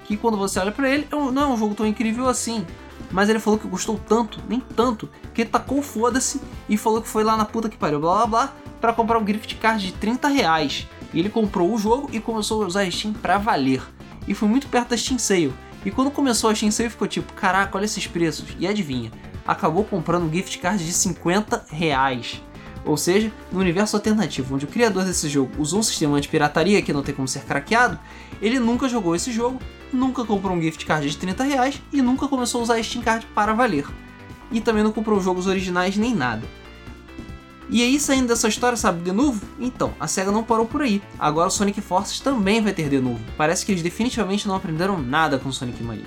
que quando você olha para ele, é não é um jogo tão incrível assim, mas ele falou que gostou tanto, nem tanto, que ele tacou foda-se e falou que foi lá na puta que pariu, blá blá blá, pra comprar um gift card de 30 reais. E ele comprou o jogo e começou a usar a Steam pra valer. E foi muito perto da Steam Sale. E quando começou a Steam Sale ficou tipo, caraca, olha esses preços. E adivinha, acabou comprando um gift card de 50 reais. Ou seja, no universo alternativo, onde o criador desse jogo usou um sistema de pirataria que não tem como ser craqueado, ele nunca jogou esse jogo, nunca comprou um gift card de 30 reais e nunca começou a usar Steam Card para valer. E também não comprou jogos originais nem nada. E aí, saindo dessa história, sabe, de novo? Então, a SEGA não parou por aí. Agora o Sonic Forces também vai ter de novo. Parece que eles definitivamente não aprenderam nada com Sonic Mania.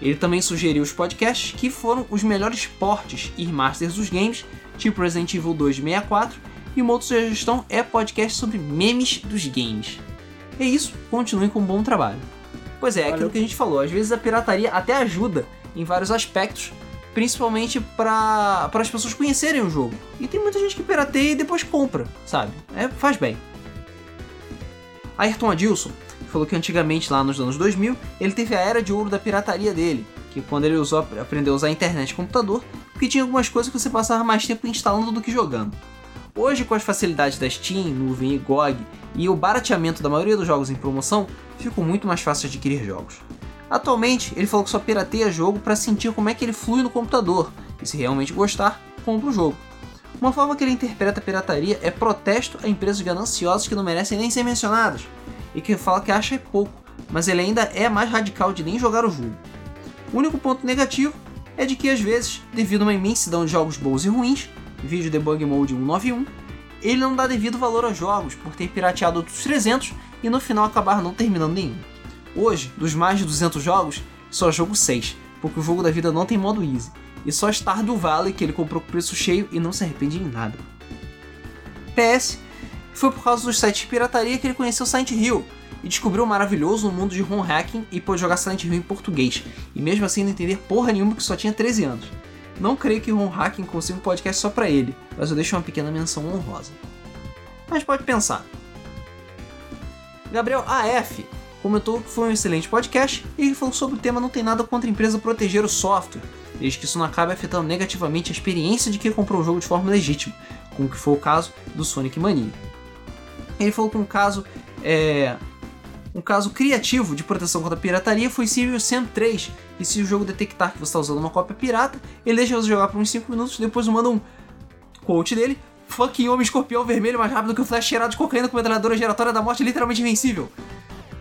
Ele também sugeriu os podcasts que foram os melhores portes e remasters dos games, tipo Resident Evil 2 de 64, e uma outra sugestão é podcast sobre memes dos games. É isso, continuem com um bom trabalho. Pois é, é aquilo que a gente falou, às vezes a pirataria até ajuda em vários aspectos, principalmente para as pessoas conhecerem o jogo. E tem muita gente que pirateia e depois compra, sabe? É, faz bem. Ayrton Adilson falou que antigamente, lá nos anos 2000, ele teve a era de ouro da pirataria dele, que quando ele usou, aprendeu a usar a internet e computador, porque tinha algumas coisas que você passava mais tempo instalando do que jogando. Hoje, com as facilidades da Steam, Nuvem e GOG e o barateamento da maioria dos jogos em promoção, ficou muito mais fácil adquirir jogos. Atualmente, ele falou que só pirateia jogo para sentir como é que ele flui no computador, e se realmente gostar, compra o jogo. Uma forma que ele interpreta a pirataria é protesto a empresas gananciosas que não merecem nem ser mencionadas, e que fala que acha pouco, mas ele ainda é mais radical de nem jogar o jogo. O único ponto negativo é de que às vezes, devido a uma imensidão de jogos bons e ruins, vídeo debug mode 191, ele não dá devido valor aos jogos por ter pirateado outros 300 e no final acabar não terminando nenhum. Hoje, dos mais de 200 jogos, só jogo 6, porque o jogo da vida não tem modo easy, e só Stardew Valley que ele comprou com preço cheio e não se arrepende em nada. PS, foi por causa dos sites de pirataria que ele conheceu Silent Hill e descobriu o maravilhoso mundo de home hacking e pôde jogar Silent Hill em português, e mesmo assim não entender porra nenhuma que só tinha 13 anos. Não creio que home hacking consiga um podcast só para ele, mas eu deixo uma pequena menção honrosa. Mas pode pensar. Gabriel AF comentou que foi um excelente podcast e ele falou sobre o tema não tem nada contra a empresa proteger o software, desde que isso não acabe afetando negativamente a experiência de quem comprou o jogo de forma legítima, como que foi o caso do Sonic Mania. Ele falou que um caso é, um caso criativo de proteção contra a pirataria foi Serious Sam 3, e se o jogo detectar que você está usando uma cópia pirata, ele deixa você jogar por uns 5 minutos, depois manda um quote dele, fucking homem escorpião vermelho mais rápido que o flash cheirado de cocaína com metralhadora giratória da morte literalmente invencível,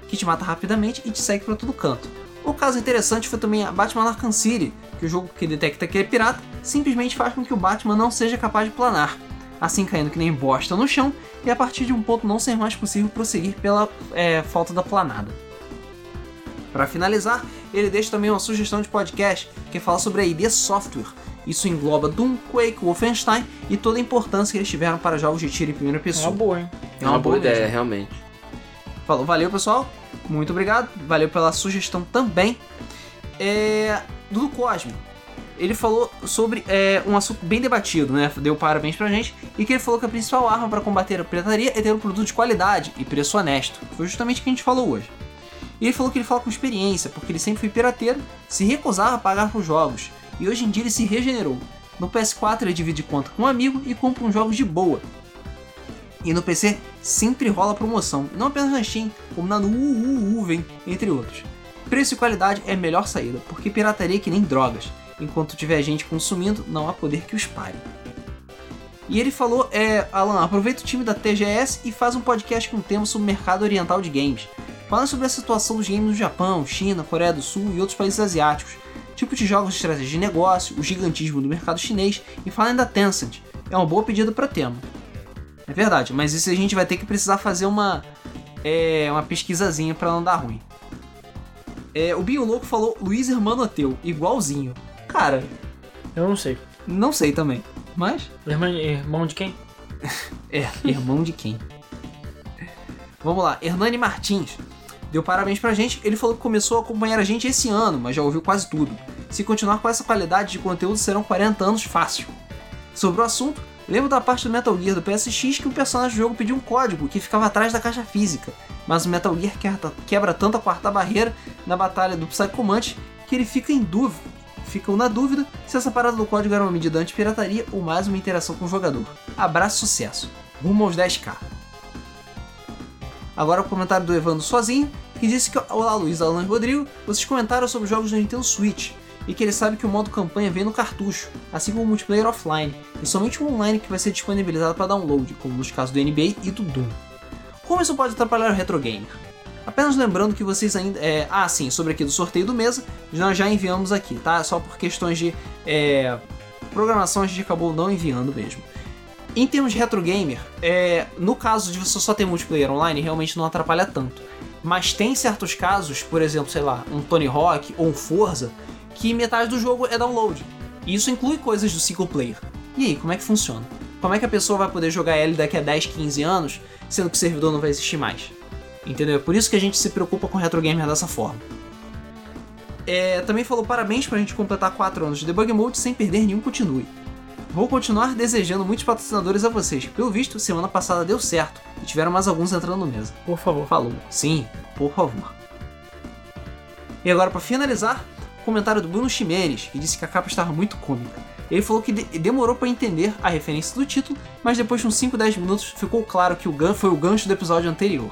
que te mata rapidamente e te segue para todo canto. O caso interessante foi também a Batman Arkham City, que o jogo que detecta que é pirata simplesmente faz com que o Batman não seja capaz de planar assim caindo que nem bosta no chão, e a partir de um ponto não ser mais possível prosseguir pela é, falta da planada. Para finalizar, ele deixa também uma sugestão de podcast que fala sobre a ID Software. Isso engloba Doom, Quake, Wolfenstein e toda a importância que eles tiveram para jogos de tiro em primeira pessoa. É uma boa, hein? É uma, uma boa, boa ideia, realmente. Falou, valeu pessoal, muito obrigado, valeu pela sugestão também. É... Dudu Cosme, ele falou sobre é, um assunto bem debatido, né? Deu parabéns pra gente. E que ele falou que a principal arma para combater a pirataria é ter um produto de qualidade e preço honesto. Foi justamente o que a gente falou hoje. E ele falou que ele fala com experiência, porque ele sempre foi pirateiro, se recusava a pagar por jogos. E hoje em dia ele se regenerou. No PS4 ele divide conta com um amigo e compra uns jogos de boa. E no PC sempre rola promoção, não apenas na Steam, como na UUU, vem, entre outros. Preço e qualidade é a melhor saída, porque pirataria é que nem drogas enquanto tiver gente consumindo, não há poder que os pare. E ele falou, é, Alan, aproveita o time da TGS e faz um podcast com tema sobre o mercado oriental de games. Fala sobre a situação dos games no Japão, China, Coreia do Sul e outros países asiáticos, tipo de jogos de estratégia de negócio, o gigantismo do mercado chinês e falem da Tencent. É uma boa pedida para tema. É verdade, mas isso a gente vai ter que precisar fazer uma, é, uma pesquisazinha para não dar ruim. É, o Binho Louco falou Luiz Hermano Ateu, igualzinho. Cara, Eu não sei. Não sei também. Mas, Irmão, irmão de quem? (laughs) é, irmão de quem? Vamos lá, Hernani Martins. Deu parabéns pra gente. Ele falou que começou a acompanhar a gente esse ano, mas já ouviu quase tudo. Se continuar com essa qualidade de conteúdo, serão 40 anos fácil. Sobre o assunto, lembro da parte do Metal Gear do PSX que um personagem do jogo pediu um código que ficava atrás da caixa física, mas o Metal Gear quebra, tanto a quarta barreira na batalha do Psychomante que ele fica em dúvida, ficam na dúvida se essa parada do código era uma medida anti-pirataria ou mais uma interação com o jogador. Abraço sucesso. Rumo aos 10k. Agora o comentário do Evandro sozinho, que disse que Olá Luiz, Alan Rodrigo, vocês comentaram sobre os jogos do Nintendo Switch e que ele sabe que o modo campanha vem no cartucho, assim como o multiplayer offline, e somente o online que vai ser disponibilizado para download, como nos casos do NBA e do Doom. Como isso pode atrapalhar o retro gamer? Apenas lembrando que vocês ainda. É... Ah, sim, sobre aqui do sorteio do mesa, nós já enviamos aqui, tá? Só por questões de é... programação a gente acabou não enviando mesmo. Em termos de retro gamer, é... no caso de você só ter multiplayer online, realmente não atrapalha tanto. Mas tem certos casos, por exemplo, sei lá, um Tony Hawk ou um Forza, que metade do jogo é download. E isso inclui coisas do single player. E aí, como é que funciona? Como é que a pessoa vai poder jogar ele daqui a 10, 15 anos, sendo que o servidor não vai existir mais? Entendeu? É por isso que a gente se preocupa com retro gamer dessa forma. É, também falou parabéns pra gente completar 4 anos de debug mode sem perder nenhum continue. Vou continuar desejando muitos patrocinadores a vocês. Pelo visto, semana passada deu certo e tiveram mais alguns entrando no mesa. Por favor. Falou. Sim, por favor. E agora, para finalizar, comentário do Bruno Ximenes, que disse que a capa estava muito cômica. Ele falou que de demorou para entender a referência do título, mas depois de uns 5, 10 minutos ficou claro que o gan foi o gancho do episódio anterior.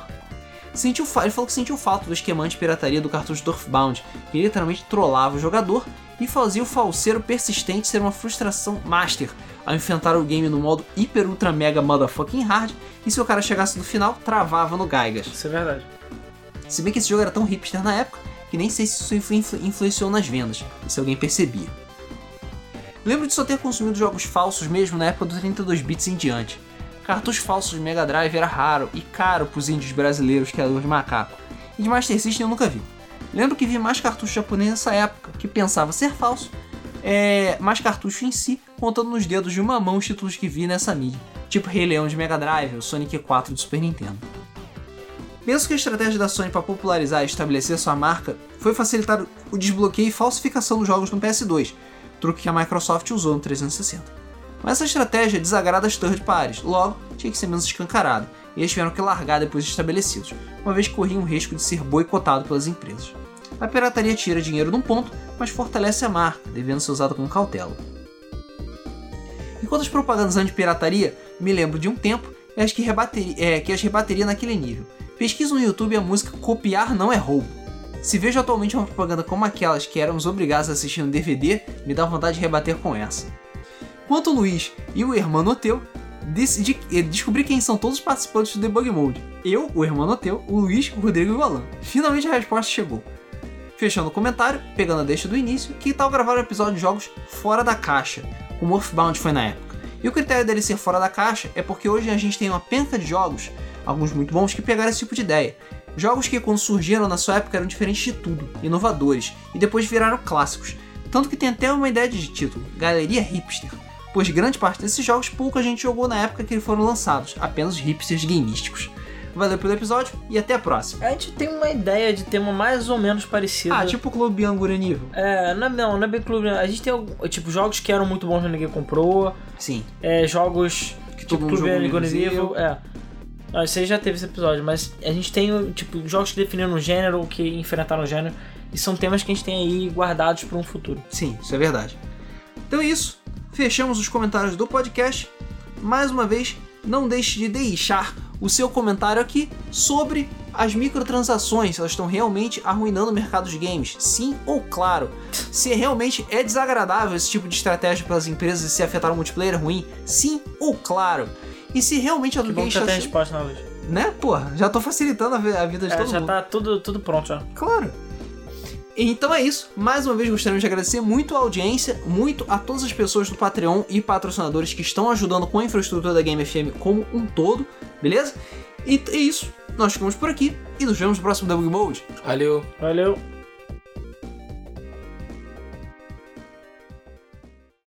Sentiu ele falou que sentiu falta do esquema de pirataria do cartucho do Earthbound, que literalmente trollava o jogador e fazia o falseiro persistente ser uma frustração master ao enfrentar o game no modo hiper ultra mega motherfucking hard e se o cara chegasse no final, travava no Gaigas. Isso é verdade. Se bem que esse jogo era tão hipster na época que nem sei se isso influ influ influenciou nas vendas, se alguém percebia. Lembro de só ter consumido jogos falsos mesmo na época dos 32 bits em diante. Cartuchos falsos de Mega Drive era raro e caro pros índios brasileiros eram de macaco, e de Master System eu nunca vi. Lembro que vi mais cartucho japonês nessa época, que pensava ser falso, é, mais cartucho em si, contando nos dedos de uma mão os títulos que vi nessa mídia, tipo Rei Leão de Mega Drive ou Sonic 4 do Super Nintendo. Penso que a estratégia da Sony para popularizar e estabelecer sua marca foi facilitar o desbloqueio e falsificação dos jogos no PS2, truque que a Microsoft usou no 360. Mas essa estratégia desagrada as third parties, logo tinha que ser menos escancarada, e eles tiveram que largar depois de estabelecidos, uma vez que corriam o risco de ser boicotado pelas empresas. A pirataria tira dinheiro de um ponto, mas fortalece a marca, devendo ser usada com cautela. Enquanto as propagandas anti-pirataria, me lembro de um tempo é que, rebateria, é, que as rebateria naquele nível. Pesquisa no YouTube a música Copiar Não é Roubo. Se vejo atualmente uma propaganda como aquelas que éramos obrigados a assistir no DVD, me dá vontade de rebater com essa. Quanto o Luiz e o Hermano Teu, descobri quem são todos os participantes do Debug Mode. Eu, o Hermano Teu, o Luiz, o Rodrigo e o Alan. Finalmente a resposta chegou. Fechando o comentário, pegando a deixa do início, que tal gravar um episódio de jogos fora da caixa, como Earthbound foi na época. E o critério dele ser fora da caixa é porque hoje a gente tem uma penca de jogos, alguns muito bons, que pegaram esse tipo de ideia. Jogos que quando surgiram na sua época eram diferentes de tudo, inovadores, e depois viraram clássicos. Tanto que tem até uma ideia de título, Galeria Hipster, pois grande parte desses jogos pouca gente jogou na época que eles foram lançados, apenas hipsters gameísticos. Valeu pelo episódio e até a próxima. A gente tem uma ideia de tema mais ou menos parecida. Ah, tipo o Clube Angura Nível. É, não, não, não é bem clube. A gente tem, tipo, jogos que eram muito bons que ninguém comprou. Sim. É, jogos Que tipo Clube jogou Angura nível. Nível. É. Ah, Isso aí já teve esse episódio, mas a gente tem, tipo, jogos que definiram um gênero, que enfrentaram o gênero. E são temas que a gente tem aí guardados para um futuro. Sim, isso é verdade. Então é isso. Fechamos os comentários do podcast. Mais uma vez, não deixe de deixar o seu comentário aqui sobre as microtransações, elas estão realmente arruinando o mercado de games. Sim ou claro. (laughs) Se realmente é desagradável esse tipo de estratégia para as empresas e se afetar o multiplayer ruim. Sim ou claro. E se realmente Que bom alguém que já tem a resposta na luz. Né, porra? Já tô facilitando a vi- a vida de É, todo já mundo. tá tudo, tudo pronto já. Claro. Então é isso. Mais uma vez gostaríamos de agradecer muito a audiência, muito a todas as pessoas do Patreon e patrocinadores que estão ajudando com a infraestrutura da Game FM como um todo, beleza? E é isso. Nós ficamos por aqui e nos vemos no próximo Double Mode. Valeu. Valeu.